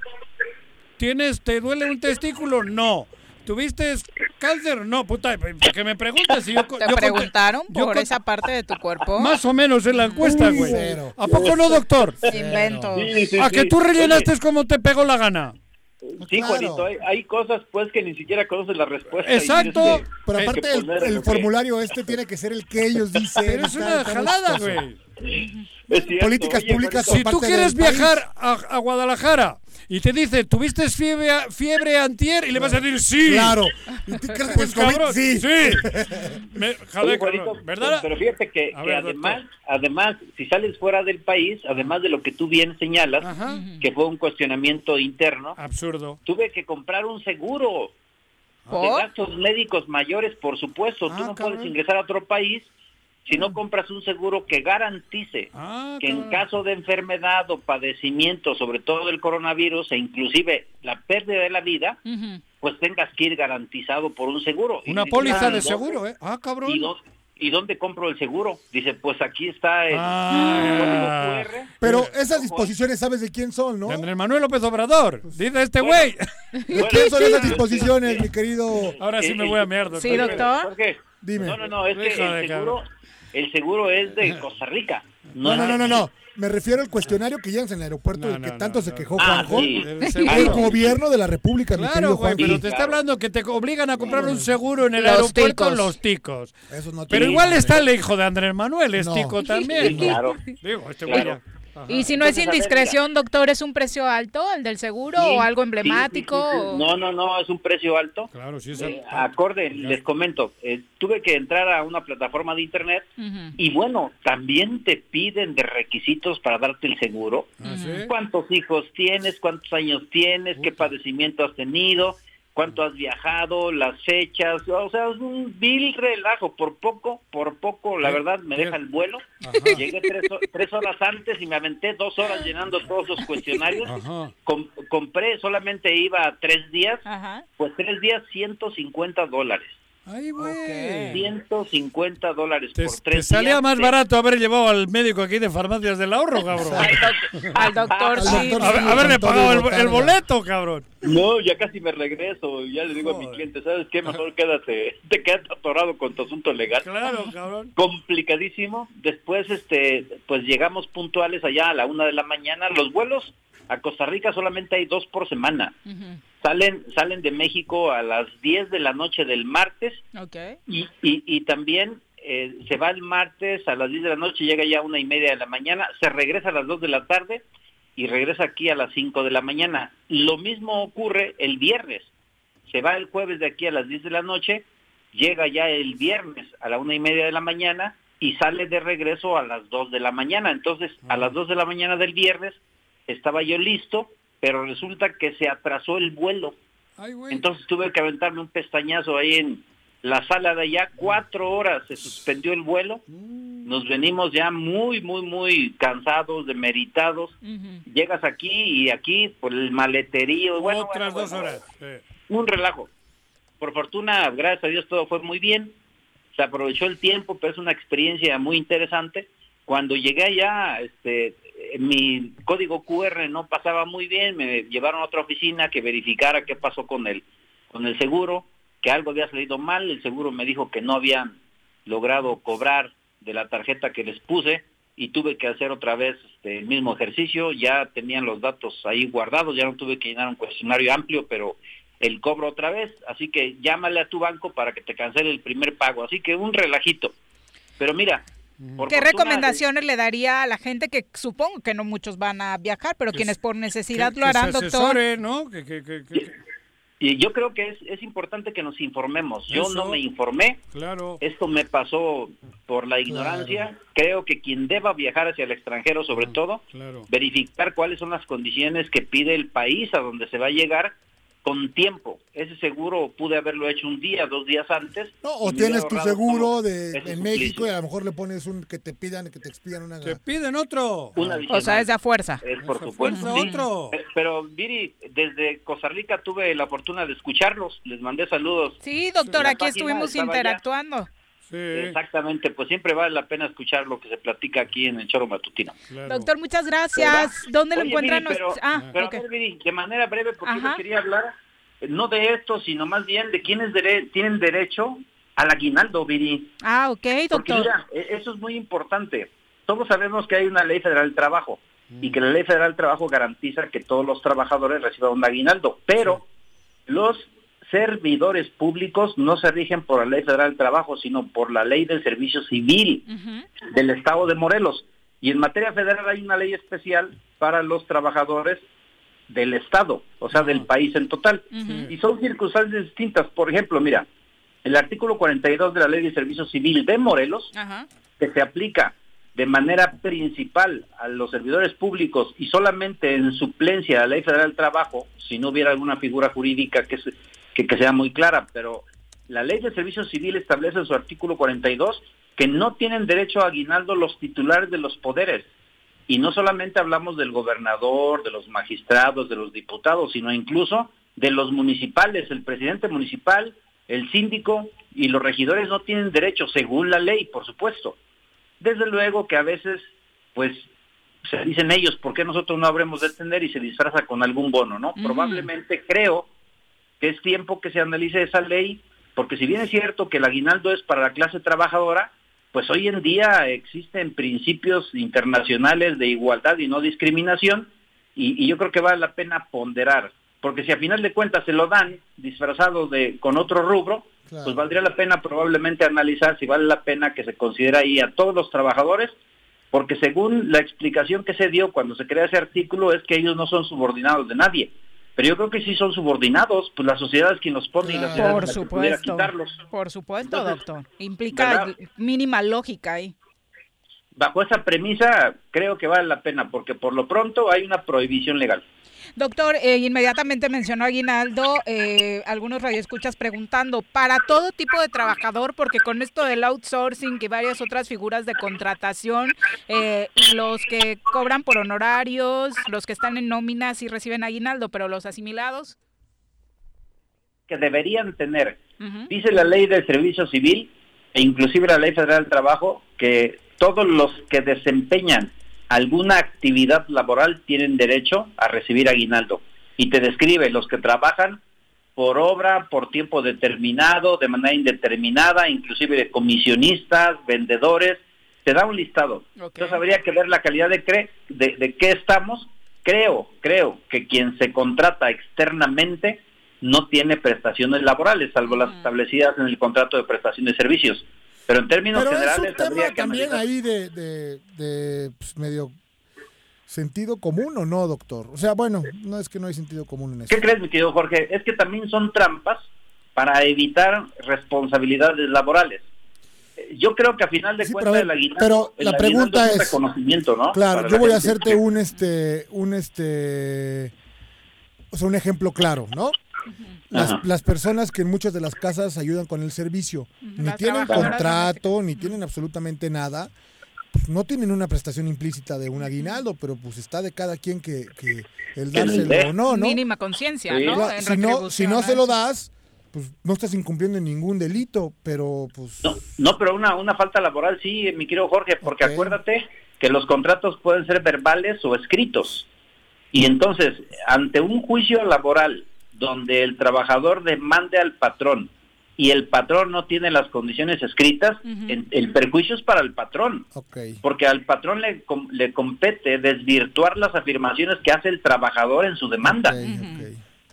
S2: ¿tienes, te duele un testículo? No. ¿Tuviste cáncer? No, puta, que me preguntes si yo...
S1: ¿Te
S2: yo conté-
S1: preguntaron
S2: yo
S1: por
S2: con-
S1: esa parte de tu cuerpo?
S2: Más o menos en la encuesta, güey.
S5: Cero.
S2: ¿A poco no, doctor?
S23: Sí, sí,
S2: ¿A que tú rellenaste
S23: Oye,
S2: como te pegó la gana?
S23: Sí,
S5: Claro.
S23: Juanito, hay, hay cosas pues que ni siquiera conoces la respuesta.
S2: Exacto.
S23: que-
S5: Pero
S2: Eh,
S5: aparte el,
S23: poner
S5: formulario este tiene que ser el que ellos dicen.
S2: Pero es una jalada, güey.
S5: Políticas
S23: oye,
S5: públicas
S23: Juanito,
S2: Si tú quieres viajar a, a Guadalajara y te dice, ¿tuviste fiebre, fiebre antier? Y le vas a decir, sí.
S5: Claro. ¿Y tú crees que
S2: Pues
S5: es COVID?
S2: cabrón,
S5: Sí.
S2: sí. Me,
S23: Oye,
S2: joder,
S23: Juanito,
S2: cabrón, ¿verdad?
S23: Pero fíjate que,
S2: A
S23: que
S2: ver,
S23: además, además, si sales fuera del país, además de lo que tú bien señalas,
S2: Ajá.
S23: que fue un cuestionamiento interno,
S2: Absurdo.
S23: tuve que comprar un seguro de gastos médicos mayores, por supuesto.
S2: Ah,
S23: tú no
S2: cabrón.
S23: puedes ingresar a otro país si no compras un seguro que garantice
S2: Ah,
S23: que en caso de enfermedad o padecimiento, sobre todo del coronavirus e inclusive la pérdida de la vida,
S1: Ujú.
S23: pues tengas que ir garantizado por un seguro. Y
S2: Una
S23: dices,
S2: póliza
S23: ah,
S2: de
S23: ¿y
S2: seguro, ¿eh? Ah, cabrón.
S23: ¿Y, y dónde compro el seguro? Dice, pues aquí está el
S2: Ah.
S23: código QR.
S5: Pero esas disposiciones sabes de quién son, ¿no?
S2: De Andrés Manuel López Obrador. Dice este güey.
S5: ¿De quién son esas disposiciones, mi querido?
S2: Ahora sí me voy a mear, doctor.
S1: Sí, doctor.
S23: Jorge,
S5: Dime.
S23: No, no, no, es que el seguro, el seguro es de Costa Rica.
S5: No, no, no, no, no. Me refiero al cuestionario que llevas en el aeropuerto
S2: No,
S5: del que tanto
S2: no,
S5: se
S2: no.
S5: quejó
S23: Ah,
S5: Juanjo.
S23: sí.
S2: El
S5: gobierno de la República, mi
S2: Claro,
S5: querido
S2: güey, pero te está hablando que te obligan a comprar un seguro en el
S1: Los
S2: aeropuerto
S1: ticos.
S2: los ticos.
S5: Eso no
S2: Pero igual está el hijo de Andrés Manuel, es
S5: No.
S2: tico también.
S23: Sí, claro.
S2: Digo, este
S23: Claro.
S2: güey Ajá.
S1: Y si no es
S23: ver,
S1: indiscreción, doctor, ¿es un precio alto el del seguro
S23: Sí,
S1: o algo emblemático?
S23: sí, sí, sí.
S1: o-
S23: No, no, no, es un precio alto.
S2: Claro, sí, es
S23: Eh, acorde, les comento, eh, tuve que entrar a una plataforma de internet y bueno, también te piden de requisitos para darte el seguro.
S2: ¿Ah, sí?
S23: ¿Cuántos hijos tienes? ¿Cuántos años tienes? ¿Qué padecimiento has tenido? ¿Cuánto has viajado? ¿Las fechas? O sea, es un vil relajo. Por poco, por poco, la verdad, me deja el vuelo.
S2: Ajá.
S23: Llegué tres, tres horas antes y me aventé dos horas llenando todos los cuestionarios. Com- compré, solamente iba tres días,
S1: Ajá.
S23: pues tres días 150 dólares.
S2: Ay, güey.
S23: 150 dólares
S2: Te,
S23: por
S2: te
S23: tres
S2: salía
S23: días.
S2: más
S23: Te-
S2: barato haber llevado al médico aquí de farmacias del ahorro, cabrón.
S1: Al doctor, sí.
S2: Haber- haberle pagado el, el boleto, cabrón.
S23: No, ya casi me regreso. Ya le digo a mi cliente, ¿sabes qué? Mejor quédate, te quedas atorado con tu asunto legal.
S2: Claro, cabrón.
S23: Complicadísimo. Después, este, pues llegamos puntuales allá a la una de la mañana. Los vuelos a Costa Rica solamente hay dos por semana. Salen, salen de México a las 10 de la noche del martes
S1: Ok.
S23: y, y, y también eh, se va el martes a las 10 de la noche, llega ya a una y media de la mañana, se regresa a las 2 de la tarde y regresa aquí a las 5 de la mañana. Lo mismo ocurre el viernes. Se va el jueves de aquí a las 10 de la noche, llega ya el viernes a la una y media de la mañana y sale de regreso a las 2 de la mañana. Entonces, a las 2 de la mañana del viernes estaba yo listo, pero resulta que se atrasó el vuelo. Entonces tuve que aventarme un pestañazo ahí en la sala de allá. Cuatro horas se suspendió el vuelo. Nos venimos ya muy, muy, muy cansados, demeritados. Llegas aquí y aquí por el maleterío. Bueno,
S2: Otras
S23: bueno,
S2: dos
S23: bueno,
S2: horas.
S23: un relajo. Por fortuna, gracias a Dios, todo fue muy bien. Se aprovechó el tiempo, pero es una experiencia muy interesante. Cuando llegué allá, este, mi código QR no pasaba muy bien, me llevaron a otra oficina que verificara qué pasó con el, con el seguro, que algo había salido mal, el seguro me dijo que no habían logrado cobrar de la tarjeta que les puse y tuve que hacer otra vez este, el mismo ejercicio, ya tenían los datos ahí guardados, ya no tuve que llenar un cuestionario amplio, pero el cobro otra vez, así que llámale a tu banco para que te cancele el primer pago, así que un relajito. Pero mira, por
S1: ¿Qué
S23: fortuna,
S1: recomendaciones le daría a la gente que supongo que no muchos van a viajar, pero quienes por necesidad
S2: Que-
S1: lo
S2: que se
S1: harán, doctor?
S2: ¿no? Que, que- que- que-
S23: Y yo creo que es, es importante que nos informemos. Yo
S2: Eso.
S23: no me informé.
S2: Claro.
S23: Esto me pasó por la ignorancia. Creo que quien deba viajar hacia el extranjero, sobre todo,
S2: Claro.
S23: verificar cuáles son las condiciones que pide el país a donde se va a llegar con tiempo. Ese seguro pude haberlo hecho un día, dos días antes.
S5: No, o tienes tu seguro de, en. México y a lo mejor le pones un que te pidan, que te expidan una. Te
S2: piden otro.
S23: Un
S1: O sea, es de a fuerza.
S23: Es por supuesto.
S2: fuerza
S23: sí.
S2: otro.
S23: Eh, Pero, Viri, desde Costa Rica tuve la fortuna de escucharlos. Les mandé saludos.
S1: Sí, doctor,
S23: La
S1: aquí estuvimos
S23: allá. Exactamente, pues siempre vale la pena escuchar lo que se platica aquí en el Choro Matutino.
S1: Doctor, muchas gracias. ¿Dónde lo encuentran?
S23: Viri, pero,
S1: ah,
S23: pero ver, de manera breve, porque yo quería hablar eh, no de esto, sino más bien de quienes dere- tienen derecho al aguinaldo, Viri.
S1: Ah, ok,
S23: Porque
S1: doctor.
S23: mira, e- eso es muy importante. Todos sabemos que hay una ley federal del trabajo y que la ley federal del trabajo garantiza que todos los trabajadores reciban un aguinaldo, pero los servidores públicos no se rigen por la ley federal del trabajo, sino por la ley del servicio civil del estado de Morelos. Y en materia federal hay una ley especial para los trabajadores del estado, o sea, del país en total. Y son circunstancias distintas. Por ejemplo, mira, el artículo 42 de la ley de servicio civil de Morelos, que se aplica de manera principal a los servidores públicos y solamente en suplencia a la Ley Federal del Trabajo, si no hubiera alguna figura jurídica que, se- que, que sea muy clara, pero la Ley de Servicio Civil establece en su artículo 42 que no tienen derecho a aguinaldo los titulares de los poderes. Y no solamente hablamos del gobernador, de los magistrados, de los diputados, sino incluso de los municipales, el presidente municipal, el síndico y los regidores no tienen derecho, según la ley, por supuesto. Desde luego que a veces, pues, se dicen ellos, ¿por qué nosotros no habremos de tener y se disfraza con algún bono, no? Probablemente creo que es tiempo que se analice esa ley, porque si bien es cierto que el aguinaldo es para la clase trabajadora, pues hoy en día existen principios internacionales de igualdad y no discriminación, y, y yo creo que vale la pena ponderar, porque si a final de cuentas se lo dan disfrazado de con otro rubro, pues valdría la pena probablemente analizar si vale la pena que se considera ahí a todos los trabajadores, porque según la explicación que se dio cuando se crea ese artículo es que ellos no son subordinados de nadie. Pero yo creo que sí son subordinados, pues la sociedad es quien los pone y la sociedad
S1: Por
S23: es la que quitarlos.
S1: Por supuesto,
S23: Entonces,
S1: doctor. Implica
S23: ¿verdad?
S1: mínima lógica ahí.
S23: Bajo esa premisa creo que vale la pena, porque por lo pronto hay una prohibición legal.
S1: Doctor, eh, inmediatamente mencionó Aguinaldo, eh, algunos radioescuchas preguntando, para todo tipo de trabajador, porque con esto del outsourcing y varias otras figuras de contratación, eh, los que cobran por honorarios, los que están en nóminas y reciben Aguinaldo, pero los asimilados.
S23: que deberían tener. Dice la ley del servicio civil e inclusive la ley federal del trabajo que todos los que desempeñan alguna actividad laboral tienen derecho a recibir aguinaldo. Y te describe los que trabajan por obra, por tiempo determinado, de manera indeterminada, inclusive de comisionistas, vendedores, te da un listado. Entonces habría que ver la calidad de, cre de, de qué estamos. Creo, creo que quien se contrata externamente no tiene prestaciones laborales, salvo las establecidas en el contrato de prestación de servicios. Pero en términos
S5: Pero
S23: generales
S5: es un tema también
S23: analizar-
S5: ahí de, de, de, pues, medio sentido común o no, doctor. O sea, bueno, no es que no hay sentido común en eso.
S23: ¿Qué crees, mi querido Jorge? Es que también son trampas para evitar responsabilidades laborales. Yo creo que a final de
S5: Sí,
S23: cuentas
S5: pero
S23: el aguinaldo,
S5: pero
S23: el
S5: la pregunta
S23: es
S5: es-
S23: reconocimiento, ¿no?
S5: Claro,
S23: Para
S5: yo voy a hacerte un este un este o sea, un ejemplo claro, ¿no? Las, las personas que en muchas de las casas ayudan con el servicio, ni
S23: Las
S5: tienen contrato, ni tienen absolutamente nada, pues no tienen una prestación implícita de un aguinaldo, pero pues está de cada quien que, que el dárselo o no, ¿no?
S1: Mínima conciencia,
S5: Sí.
S1: ¿no? En
S5: si no, si no se lo das, pues no estás incumpliendo ningún delito, pero pues
S23: No, pero una, una falta laboral sí, mi querido Jorge, porque acuérdate que los contratos pueden ser verbales o escritos. Y entonces, ante un juicio laboral donde el trabajador demande al patrón y el patrón no tiene las condiciones escritas, el perjuicio es para el patrón. Porque al patrón le, com- le compete desvirtuar las afirmaciones que hace el trabajador en su demanda.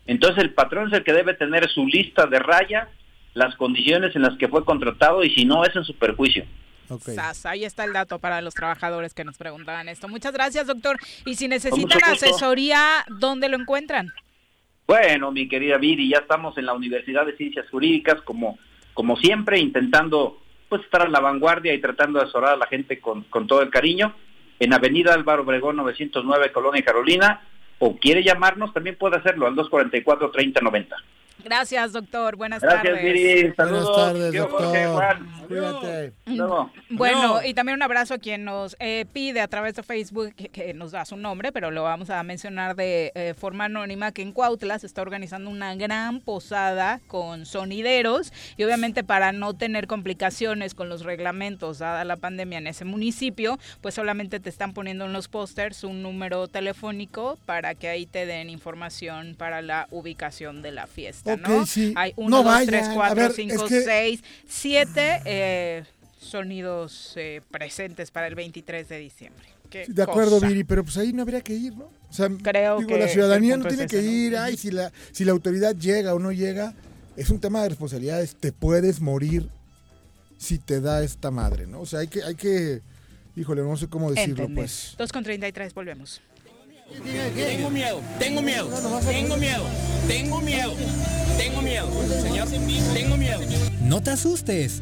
S23: Entonces el patrón es el que debe tener su lista de raya, las condiciones en las que fue contratado y si no es en su perjuicio.
S1: Sas, ahí está el dato para los trabajadores que nos preguntaban esto. Muchas gracias, doctor. Y si necesitan asesoría, ¿dónde lo encuentran?
S23: Bueno, mi querida Viri, ya estamos en la Universidad de Ciencias Jurídicas como, como siempre, intentando pues estar a la vanguardia y tratando de asesorar a la gente con, con todo el cariño. En Avenida Álvaro Obregón 909, Colonia Carolina, o quiere llamarnos, también puede hacerlo al 244-3090.
S1: Gracias, doctor. Buenas
S23: Gracias,
S1: tardes.
S23: Viri. Saludos.
S5: tardes,
S23: Tío
S5: doctor.
S23: Jorge, Juan.
S5: Cuídate.
S23: Luego.
S1: Bueno, y también un abrazo a quien nos eh, pide a través de Facebook que, que nos da su nombre, pero lo vamos a mencionar de eh, forma anónima, que en Cuautla se está organizando una gran posada con sonideros y obviamente para no tener complicaciones con los reglamentos dada la pandemia en ese municipio, pues solamente te están poniendo en los pósters un número telefónico para que ahí te den información para la ubicación de la fiesta, ¿no?
S5: Ok, sí.
S1: Hay
S5: No
S1: 1, 2,
S5: vayan.
S1: 3,
S5: A
S1: 4,
S5: ver,
S1: 5,
S5: es que-
S1: 6, 7 eh, sonidos eh, presentes para el 23 de diciembre. Qué
S5: De acuerdo,
S1: cosa.
S5: Viri, pero pues ahí no habría que ir, ¿no? O sea,
S1: Creo
S5: digo,
S1: que
S5: la ciudadanía no tiene
S1: es
S5: que
S1: ese, ¿no?
S5: ir, ay, si la, si la autoridad llega o no llega, es un tema de responsabilidades, te puedes morir si te da esta madre, ¿no? O sea, hay que, hay que, híjole, no sé cómo decirlo,
S1: Entender.
S5: pues.
S1: 2 con 33, volvemos.
S24: Tengo miedo, tengo miedo, tengo miedo, tengo miedo, tengo miedo, señor, tengo miedo.
S10: No te asustes.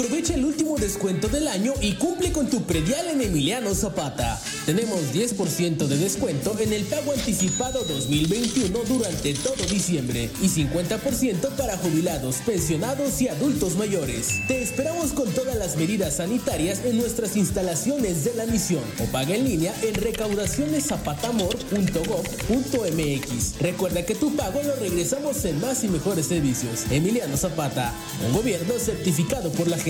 S17: Aprovecha el último descuento del año y cumple con tu predial en Emiliano Zapata. Tenemos 10% de descuento en el pago anticipado 2021 durante todo diciembre y 50% para jubilados, pensionados y adultos mayores. Te esperamos con todas las medidas sanitarias en nuestras instalaciones de la misión o paga en línea en recaudacioneszapatamor.gov.mx. Recuerda que tu pago lo regresamos en más y mejores servicios. Emiliano Zapata, un gobierno certificado por la gente.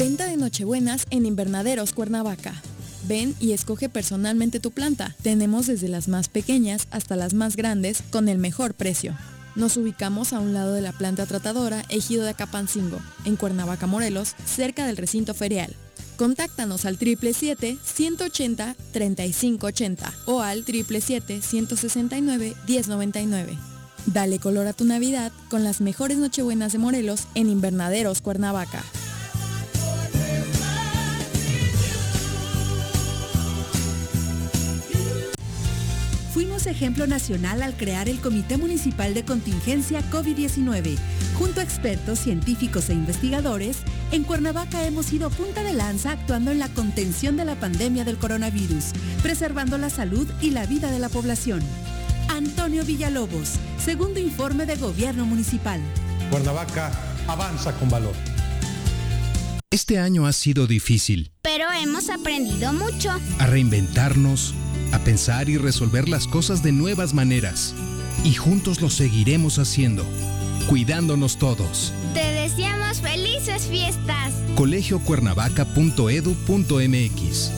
S16: Venta de Nochebuenas en Invernaderos Cuernavaca. Ven y escoge personalmente tu planta. Tenemos desde las más pequeñas hasta las más grandes con el mejor precio. Nos ubicamos a un lado de la planta tratadora Ejido de Acapancingo, en Cuernavaca, Morelos, cerca del recinto ferial. Contáctanos al 777-180-3580 o al 777-169-1099. Dale color a tu Navidad con las mejores Nochebuenas de Morelos en Invernaderos Cuernavaca.
S14: Ejemplo nacional al crear el Comité Municipal de Contingencia COVID-19. Junto a expertos, científicos e investigadores, en Cuernavaca hemos sido punta de lanza actuando en la contención de la pandemia del coronavirus, preservando la salud y la vida de la población. Antonio Villalobos, segundo informe de Gobierno Municipal.
S15: Cuernavaca avanza con valor.
S12: Este año ha sido difícil.
S25: Pero hemos aprendido mucho.
S12: A reinventarnos, a pensar y resolver las cosas de nuevas maneras. Y juntos lo seguiremos haciendo, cuidándonos todos.
S25: Te deseamos felices fiestas.
S12: colegiocuernavaca.edu.mx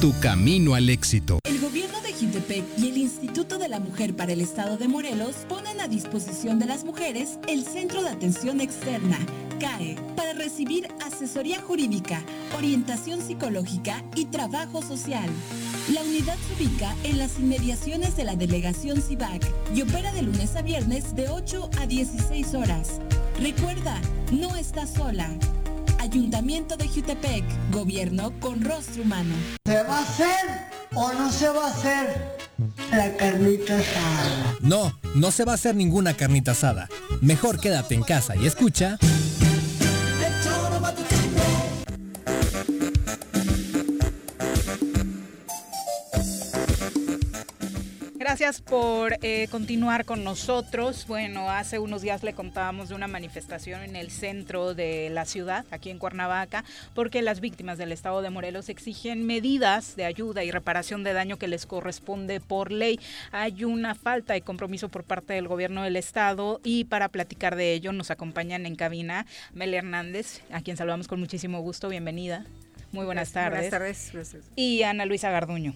S12: Tu camino al éxito.
S11: El gobierno de Jintepec y el Instituto de la Mujer para el Estado de Morelos ponen a disposición de las mujeres el Centro de Atención Externa, CAE, para recibir asesoría jurídica, orientación psicológica y trabajo social. La unidad se ubica en las inmediaciones de la delegación CIVAC y opera de lunes a viernes de 8 a 16 horas. Recuerda, no estás sola. Ayuntamiento de Jutepec, gobierno con rostro humano.
S24: ¿Se va a hacer o no se va a hacer la carnita asada?
S10: No, no se va a hacer ninguna carnita asada. Mejor quédate en casa y escucha.
S1: Gracias por eh, continuar con nosotros. Bueno, hace unos días le contábamos de una manifestación en el centro de la ciudad, aquí en Cuernavaca, porque las víctimas del estado de Morelos exigen medidas de ayuda y reparación de daño que les corresponde por ley. Hay una falta de compromiso por parte del gobierno del estado y para platicar de ello nos acompañan en cabina Mel Hernández, a quien saludamos con muchísimo gusto. Bienvenida. Muy buenas tardes.
S26: Buenas tardes. Gracias.
S1: Y Ana Luisa Garduño.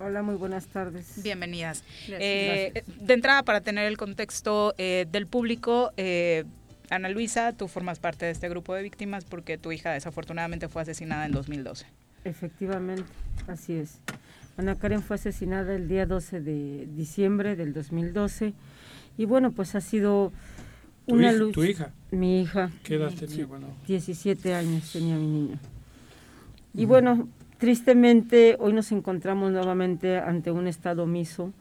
S26: Hola, muy buenas tardes.
S1: Bienvenidas.
S26: Gracias,
S1: Eh,
S26: gracias.
S1: De entrada, para tener el contexto eh, del público, eh, Ana Luisa, tú formas parte de este grupo de víctimas porque tu hija desafortunadamente fue asesinada en 2012.
S26: Efectivamente, así es. Ana Karen fue asesinada el día 12 de diciembre del 2012 y bueno, pues ha sido
S2: ¿Tu
S26: una
S2: hija-
S26: lucha.
S2: tu hija?
S26: Mi hija.
S2: ¿Qué edad tenía cuando-
S26: 17 años tenía mi niña. Y bueno, tristemente hoy nos encontramos nuevamente ante un Estado omiso,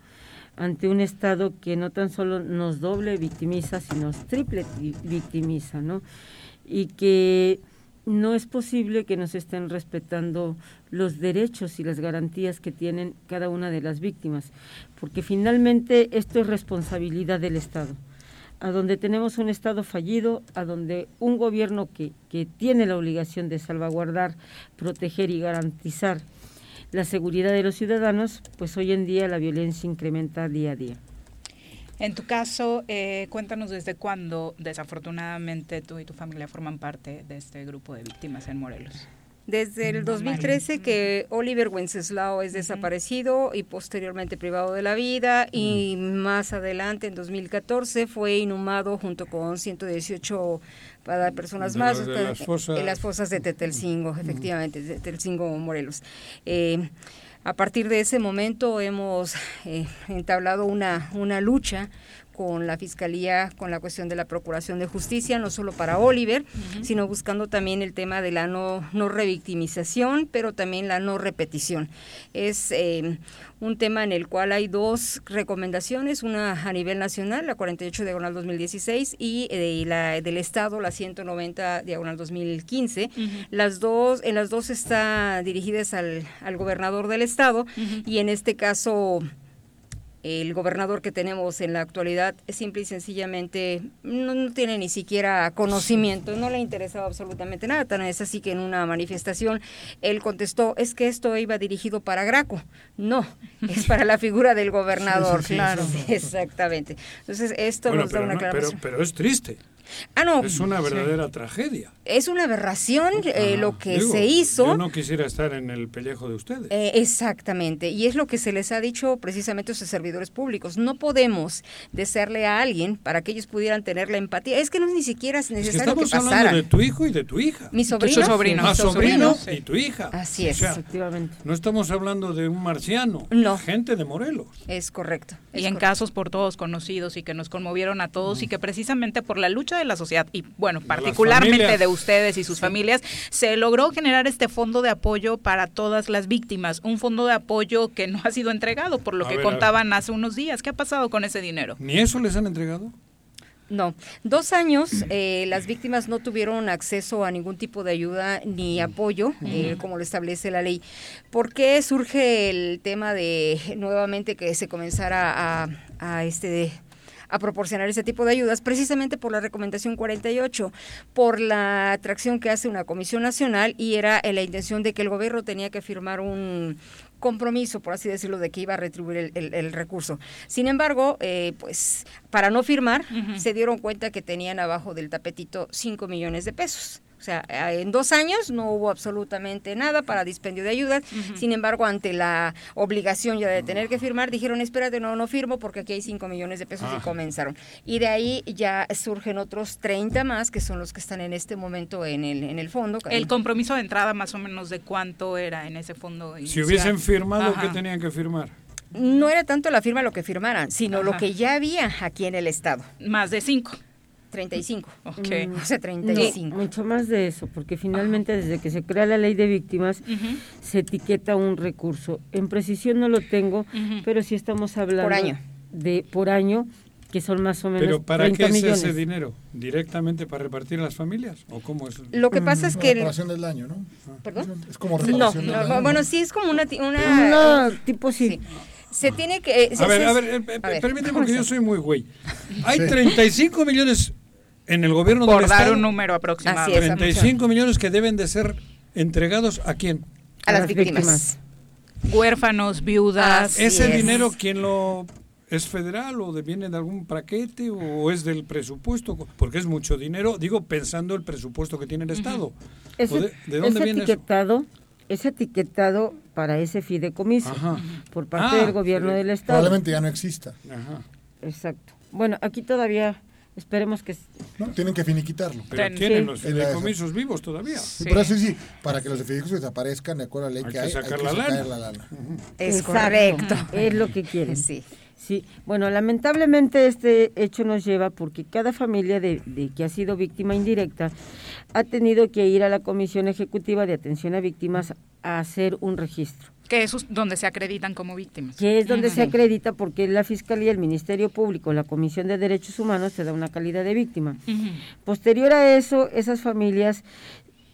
S26: ante un Estado que no tan solo nos doble victimiza, sino triple vi- victimiza, ¿no? Y que no es posible que nos estén respetando los derechos y las garantías que tienen cada una de las víctimas, porque finalmente esto es responsabilidad del Estado a donde tenemos un Estado fallido, a donde un gobierno que, que tiene la obligación de salvaguardar, proteger y garantizar la seguridad de los ciudadanos, pues hoy en día la violencia incrementa día a día.
S1: En tu caso, eh, cuéntanos desde cuándo, desafortunadamente, tú y tu familia forman parte de este grupo de víctimas en Morelos.
S26: Desde el 2013 que Oliver Wenceslao es desaparecido y posteriormente privado de la vida y más adelante en 2014 fue inhumado junto con 118 para personas
S2: De
S26: más
S2: las- de las fosas.
S26: en las fosas de Tetelcingo, efectivamente, de Tetelcingo, Morelos. Eh, a partir de ese momento hemos eh, entablado una, una lucha con la Fiscalía con la cuestión de la Procuración de Justicia, no solo para Oliver, sino buscando también el tema de la no, no revictimización, pero también la no repetición. Es eh, un tema en el cual hay dos recomendaciones, una a nivel nacional, la 48 diagonal 2016, y eh, la del Estado, la 190 diagonal 2015. Las dos, en las dos está dirigidas al, al gobernador del Estado, y en este caso el gobernador que tenemos en la actualidad simple y sencillamente no, no tiene ni siquiera conocimiento, no le interesaba absolutamente nada, tan es así que en una manifestación él contestó, es que esto iba dirigido para Graco, no, es para la figura del gobernador,
S2: Sí, sí, sí,
S26: claro,
S2: sí.
S26: exactamente. Entonces esto
S2: Bueno,
S26: nos da una
S2: no-
S26: clara
S2: pero, pero es triste.
S26: Ah, no.
S2: Es una verdadera tragedia.
S26: Es una aberración eh, lo que
S2: Digo,
S26: se hizo.
S2: Yo no quisiera estar en el pellejo de ustedes.
S26: Eh, exactamente, y es lo que se les ha dicho precisamente a sus servidores públicos. No podemos desearle a alguien para que ellos pudieran tener la empatía. Es que no es ni siquiera es
S2: Es que
S26: necesario que,
S2: estamos hablando
S26: pasara.
S2: de tu hijo y de tu hija.
S26: Mi sobrino.
S1: Su sobrino.
S2: Ah, sobrino
S1: sobrino,
S2: y tu hija.
S26: Así es.
S2: O sea,
S26: Efectivamente.
S2: no estamos hablando de un marciano.
S26: No.
S2: Gente de Morelos.
S26: Es correcto.
S1: y en casos por todos conocidos y que nos conmovieron a todos y que precisamente por la lucha de la sociedad y bueno, particularmente de ustedes y sus familias, se logró generar este fondo de apoyo para todas las víctimas, un fondo de apoyo que no ha sido entregado por lo
S2: A
S1: que
S2: ver,
S1: contaban hace unos días. ¿Qué ha pasado con ese dinero?
S2: ¿Ni eso les han entregado?
S26: No, dos años eh, las víctimas no tuvieron acceso a ningún tipo de ayuda ni apoyo, eh, como lo establece la ley. ¿Por qué surge el tema de nuevamente que se comenzara a, a este de- a proporcionar ese tipo de ayudas, precisamente por la recomendación 48, por la atracción que hace una comisión nacional y era eh, la intención de que el gobierno tenía que firmar un compromiso, por así decirlo, de que iba a retribuir el, el- el recurso. Sin embargo, eh, pues para no firmar, se dieron cuenta que tenían abajo del tapetito 5 millones de pesos. O sea, eh, en dos años no hubo absolutamente nada para dispendio de ayudas. Sin embargo, ante la obligación ya de tener que firmar, dijeron, espérate, no, no firmo porque aquí hay 5 millones de pesos y
S1: Ah.
S26: comenzaron. Y de ahí ya surgen otros 30 más, que son los que están en este momento en el, en el fondo.
S1: El compromiso de entrada más o menos de cuánto era en ese fondo.
S2: Si hubiesen firmado,
S1: Ajá.
S2: ¿qué tenían que firmar?
S26: No era tanto la firma lo que firmaran, sino lo
S1: Ajá.
S26: que ya había aquí en el Estado.
S1: Más de 5.
S26: 35.
S1: Ok.
S26: O sea, 35.
S27: No, mucho más de eso, porque finalmente desde que se crea la ley de víctimas se etiqueta un recurso. En precisión no lo tengo,
S1: Ujú.
S27: pero sí estamos hablando
S26: Por año.
S27: de por año, que son más o menos
S2: ¿Pero para
S27: 30
S2: qué es
S27: millones.
S2: ese dinero? ¿Directamente para repartir a las familias? ¿O cómo es?
S26: Lo que pasa es
S5: La
S26: que... el-
S5: reparación del daño, ¿no?
S26: ¿Perdón?
S5: Es como
S26: No,
S5: reparación del
S26: no,
S5: daño.
S26: bueno, sí es como una... ti- una
S27: Una tipo sí.
S26: Se tiene que... eh, se-
S2: A ver,
S26: se-
S2: a ver, eh, eh,
S26: a ver,
S2: permíteme
S26: ¿cómo
S2: porque yo
S26: es?
S2: soy muy güey. Hay 35 millones en el gobierno del
S1: Por dar
S2: Estado.
S1: un número aproximado.
S26: Así es,
S2: 35 millones que deben de ser entregados a quién?
S26: A las
S27: las
S26: víctimas.
S1: Huérfanos, viudas.
S26: Así
S2: ¿Ese
S26: es.
S2: dinero quién lo es federal o de- viene de algún paquete o es del presupuesto? Porque es mucho dinero, digo pensando el presupuesto que tiene el Estado. ¿O de, de dónde
S27: es
S2: viene eso?
S27: Es etiquetado para ese fideicomiso
S2: Ajá.
S27: por parte
S2: Ah,
S27: del gobierno del Estado.
S5: Probablemente ya no exista.
S2: Ajá.
S27: Exacto. Bueno, aquí todavía esperemos que...
S5: ¿no? Tienen que finiquitarlo.
S2: Pero tienen
S27: Sí.
S2: los
S5: En la-
S2: fideicomisos vivos todavía.
S5: Sí, Pero eso sí, para que los fideicomisos desaparezcan de acuerdo a la ley
S2: Hay
S5: que hay,
S2: sacar
S5: hay que
S2: la
S5: sacar
S2: lana.
S5: la lana.
S26: Es
S27: Exacto,
S26: correcto.
S27: Es lo que quieren.
S26: Sí.
S27: Sí, bueno, lamentablemente este hecho nos lleva porque cada familia de, de que ha sido víctima indirecta ha tenido que ir a la Comisión Ejecutiva de Atención a Víctimas a hacer un registro,
S1: Que es donde se acreditan como víctimas.
S27: que es donde se acredita porque la Fiscalía, el Ministerio Público, la Comisión de Derechos Humanos te da una calidad de víctima. Posterior a eso, esas familias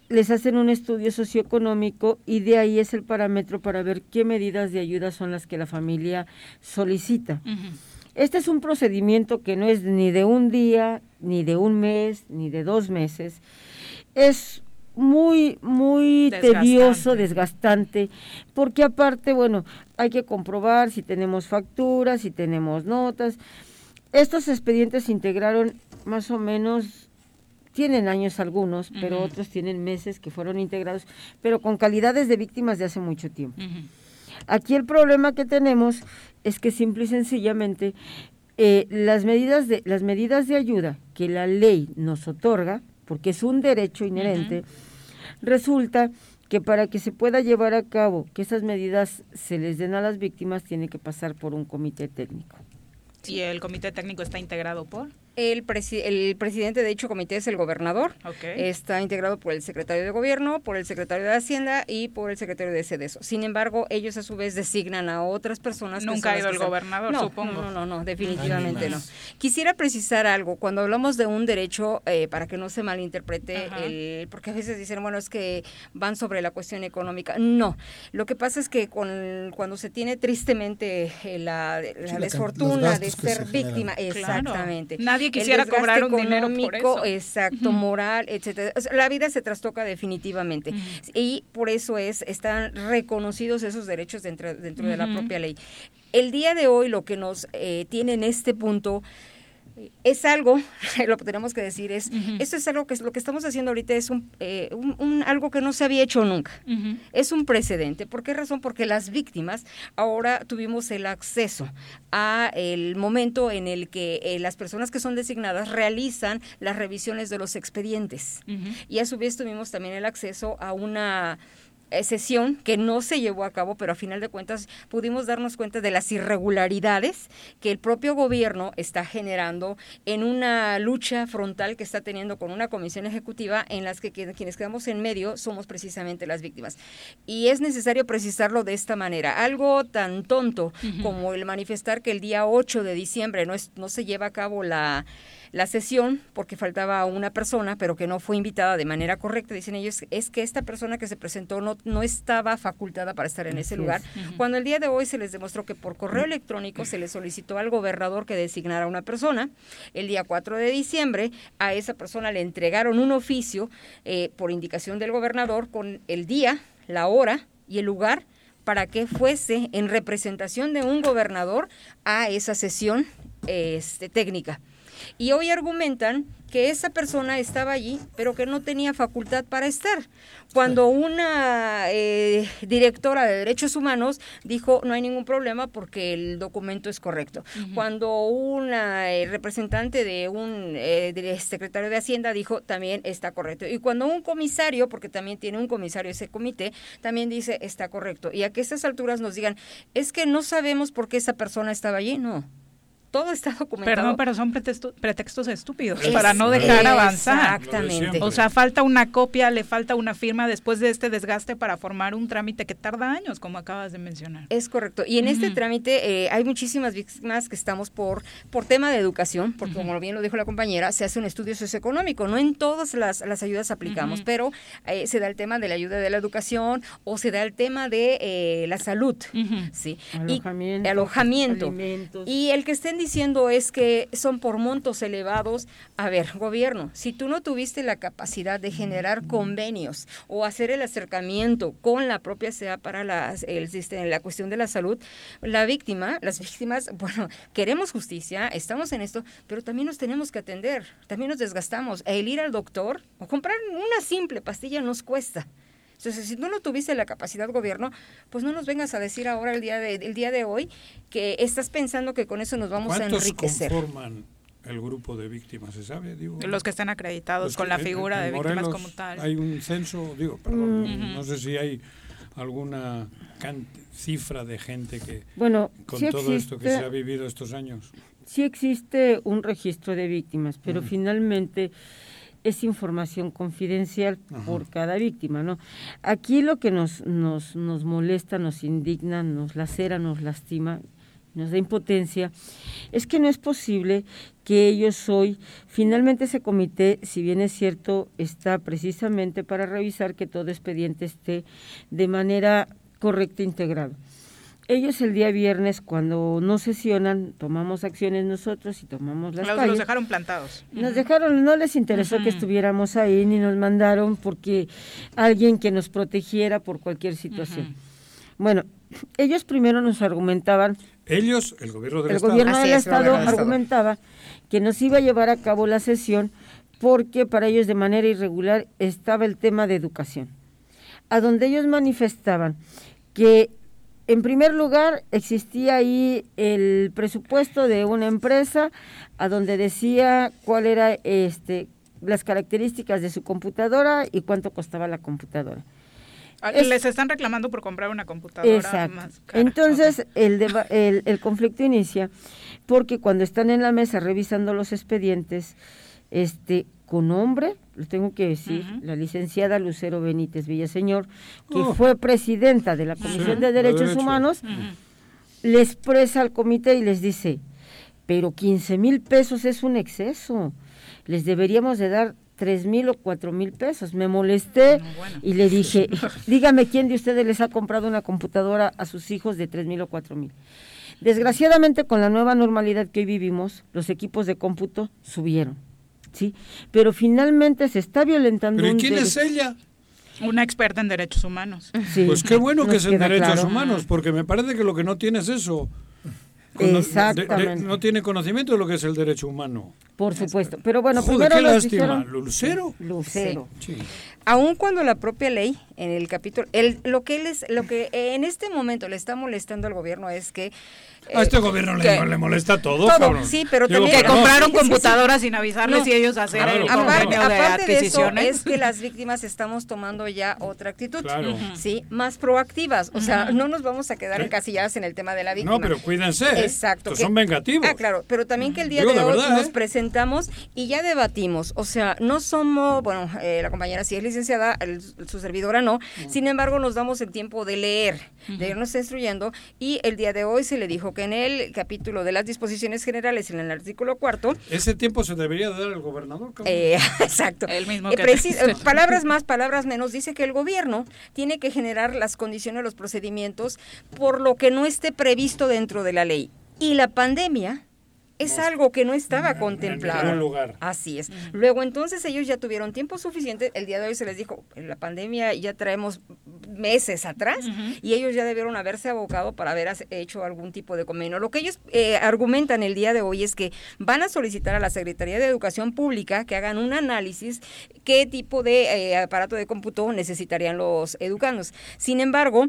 S27: les hacen un estudio socioeconómico y de ahí es el parámetro para ver qué medidas de ayuda son las que la familia solicita. Este es un procedimiento que no es ni de un día, ni de un mes, ni de dos meses. Es muy, muy
S1: Desgastante.
S27: tedioso, desgastante, porque aparte, bueno, hay que comprobar si tenemos facturas, si tenemos notas. Estos expedientes se integraron más o menos, tienen años algunos, pero otros tienen meses que fueron integrados, pero con calidades de víctimas de hace mucho tiempo. Aquí el problema que tenemos es que simple y sencillamente eh, las medidas de las medidas de ayuda que la ley nos otorga, porque es un derecho inherente, resulta que para que se pueda llevar a cabo que esas medidas se les den a las víctimas tiene que pasar por un comité técnico.
S1: Y el comité técnico está integrado por.
S26: El, presi- el presidente de dicho comité es el gobernador.
S1: Ok.
S26: Está integrado por el secretario de Gobierno, por el secretario de Hacienda y por el secretario de Cedeso. Sin embargo, ellos a su vez designan a otras personas.
S1: Nunca ha ido el gobernador,
S26: No,
S1: supongo.
S26: No, no, no, definitivamente no. Quisiera precisar algo. Cuando hablamos de un derecho, eh, para que no se malinterprete, el, porque a veces dicen, bueno, es que van sobre la cuestión económica. No. Lo que pasa es que con, cuando se tiene tristemente eh, la, la desfortuna de ser
S5: se generan.
S26: víctima,
S1: Claro.
S26: exactamente.
S1: Nadie
S26: El
S1: quisiera cobrar un dinero por eso.
S26: Exacto, moral, etcétera. O sea, la vida se trastoca definitivamente. Y por eso es están reconocidos esos derechos dentro, dentro de la propia ley. El día de hoy lo que nos eh, tiene en este punto es algo, lo que tenemos que decir es, esto es algo que lo que estamos haciendo ahorita es un, eh, un- un- algo que no se había hecho nunca. Es un precedente. ¿Por qué razón? Porque las víctimas ahora tuvimos el acceso a el momento en el que eh, las personas que son designadas realizan las revisiones de los expedientes. Y a su vez tuvimos también el acceso a una sesión que no se llevó a cabo, pero a final de cuentas pudimos darnos cuenta de las irregularidades que el propio gobierno está generando en una lucha frontal que está teniendo con una comisión ejecutiva en las que quien- quienes quedamos en medio somos precisamente las víctimas. Y es necesario precisarlo de esta manera. Algo tan tonto como el manifestar que el día 8 de diciembre no, es, no se lleva a cabo la la sesión porque faltaba una persona, pero que no fue invitada de manera correcta, dicen ellos, es que esta persona que se presentó no, no estaba facultada para estar en ese lugar. Cuando el día de hoy se les demostró que por correo electrónico se le solicitó al gobernador que designara una persona, el día 4 de diciembre a esa persona le entregaron un oficio eh, por indicación del gobernador con el día, la hora y el lugar para que fuese en representación de un gobernador a esa sesión este, técnica. Y hoy argumentan que esa persona estaba allí, pero que no tenía facultad para estar. Cuando una eh, directora de derechos humanos dijo no hay ningún problema porque el documento es correcto. Cuando una eh, representante de un eh, de- secretario de Hacienda dijo también está correcto. Y cuando un comisario, porque también tiene un comisario ese comité, también dice está correcto. Y a que estas alturas nos digan es que no sabemos por qué esa persona estaba allí, no. Todo está documentado.
S1: Perdón, pero son pretexto- pretextos estúpidos
S26: Es-
S1: para no dejar avanzar.
S26: Exactamente.
S1: O sea, falta una copia, le falta una firma después de este desgaste para formar un trámite que tarda años, como acabas de mencionar.
S26: Es correcto. Y en este trámite eh, hay muchísimas víctimas que estamos por, por tema de educación, porque como bien lo dijo la compañera, se hace un estudio socioeconómico. No en todas las, las ayudas aplicamos, pero eh, se da el tema de la ayuda de la educación o se da el tema de eh, la salud. ¿sí? Y-
S27: Alojamiento,
S26: alojamiento.
S27: alimentos.
S26: Y el que estén diciendo es que son por montos elevados. A ver, gobierno, si tú no tuviste la capacidad de generar convenios o hacer el acercamiento con la propia SEA para las- el, la cuestión de la salud, la víctima, las víctimas, bueno, queremos justicia, estamos en esto, pero también nos tenemos que atender, también nos desgastamos. El ir al doctor o comprar una simple pastilla nos cuesta. Entonces, si tú no tuviste la capacidad gobierno, pues no nos vengas a decir ahora el día de, el día de hoy que estás pensando que con eso nos vamos a
S2: ¿Cuántos
S26: enriquecer.
S2: conforman el grupo de víctimas? ¿Se sabe? Digo,
S1: Los que estén acreditados
S2: Los
S1: con la
S2: en-
S1: figura
S2: en
S1: de víctimas
S2: Morelos
S1: como tal.
S2: Hay un censo, digo, perdón,
S27: Mm.
S2: no sé si hay alguna cifra de gente que
S27: Bueno,
S2: con
S27: sí
S2: todo esto que
S27: existe-
S2: se ha vivido estos años.
S27: Sí existe un registro de víctimas, pero
S2: Ujú.
S27: finalmente es información confidencial
S2: Ajá.
S27: por cada víctima, ¿no? Aquí lo que nos, nos, nos molesta, nos indigna, nos lacera, nos lastima, nos da impotencia, es que no es posible que ellos hoy, finalmente ese comité, si bien es cierto, está precisamente para revisar que todo expediente esté de manera correcta e integrado. Ellos el día viernes, cuando no sesionan, tomamos acciones nosotros y tomamos las
S1: Los,
S27: calles.
S1: los dejaron plantados.
S27: Nos dejaron, no les interesó que estuviéramos ahí, ni nos mandaron porque alguien que nos protegiera por cualquier situación. Bueno, ellos primero nos argumentaban,
S2: Ellos, el gobierno del
S27: el
S2: Estado.
S27: gobierno del
S26: es, el
S27: Estado
S26: gobierno del Estado.
S27: argumentaba que nos iba a llevar a cabo la sesión porque para ellos de manera irregular estaba el tema de educación, a donde ellos manifestaban que en primer lugar existía ahí el presupuesto de una empresa a donde decía cuál era este las características de su computadora y cuánto costaba la computadora.
S1: Ah,
S27: Es-
S1: Les están reclamando por comprar una computadora
S27: Exacto.
S1: más cara.
S27: Entonces, el, deba- el, el conflicto inicia porque cuando están en la mesa revisando los expedientes, este, con nombre, lo tengo que decir, la licenciada Lucero Benítez Villaseñor, que
S2: Oh.
S27: fue presidenta de la Comisión
S2: Sí,
S27: de
S2: de
S27: Derechos
S2: derecho.
S27: Humanos, le expresa al comité y les dice, pero 15 mil pesos es un exceso, les deberíamos de dar tres mil o cuatro mil pesos. Me molesté y le dije, dígame quién de ustedes les ha comprado una computadora a sus hijos de tres mil o cuatro mil. Desgraciadamente con la nueva normalidad que hoy vivimos, los equipos de cómputo subieron, ¿sí? Pero finalmente se está violentando
S2: ¿Pero y
S27: un
S2: quién es ella?
S1: Una experta en derechos humanos.
S27: Sí,
S2: Pues qué bueno que
S27: nos
S2: es en derechos
S27: claro.
S2: humanos, porque me parece que lo que no tiene es eso. Con- de- de-
S27: Exactamente.
S2: no tiene conocimiento de lo que es el derecho humano.
S27: Por supuesto. Pero bueno,
S2: Joder,
S27: primero
S2: qué lástima.
S27: dijeron-
S2: ¿Lucero?
S27: Lucero.
S2: Sí.
S26: Aun cuando la propia ley en el capítulo, el, lo que él es, lo que en este momento le está molestando al gobierno es que
S2: A este
S26: eh,
S2: gobierno le, le molesta todo,
S26: Todo,
S2: cabrón.
S26: sí, pero
S2: Digo,
S26: también
S1: Que compraron
S26: Sí, sí, sí.
S1: computadoras sin avisarles
S26: No.
S1: y ellos hacer
S2: Claro,
S1: el.
S26: Aparte,
S1: de
S26: aparte de eso es que las víctimas estamos tomando ya otra actitud,
S2: Claro.
S26: Sí, más proactivas, o sea, no nos vamos a quedar encasilladas en el tema de la víctima.
S2: No, pero cuídense. ¿eh?
S26: Exacto. Que-
S2: son vengativos.
S26: Ah, claro, pero también que el día
S2: Digo,
S26: de
S2: de
S26: hoy nos
S2: ¿eh?
S26: presentamos y ya debatimos, o sea, no somos, bueno, eh, la compañera sí es licenciada, el- su servidora no, sin embargo nos damos el tiempo de leer, de irnos instruyendo y el día de hoy se le dijo que en el capítulo de las disposiciones generales, en el artículo cuarto,
S2: Ese tiempo se debería de dar al gobernador, cabrón.
S26: eh, exacto.
S1: El mismo
S26: Eh,
S1: que
S26: eh, palabras más, palabras menos, dice que el gobierno tiene que generar las condiciones, los procedimientos, por lo que no esté previsto dentro de la ley. Y la pandemia es algo que no estaba contemplado.
S2: ningún lugar.
S26: Así es. Luego entonces ellos ya tuvieron tiempo suficiente. El día de hoy se les dijo, en la pandemia ya traemos meses atrás y ellos ya debieron haberse abocado para haber hecho algún tipo de convenio. Lo que ellos eh, argumentan el día de hoy es que van a solicitar a la Secretaría de Educación Pública que hagan un análisis qué tipo de eh, aparato de cómputo necesitarían los educandos. Sin embargo,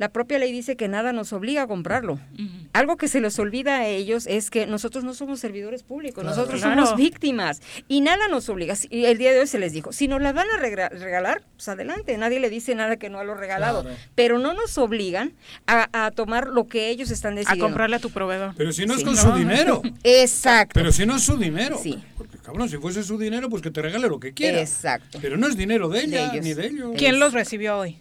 S26: la propia ley dice que nada nos obliga a comprarlo. Algo que se les olvida a ellos es que nosotros no somos servidores públicos,
S1: Claro.
S26: nosotros
S1: Claro.
S26: somos víctimas y nada nos obliga. Si- Y el día de hoy se les dijo, si nos la van a regalar, pues adelante, nadie le dice nada que no a lo regalado,
S2: Claro.
S26: pero no nos obligan a, a tomar lo que ellos están
S1: A
S26: decidiendo.
S1: comprarle a tu proveedor.
S2: Pero si no es
S26: Sí.
S2: con
S26: No.
S2: su dinero.
S26: Exacto.
S2: Pero si no es su dinero.
S26: Sí.
S2: Porque, cabrón, si fuese su dinero, pues que te regale lo que quiera.
S26: Exacto.
S2: Pero no es dinero de ella,
S26: De ellos.
S2: ni de ellos.
S1: ¿Quién los recibió hoy?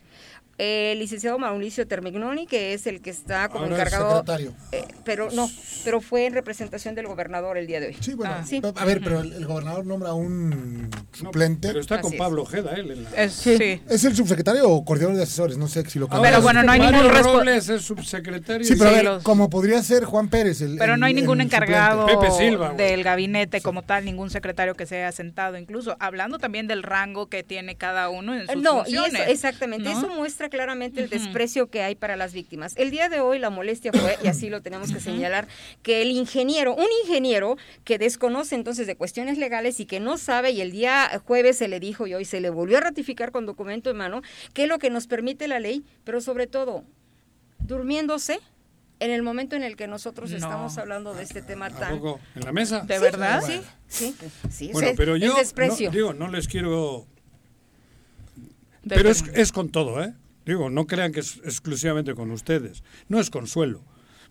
S26: El licenciado Mauricio Termignoni, que es el que está como
S5: Ahora es
S26: encargado,
S5: secretario.
S26: eh, pero no, pero fue en representación del gobernador el día de hoy.
S5: Sí, bueno,
S26: Ah, sí.
S5: a ver, pero el, el gobernador nombra un suplente.
S2: Pero está con
S26: es.
S2: Pablo Ojeda, él. En la...
S1: Es, sí.
S5: ¿Es el subsecretario o coordinador de asesores? No sé si lo
S2: Ahora,
S1: Pero bueno, no hay
S2: Mario
S1: ningún
S2: Robles es subsecretario.
S5: Sí, pero a
S1: Sí,
S5: ver,
S1: los-
S5: como podría ser Juan Pérez. El,
S1: Pero no hay ningún encargado.
S2: Pepe Silva,
S1: del gabinete como tal, ningún secretario que se haya sentado, incluso hablando también del rango que tiene cada uno en sus
S26: No,
S1: funciones.
S26: exactamente,
S1: ¿no?
S26: eso muestra claramente el desprecio que hay para las víctimas. El día de hoy la molestia fue, y así lo tenemos que señalar, que el ingeniero, un ingeniero que desconoce entonces de cuestiones legales y que no sabe, y el día jueves se le dijo y hoy se le volvió a ratificar con documento en mano, que es lo que nos permite la ley, pero sobre todo, durmiéndose en el momento en el que nosotros
S1: No.
S26: estamos hablando de este tema
S2: ¿A
S26: tan...
S2: poco? ¿En la mesa?
S1: ¿De
S26: Sí,
S1: verdad?
S26: Sí, sí, sí,
S2: Bueno, pero yo
S26: desprecio.
S2: no, digo, no les quiero...
S1: De-
S2: Pero es, es con todo, ¿eh? Digo, no crean que es exclusivamente con ustedes. No es consuelo,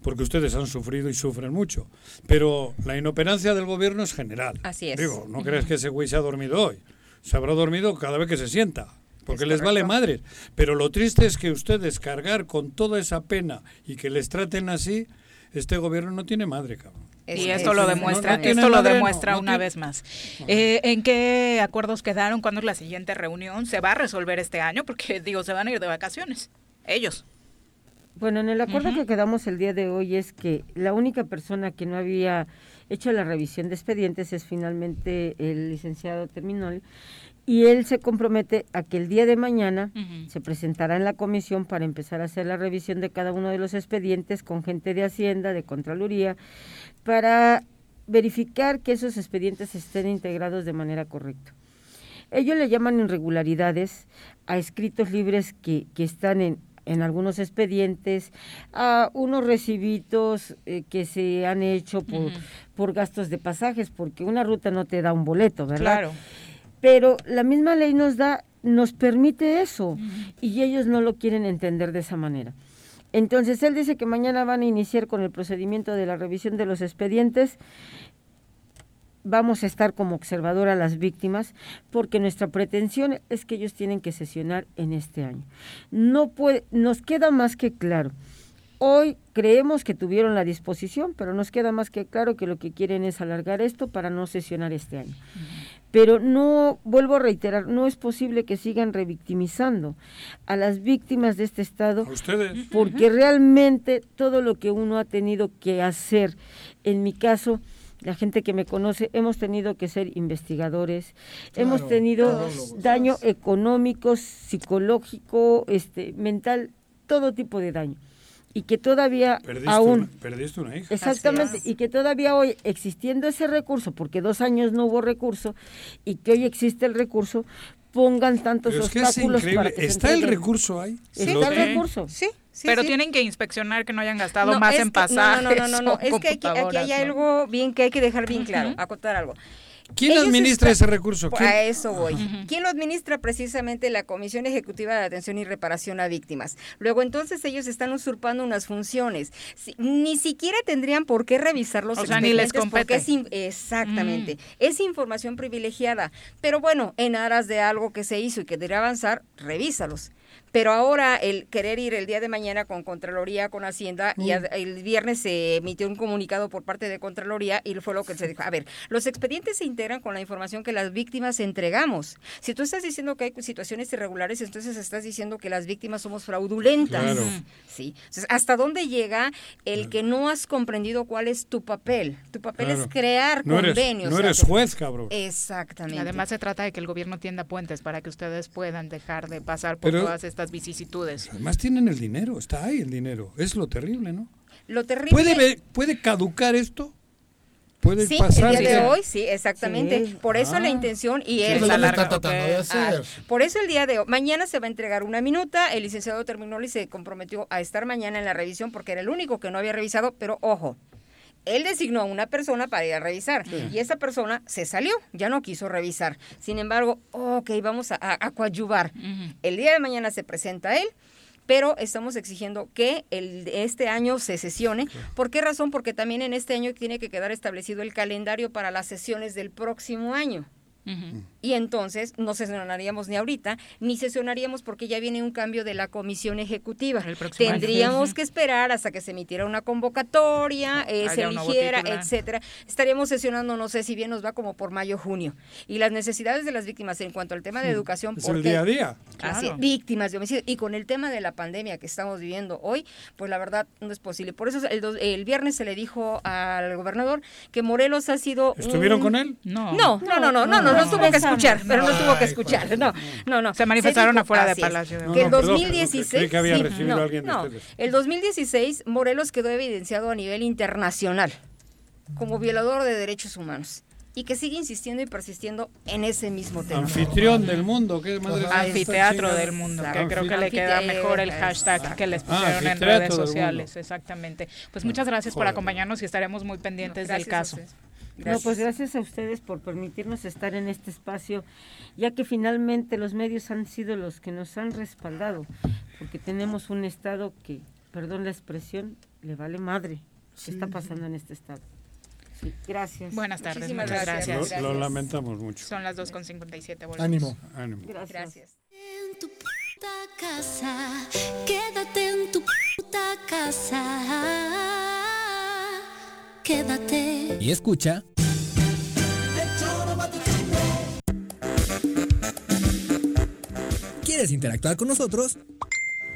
S2: porque ustedes han sufrido y sufren mucho. Pero la inoperancia del gobierno es general.
S26: Así es.
S2: Digo, no creas que ese güey se ha dormido hoy. Se habrá dormido cada vez que se sienta. Porque
S26: Es
S2: les vale madres. Pero lo triste es que ustedes cargar con toda esa pena y que les traten así, este gobierno no tiene madre, cabrón.
S26: Es-
S1: Y
S26: es-
S1: esto lo demuestra,
S2: no
S1: esto lo
S2: madre,
S1: demuestra
S2: no
S1: una vez más. Eh, ¿En qué acuerdos quedaron? ¿Cuándo es la siguiente reunión? ¿Se va a resolver este año? Porque digo, se van a ir de vacaciones. Ellos.
S27: Bueno, en el acuerdo que quedamos el día de hoy es que la única persona que no había hecho la revisión de expedientes es finalmente el licenciado Terminol y él se compromete a que el día de mañana se presentará en la comisión para empezar a hacer la revisión de cada uno de los expedientes con gente de Hacienda, de Contraloría, para verificar que esos expedientes estén integrados de manera correcta. Ellos le llaman irregularidades a escritos libres que, que están en, en algunos expedientes, a unos recibitos eh, que se han hecho por, por gastos de pasajes, porque una ruta no te da un boleto, ¿verdad?
S1: Claro.
S27: Pero la misma ley nos da, nos permite eso, y ellos no lo quieren entender de esa manera. Entonces él dice que mañana van a iniciar con el procedimiento de la revisión de los expedientes. Vamos a estar como observador a las víctimas porque nuestra pretensión es que ellos tienen que sesionar en este año. No puede, nos queda más que claro. Hoy creemos que tuvieron la disposición, pero nos queda más que claro que lo que quieren es alargar esto para no sesionar este año. Pero no, vuelvo a reiterar, no es posible que sigan revictimizando a las víctimas de este Estado
S2: A ustedes.
S27: porque realmente todo lo que uno ha tenido que hacer, en mi caso, la gente que me conoce, hemos tenido que ser investigadores, hemos tenido daño económico, psicológico, este, mental, todo tipo de daño. Y que todavía
S2: Perdiste,
S27: aún...
S2: una, perdiste una hija.
S27: Exactamente, y que todavía hoy, existiendo ese recurso, porque dos años no hubo recurso, y que hoy existe el recurso, pongan tantos
S2: Pero es que es
S27: obstáculos para
S2: increíble.
S27: que se
S2: ¿Está el recurso ahí?
S27: Está
S2: Lo
S27: el recurso.
S26: Sí, sí,
S1: Pero
S26: sí.
S1: tienen que inspeccionar que no hayan gastado
S26: No,
S1: más en
S26: que-
S1: pasajes
S26: No, no, no, no, no, es que aquí, aquí hay algo bien que hay que dejar bien claro, acotar algo.
S2: ¿Quién
S26: Ellos
S2: administra ese recurso?
S26: Pues
S2: ¿Quién?
S26: A eso voy. ¿Quién lo administra? Precisamente la Comisión Ejecutiva de Atención y Reparación a Víctimas. Luego, entonces, ellos están usurpando unas funciones. Si- ni siquiera tendrían por qué revisar los
S1: O sea, ni les
S26: expedientes porque
S1: compete.
S26: es in- exactamente. Es información privilegiada. Pero bueno, en aras de algo que se hizo y que debe avanzar, revísalos. Pero ahora el querer ir el día de mañana con Contraloría, con Hacienda, y a- el viernes se emitió un comunicado por parte de Contraloría y fue lo que se dijo. A ver, los expedientes se integran con la información que las víctimas entregamos. Si tú estás diciendo que hay situaciones irregulares, entonces estás diciendo que las víctimas somos fraudulentas.
S2: Claro.
S26: Sí. Entonces, ¿hasta dónde llega el que no has comprendido cuál es tu papel? Tu papel
S2: Claro.
S26: es crear
S2: No eres-
S26: convenios.
S2: no
S26: o sea,
S2: eres juez, cabrón.
S26: Exactamente.
S1: Además se trata de que el gobierno tienda puentes para que ustedes puedan dejar de pasar por
S2: Pero-
S1: todas estas vicisitudes.
S2: Además tienen el dinero, está ahí el dinero. Es lo terrible, ¿no?
S26: Lo terrible
S2: ¿Puede, ¿Puede caducar esto? ¿Puede
S26: Sí,
S2: pasar?
S26: el día de hoy, sí, exactamente.
S2: Sí.
S26: Por eso
S2: Ah.
S26: la intención y
S2: Sí, es lo que está tratando de hacer.
S26: por eso el día de hoy, mañana se va a entregar una minuta, el licenciado terminó y se comprometió a estar mañana en la revisión porque era el único que no había revisado, pero ojo, él designó a una persona para ir a revisar y esa persona se salió, ya no quiso revisar. Sin embargo, ok, vamos a, a, a coadyuvar. El día de mañana se presenta él, pero estamos exigiendo que el, este año se sesione. ¿Por qué razón? Porque también en este año tiene que quedar establecido el calendario para las sesiones del próximo año. Y entonces no sesionaríamos ni ahorita, ni sesionaríamos porque ya viene un cambio de la comisión ejecutiva.
S1: próximo año.
S26: Tendríamos
S1: Ujú.
S26: que esperar hasta que se emitiera una convocatoria, eh, se eligiera, etcétera. Estaríamos sesionando, no sé si bien nos va como por mayo, junio. Y las necesidades de las víctimas en cuanto al tema de educación.
S2: Es el día a día.
S26: Así
S1: Claro.
S26: víctimas de homicidio. Y con el tema de la pandemia que estamos viviendo hoy, pues la verdad no es posible. Por eso el, dos- el viernes se le dijo al gobernador que Morelos ha sido.
S2: ¿Estuvieron
S26: un-
S2: con él?
S1: No.
S26: No, no, no, no, no, no, no, tuvo que escuchar, pero no tuvo que
S2: Ay,
S26: escuchar. No, no, no.
S1: Se manifestaron
S26: dijo-
S1: afuera de Palacio de
S26: Que el
S2: no, perdón,
S26: 2016.
S2: creí que había
S26: sí,
S2: recibido
S26: no,
S2: a alguien de
S26: no.
S2: ustedes.
S26: El 2016, Morelos quedó evidenciado a nivel internacional como violador de derechos humanos. Y que sigue insistiendo y persistiendo en ese mismo tema.
S2: Anfitrión del mundo, ¿qué madre es
S1: Anfiteatro del mundo, que creo que le queda mejor el hashtag que les
S2: Ah,
S1: pusieron en redes sociales, exactamente. Pues muchas gracias por acompañarnos y estaremos muy pendientes del caso.
S26: Ustedes.
S27: No, pues gracias a ustedes por permitirnos estar en este espacio, ya que finalmente los medios han sido los que nos han respaldado, porque tenemos un Estado que, perdón la expresión, le vale madre qué está pasando en este Estado. Sí, gracias.
S1: Buenas tardes,
S26: Muchísimas
S1: muchas
S26: gracias.
S1: gracias.
S2: Lo, lo lamentamos mucho.
S1: Son las 2.57. volvemos.
S5: Ánimo.
S2: Ánimo.
S27: Gracias.
S26: Gracias.
S25: En tu puta casa, quédate en tu puta casa. Quédate.
S10: Y escucha. ¿Quieres interactuar con nosotros?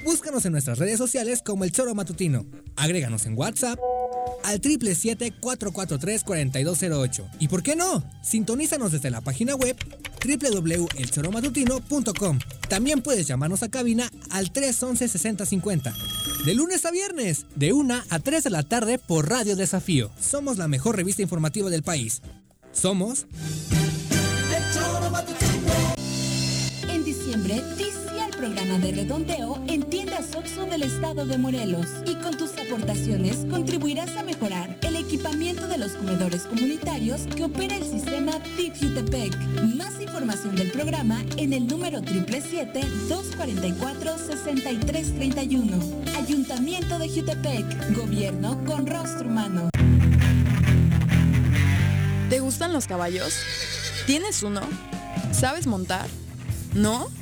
S10: Búscanos en nuestras redes sociales como El Choro Matutino. Agréganos en WhatsApp al 777-443-4208. ¿Y por qué no? Sintonízanos desde la página web www.elchoromatutino.com. También puedes llamarnos a cabina al 311-6050. De lunes a viernes, de 1 a 3 de la tarde por Radio Desafío. Somos la mejor revista informativa del país. Somos
S11: En diciembre, al programa de redondeo en tiendas Oxxo del estado de Morelos. Y con tus aportaciones contribuirás a mejorar el equipamiento de los comedores comunitarios que opera el sistema TIP Jutepec. Más información del programa en el número 777-244-6331. Ayuntamiento de Jutepec. Gobierno con rostro humano.
S28: ¿Te gustan los caballos? ¿Tienes uno? ¿Sabes montar? ¿No?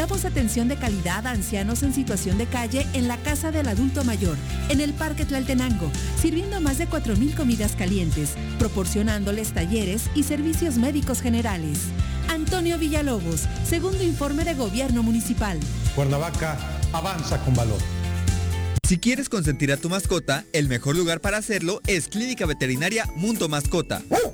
S14: damos atención de calidad a ancianos en situación de calle en la Casa del Adulto Mayor, en el Parque Tlaltenango, sirviendo más de 4.000 comidas calientes, proporcionándoles talleres y servicios médicos generales. Antonio Villalobos, segundo informe de Gobierno Municipal.
S15: Cuernavaca Avanza con valor.
S29: Si quieres consentir a tu mascota, el mejor lugar para hacerlo es Clínica Veterinaria Mundo Mascota.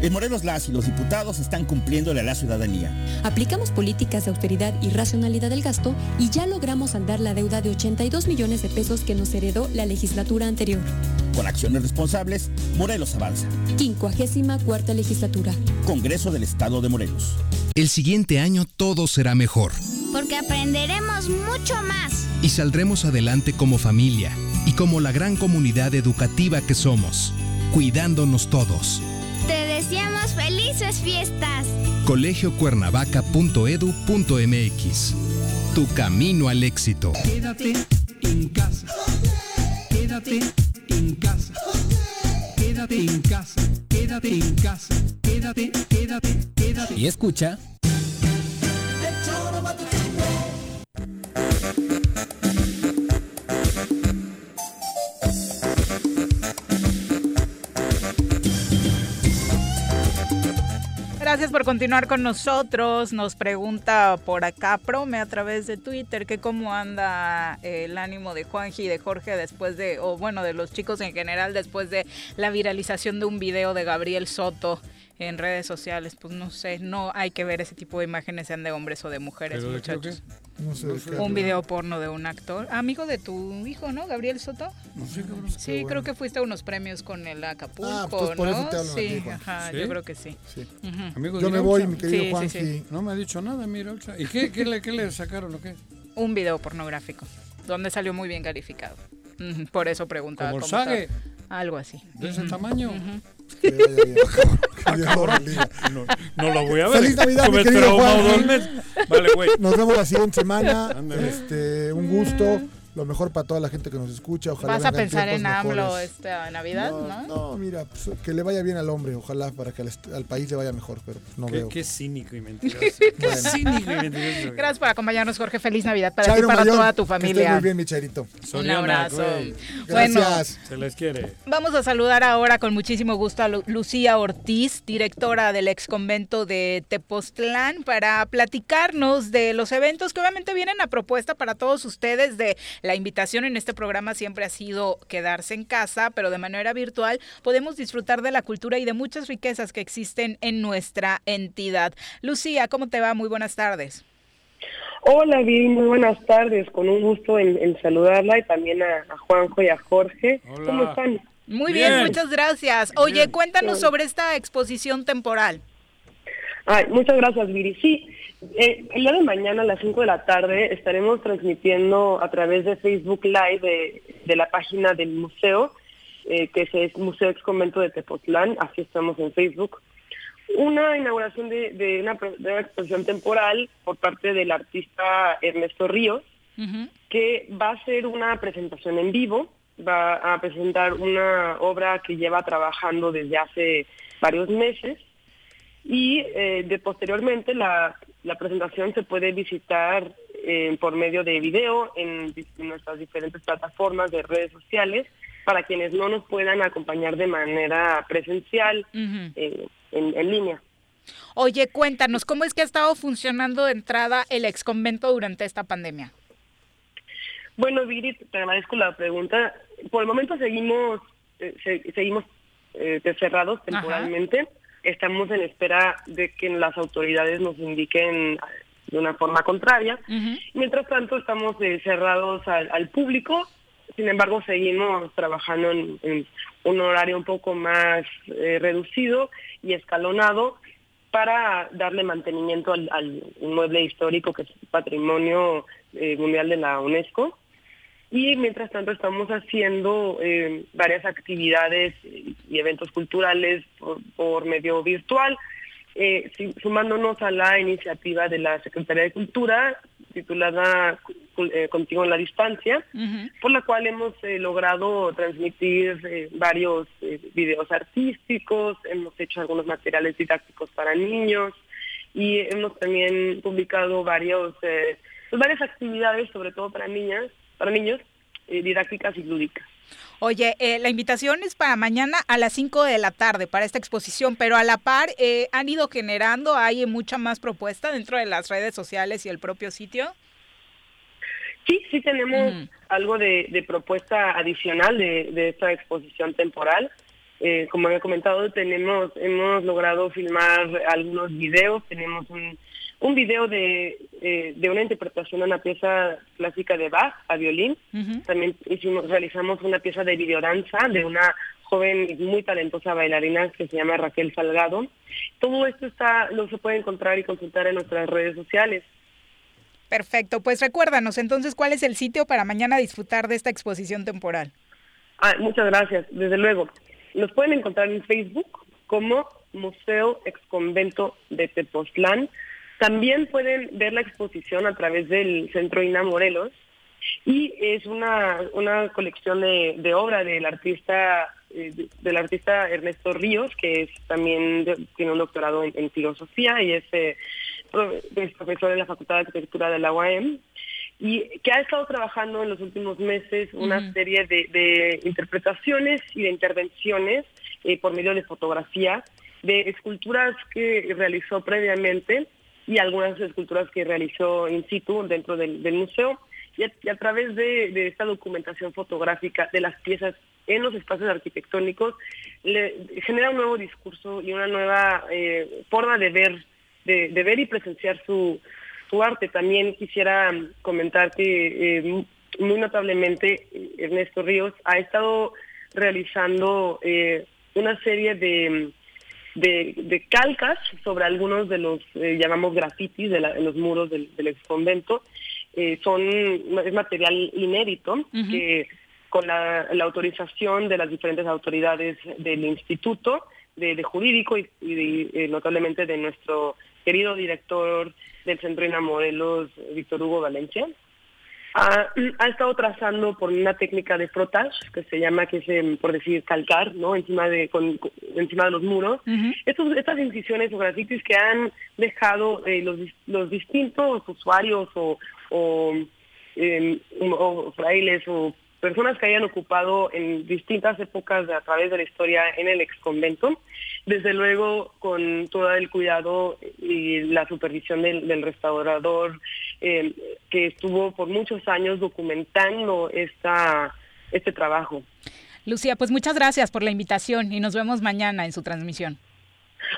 S30: En Morelos las y los diputados están cumpliéndole a la ciudadanía.
S31: Aplicamos políticas de austeridad y racionalidad del gasto y ya logramos saldar la deuda de 82 millones de pesos que nos heredó la legislatura anterior.
S30: Con acciones responsables, Morelos avanza.
S31: 54 legislatura.
S30: Congreso del Estado de Morelos.
S12: El siguiente año todo será mejor
S32: Porque aprenderemos mucho más.
S12: y saldremos adelante como familia y como la gran comunidad educativa que somos, cuidándonos todos.
S32: Felices fiestas.
S12: colegiocuernavaca.edu.mx Tu camino al éxito.
S33: Quédate en casa. Quédate en casa. Quédate en casa. Quédate en casa. Quédate, quédate, quédate.
S10: Y escucha.
S1: Gracias por continuar con nosotros. Nos pregunta por acá Prome a través de Twitter que cómo anda el ánimo de Juanji y de Jorge después de, o bueno, de los chicos en general después de la viralización de un video de Gabriel Soto en redes sociales. Pues no sé, no hay que ver ese tipo de imágenes, sean de hombres o de mujeres,
S2: ¿Pero
S1: muchachos.
S5: No sé
S1: Un video porno de un actor, amigo de tu hijo, ¿no? Gabriel Soto.
S2: No sé, cabrón.
S1: Sí,
S5: bueno.
S1: creo que fuiste a unos premios con el Acapulco,
S5: Ah, pues por
S1: ¿no?
S5: eso te
S1: sí, ajá,
S2: ¿Sí?
S1: yo creo que sí.
S5: Sí.
S2: Amigo
S5: Yo
S2: de
S5: me voy, mi querido
S1: Sí, sí,
S5: Juanji.
S1: sí.
S2: No me ha dicho nada, mira. ¿Y qué, qué, le, qué le sacaron o qué?
S1: Un video pornográfico, donde salió muy bien calificado. Por eso preguntaba.
S2: ¿Como
S1: cómo
S2: Sage?
S1: Algo así.
S2: ¿De ese tamaño?
S1: ujú.
S5: Que vaya bien. Que Dios lo
S2: cabrón.
S5: bendiga.
S2: No, no lo voy a ver.
S5: Feliz Navidad, mi querido
S2: meses. Vale, güey.
S5: Nos vemos la siguiente semana. Este, un gusto. Lo mejor para toda la gente que nos escucha. Ojalá
S1: ¿Vas a pensar en AMLO
S5: mejores.
S1: esta Navidad, no?
S5: No, no, mira, pues, que le vaya bien al hombre, ojalá para que al, país le vaya mejor, pero pues, no
S2: Qué,
S5: veo.
S2: qué cínico y mentiroso. Qué
S5: Bueno.
S2: cínico y mentiroso.
S1: Gracias por acompañarnos, Jorge. Feliz Navidad para
S5: Chairo
S1: ti y para toda tu
S5: que estés
S1: familia.
S5: muy bien, mi.
S2: Soriana,
S1: Un abrazo.
S2: güey.
S1: Bueno,
S5: Gracias.
S2: Se les quiere.
S1: Vamos a saludar ahora con muchísimo gusto a Lu- Lucía Ortiz, directora del ex convento de Tepoztlán, para platicarnos de los eventos que obviamente vienen a propuesta para todos ustedes. De la invitación en este programa siempre ha sido quedarse en casa, pero de manera virtual podemos disfrutar de la cultura y de muchas riquezas que existen en nuestra entidad. Lucía, ¿cómo te va? Muy buenas tardes.
S34: Hola, Viri, muy buenas tardes. Con un gusto en, en saludarla y también a, a Juanjo y a Jorge.
S2: Hola.
S34: ¿Cómo están?
S1: Muy bien,
S34: Bien.
S1: muchas gracias. Oye,
S34: Bien.
S1: cuéntanos
S34: Bien.
S1: sobre esta exposición temporal.
S34: Ay, muchas gracias, Viri. Sí, eh, el día de mañana a las 5 de la tarde estaremos transmitiendo a través de Facebook Live de, de la página del museo, eh, que es el Museo Ex Convento de Tepotlán, así estamos en Facebook, una inauguración de, de una, de una exposición temporal por parte del artista Ernesto Ríos, que va a ser una presentación en vivo, va a presentar una obra que lleva trabajando desde hace varios meses. Y eh, de posteriormente la, la presentación se puede visitar eh, por medio de video en, nuestras diferentes plataformas de redes sociales para quienes no nos puedan acompañar de manera presencial eh, en, en línea.
S1: Oye, cuéntanos, ¿cómo es que ha estado funcionando de entrada el ex convento durante esta pandemia?
S34: Bueno, Viri, te agradezco la pregunta. Por el momento seguimos eh, se- seguimos eh, cerrados temporalmente. Estamos en espera de que las autoridades nos indiquen de una forma contraria. Mientras tanto, estamos eh, cerrados al, al público. Sin embargo, seguimos trabajando en, en un horario un poco más eh, reducido y escalonado para darle mantenimiento al, al inmueble histórico que es patrimonio eh, mundial de la UNESCO. Y mientras tanto estamos haciendo eh, varias actividades y eventos culturales por, por medio virtual, eh, sumándonos a la iniciativa de la Secretaría de Cultura titulada eh, Contigo en la Distancia, por la cual hemos logrado transmitir varios videos artísticos, hemos hecho algunos materiales didácticos para niños y hemos también publicado varios, pues, varias actividades, sobre todo para niñas, para niños, eh, didácticas y lúdicas.
S1: Oye, eh, la invitación es para mañana a las 5 de la tarde para esta exposición, pero a la par eh, han ido generando, hay mucha más propuesta dentro de las redes sociales y el propio sitio.
S34: Sí, sí tenemos algo de, de propuesta adicional de, de esta exposición temporal. Eh, como había comentado, tenemos hemos logrado filmar algunos videos. Tenemos un, un video de, eh, de una interpretación de una pieza clásica de Bach a violín. También hicimos, realizamos una pieza de videodanza de una joven y muy talentosa bailarina que se llama Raquel Salgado. Todo esto está lo se puede encontrar y consultar en nuestras redes sociales.
S1: Perfecto, pues recuérdanos entonces cuál es el sitio para mañana disfrutar de esta exposición temporal.
S34: Ah, muchas gracias, desde luego. Nos pueden encontrar en Facebook como Museo Exconvento de Tepoztlán. También pueden ver la exposición a través del Centro INA Morelos y es una, una colección de, de obra del artista eh, de- del artista Ernesto Ríos, que es también de- tiene un doctorado en, en filosofía y es, eh, es profesor en la Facultad de Arquitectura de la UAM y que ha estado trabajando en los últimos meses una
S35: Ujú.
S34: serie de, de interpretaciones y de intervenciones eh, por medio de fotografía de esculturas que realizó previamente y algunas esculturas que realizó in situ dentro del, museo y a, través de, esta documentación fotográfica de las piezas en los espacios arquitectónicos le genera un nuevo discurso y una nueva eh, forma de ver de, ver y presenciar su, su arte. También quisiera comentar que eh, mu- muy notablemente Ernesto Ríos ha estado realizando eh, una serie de, de, de calcas sobre algunos de los, eh, llamamos grafitis, de, la- de los muros del, del ex convento. Eh, son, es material inédito que con la, la autorización de las diferentes autoridades del instituto de, de jurídico y, eh, notablemente de nuestro querido director del Centro INA Morelos, Víctor Hugo Valencia, ha, ha estado trazando por una técnica de frotage que se llama, que es em, por decir calcar, ¿no? Encima de, con- con- encima de los muros. Estos, estas incisiones o grafitis que han dejado eh, los, dis- los distintos usuarios o, o, em, o frailes o personas que hayan ocupado en distintas épocas de- a través de la historia en el ex convento, desde luego con todo el cuidado y la supervisión del, del restaurador eh, que estuvo por muchos años documentando esta este trabajo.
S1: Lucía, pues muchas gracias por la invitación y nos vemos mañana en su transmisión.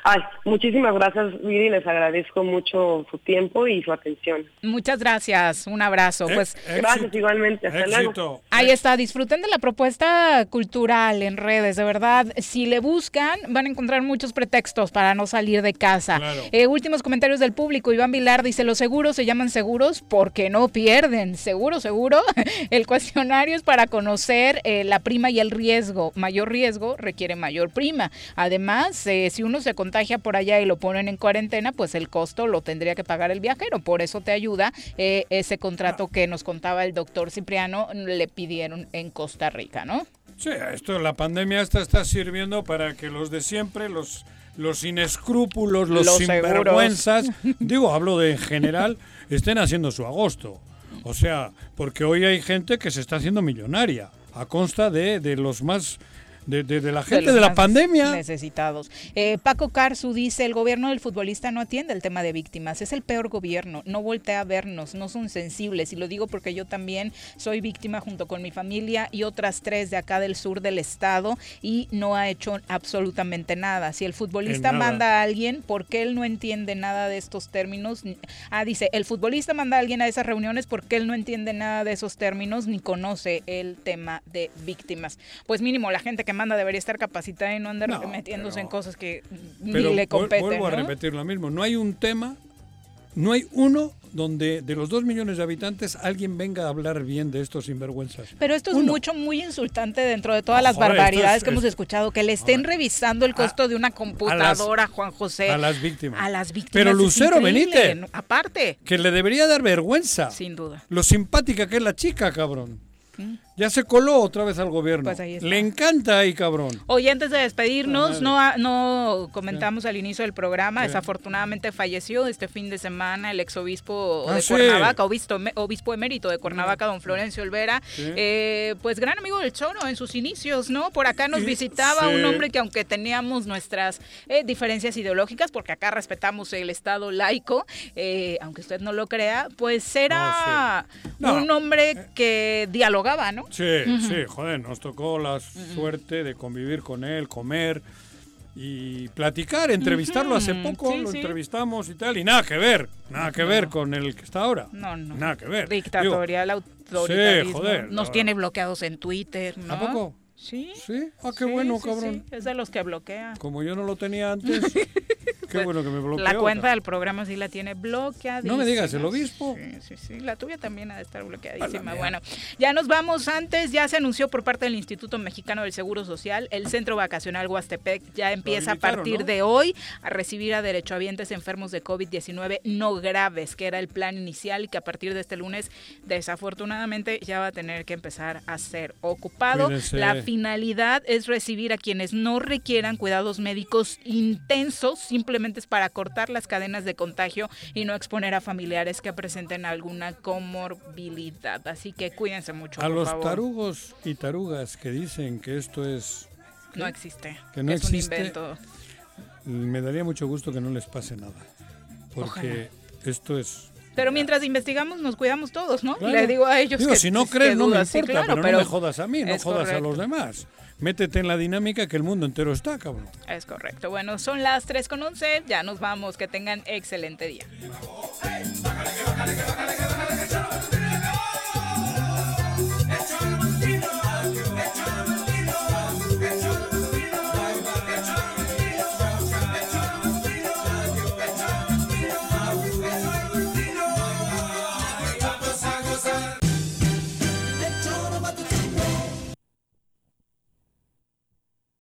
S34: Ay, muchísimas gracias, Viri, les agradezco mucho su tiempo y su atención.
S1: Muchas gracias, un abrazo. Pues
S34: Gracias igualmente, hasta luego.
S1: Ahí está, disfruten de la propuesta cultural en redes, de verdad. Si le buscan, van a encontrar muchos pretextos para no salir de casa. Eh, últimos comentarios del público. Iván Vilar dice, los seguros se llaman seguros porque no pierden. Seguro, seguro. El cuestionario es para conocer eh, la prima y el riesgo. Mayor riesgo requiere mayor prima. Además, eh, si uno se contagia por allá y lo ponen en cuarentena, pues el costo lo tendría que pagar el viajero. Por eso te ayuda ese contrato que nos contaba el doctor Cipriano, le pidieron en Costa Rica, ¿no?
S2: Sí, esto, la pandemia esta está sirviendo para que los de siempre, los, los sin escrúpulos, los,
S1: Los
S2: sinvergüenzas, digo, hablo de en general, estén haciendo su agosto. O sea, porque hoy hay gente que se está haciendo millonaria a consta de, de los más, de, de- de la gente de, la pandemia.
S1: Necesitados. Eh, Paco Carzu dice, el gobierno del futbolista no atiende el tema de víctimas, es el peor gobierno, no voltea a vernos, no son sensibles. Y lo digo porque yo también soy víctima junto con mi familia y otras tres de acá del sur del estado y no ha hecho absolutamente nada. Si el futbolista manda a alguien, ¿por qué él no entiende nada de estos términos? Ah, dice, el futbolista manda a alguien a esas reuniones porque él no entiende nada de esos términos ni conoce el tema de víctimas. Pues mínimo la gente que manda debería estar capacitada y no andar
S2: No,
S1: metiéndose en cosas que ni
S2: Pero
S1: le
S2: vuel-
S1: competen.
S2: vuelvo a
S1: ¿no?
S2: repetir lo mismo, no hay un tema no hay uno donde de los dos millones de habitantes alguien venga a hablar bien de estos sinvergüenzas.
S1: Pero esto es
S2: Uno.
S1: mucho, muy insultante dentro de todas las barbaridades
S2: es-
S1: que hemos
S2: es-
S1: escuchado, que le estén revisando el costo de una computadora, Juan José.
S2: a las víctimas.
S1: A las víctimas.
S2: Pero Lucero Benítez.
S1: Aparte.
S2: Que le debería dar vergüenza.
S1: Sin duda.
S2: Lo simpática que es la chica, cabrón. Ya se coló otra vez al gobierno.
S1: Pues ahí está.
S2: Le encanta ahí, cabrón.
S1: Oye, antes de despedirnos,
S2: Ah,
S1: no, no comentamos al inicio del programa, desafortunadamente falleció este fin de semana el exobispo
S2: Ah,
S1: de
S2: sí.
S1: Cuernavaca, obispo, obispo emérito de Cuernavaca, don Florencio Olvera,
S2: Sí.
S1: eh, pues gran amigo del Choro en sus inicios, ¿no? Por acá nos visitaba
S2: sí.
S1: un hombre que aunque teníamos nuestras eh, diferencias ideológicas, porque acá respetamos el Estado laico, eh, aunque usted no lo crea, pues era
S2: No.
S1: un hombre que dialogaba, ¿no?
S2: Sí, sí, joder, nos tocó la suerte de convivir con él, comer y platicar, entrevistarlo hace poco,
S1: sí,
S2: lo
S1: sí.
S2: entrevistamos y tal, y nada que ver, nada que
S1: No.
S2: ver con el que está ahora.
S1: No, no.
S2: Nada que ver.
S1: Dictatorial,
S2: Digo,
S1: autoritarismo.
S2: Sí, joder.
S1: Nos
S2: no.
S1: tiene bloqueados en Twitter, ¿no?
S2: ¿A poco?
S1: Sí.
S2: Sí, ah, qué
S1: Sí,
S2: bueno,
S1: sí,
S2: cabrón.
S1: sí, Es de los que bloquea.
S2: Como yo no lo tenía antes, qué bueno que me bloqueó.
S1: La cuenta del programa sí la tiene bloqueada.
S2: No me digas, ¿el obispo?
S1: Sí, sí, sí. La tuya también ha de estar bloqueadísima. Bueno, ya nos vamos antes. Ya se anunció por parte del Instituto Mexicano del Seguro Social. El Centro Vacacional Huastepec ya empieza a partir
S2: ¿no?
S1: de hoy a recibir a derechohabientes enfermos de COVID-19 no graves, que era el plan inicial y que a partir de este lunes, desafortunadamente, ya va a tener que empezar a ser ocupado.
S2: Cuídense.
S1: La finalidad es recibir a quienes no requieran cuidados médicos intensos, simplemente es para cortar las cadenas de contagio y no exponer a familiares que presenten alguna comorbilidad. Así que cuídense mucho,
S2: A
S1: por
S2: los
S1: favor.
S2: tarugos y tarugas que dicen que esto es...
S1: No existe.
S2: Que no
S1: es
S2: existe.
S1: un invento.
S2: Me daría mucho gusto que no les pase nada. Porque esto es...
S1: Pero mientras investigamos, nos cuidamos todos, ¿no?
S2: Claro.
S1: Le digo a ellos
S2: Digo,
S1: que
S2: si no crees, no me.
S1: Sí, claro,
S2: pero, no me jodas a mí, no jodas a los demás. Métete en la dinámica que el mundo entero está, cabrón.
S1: Es correcto. Bueno, son las 3 con 11. Ya nos vamos. Que tengan excelente día.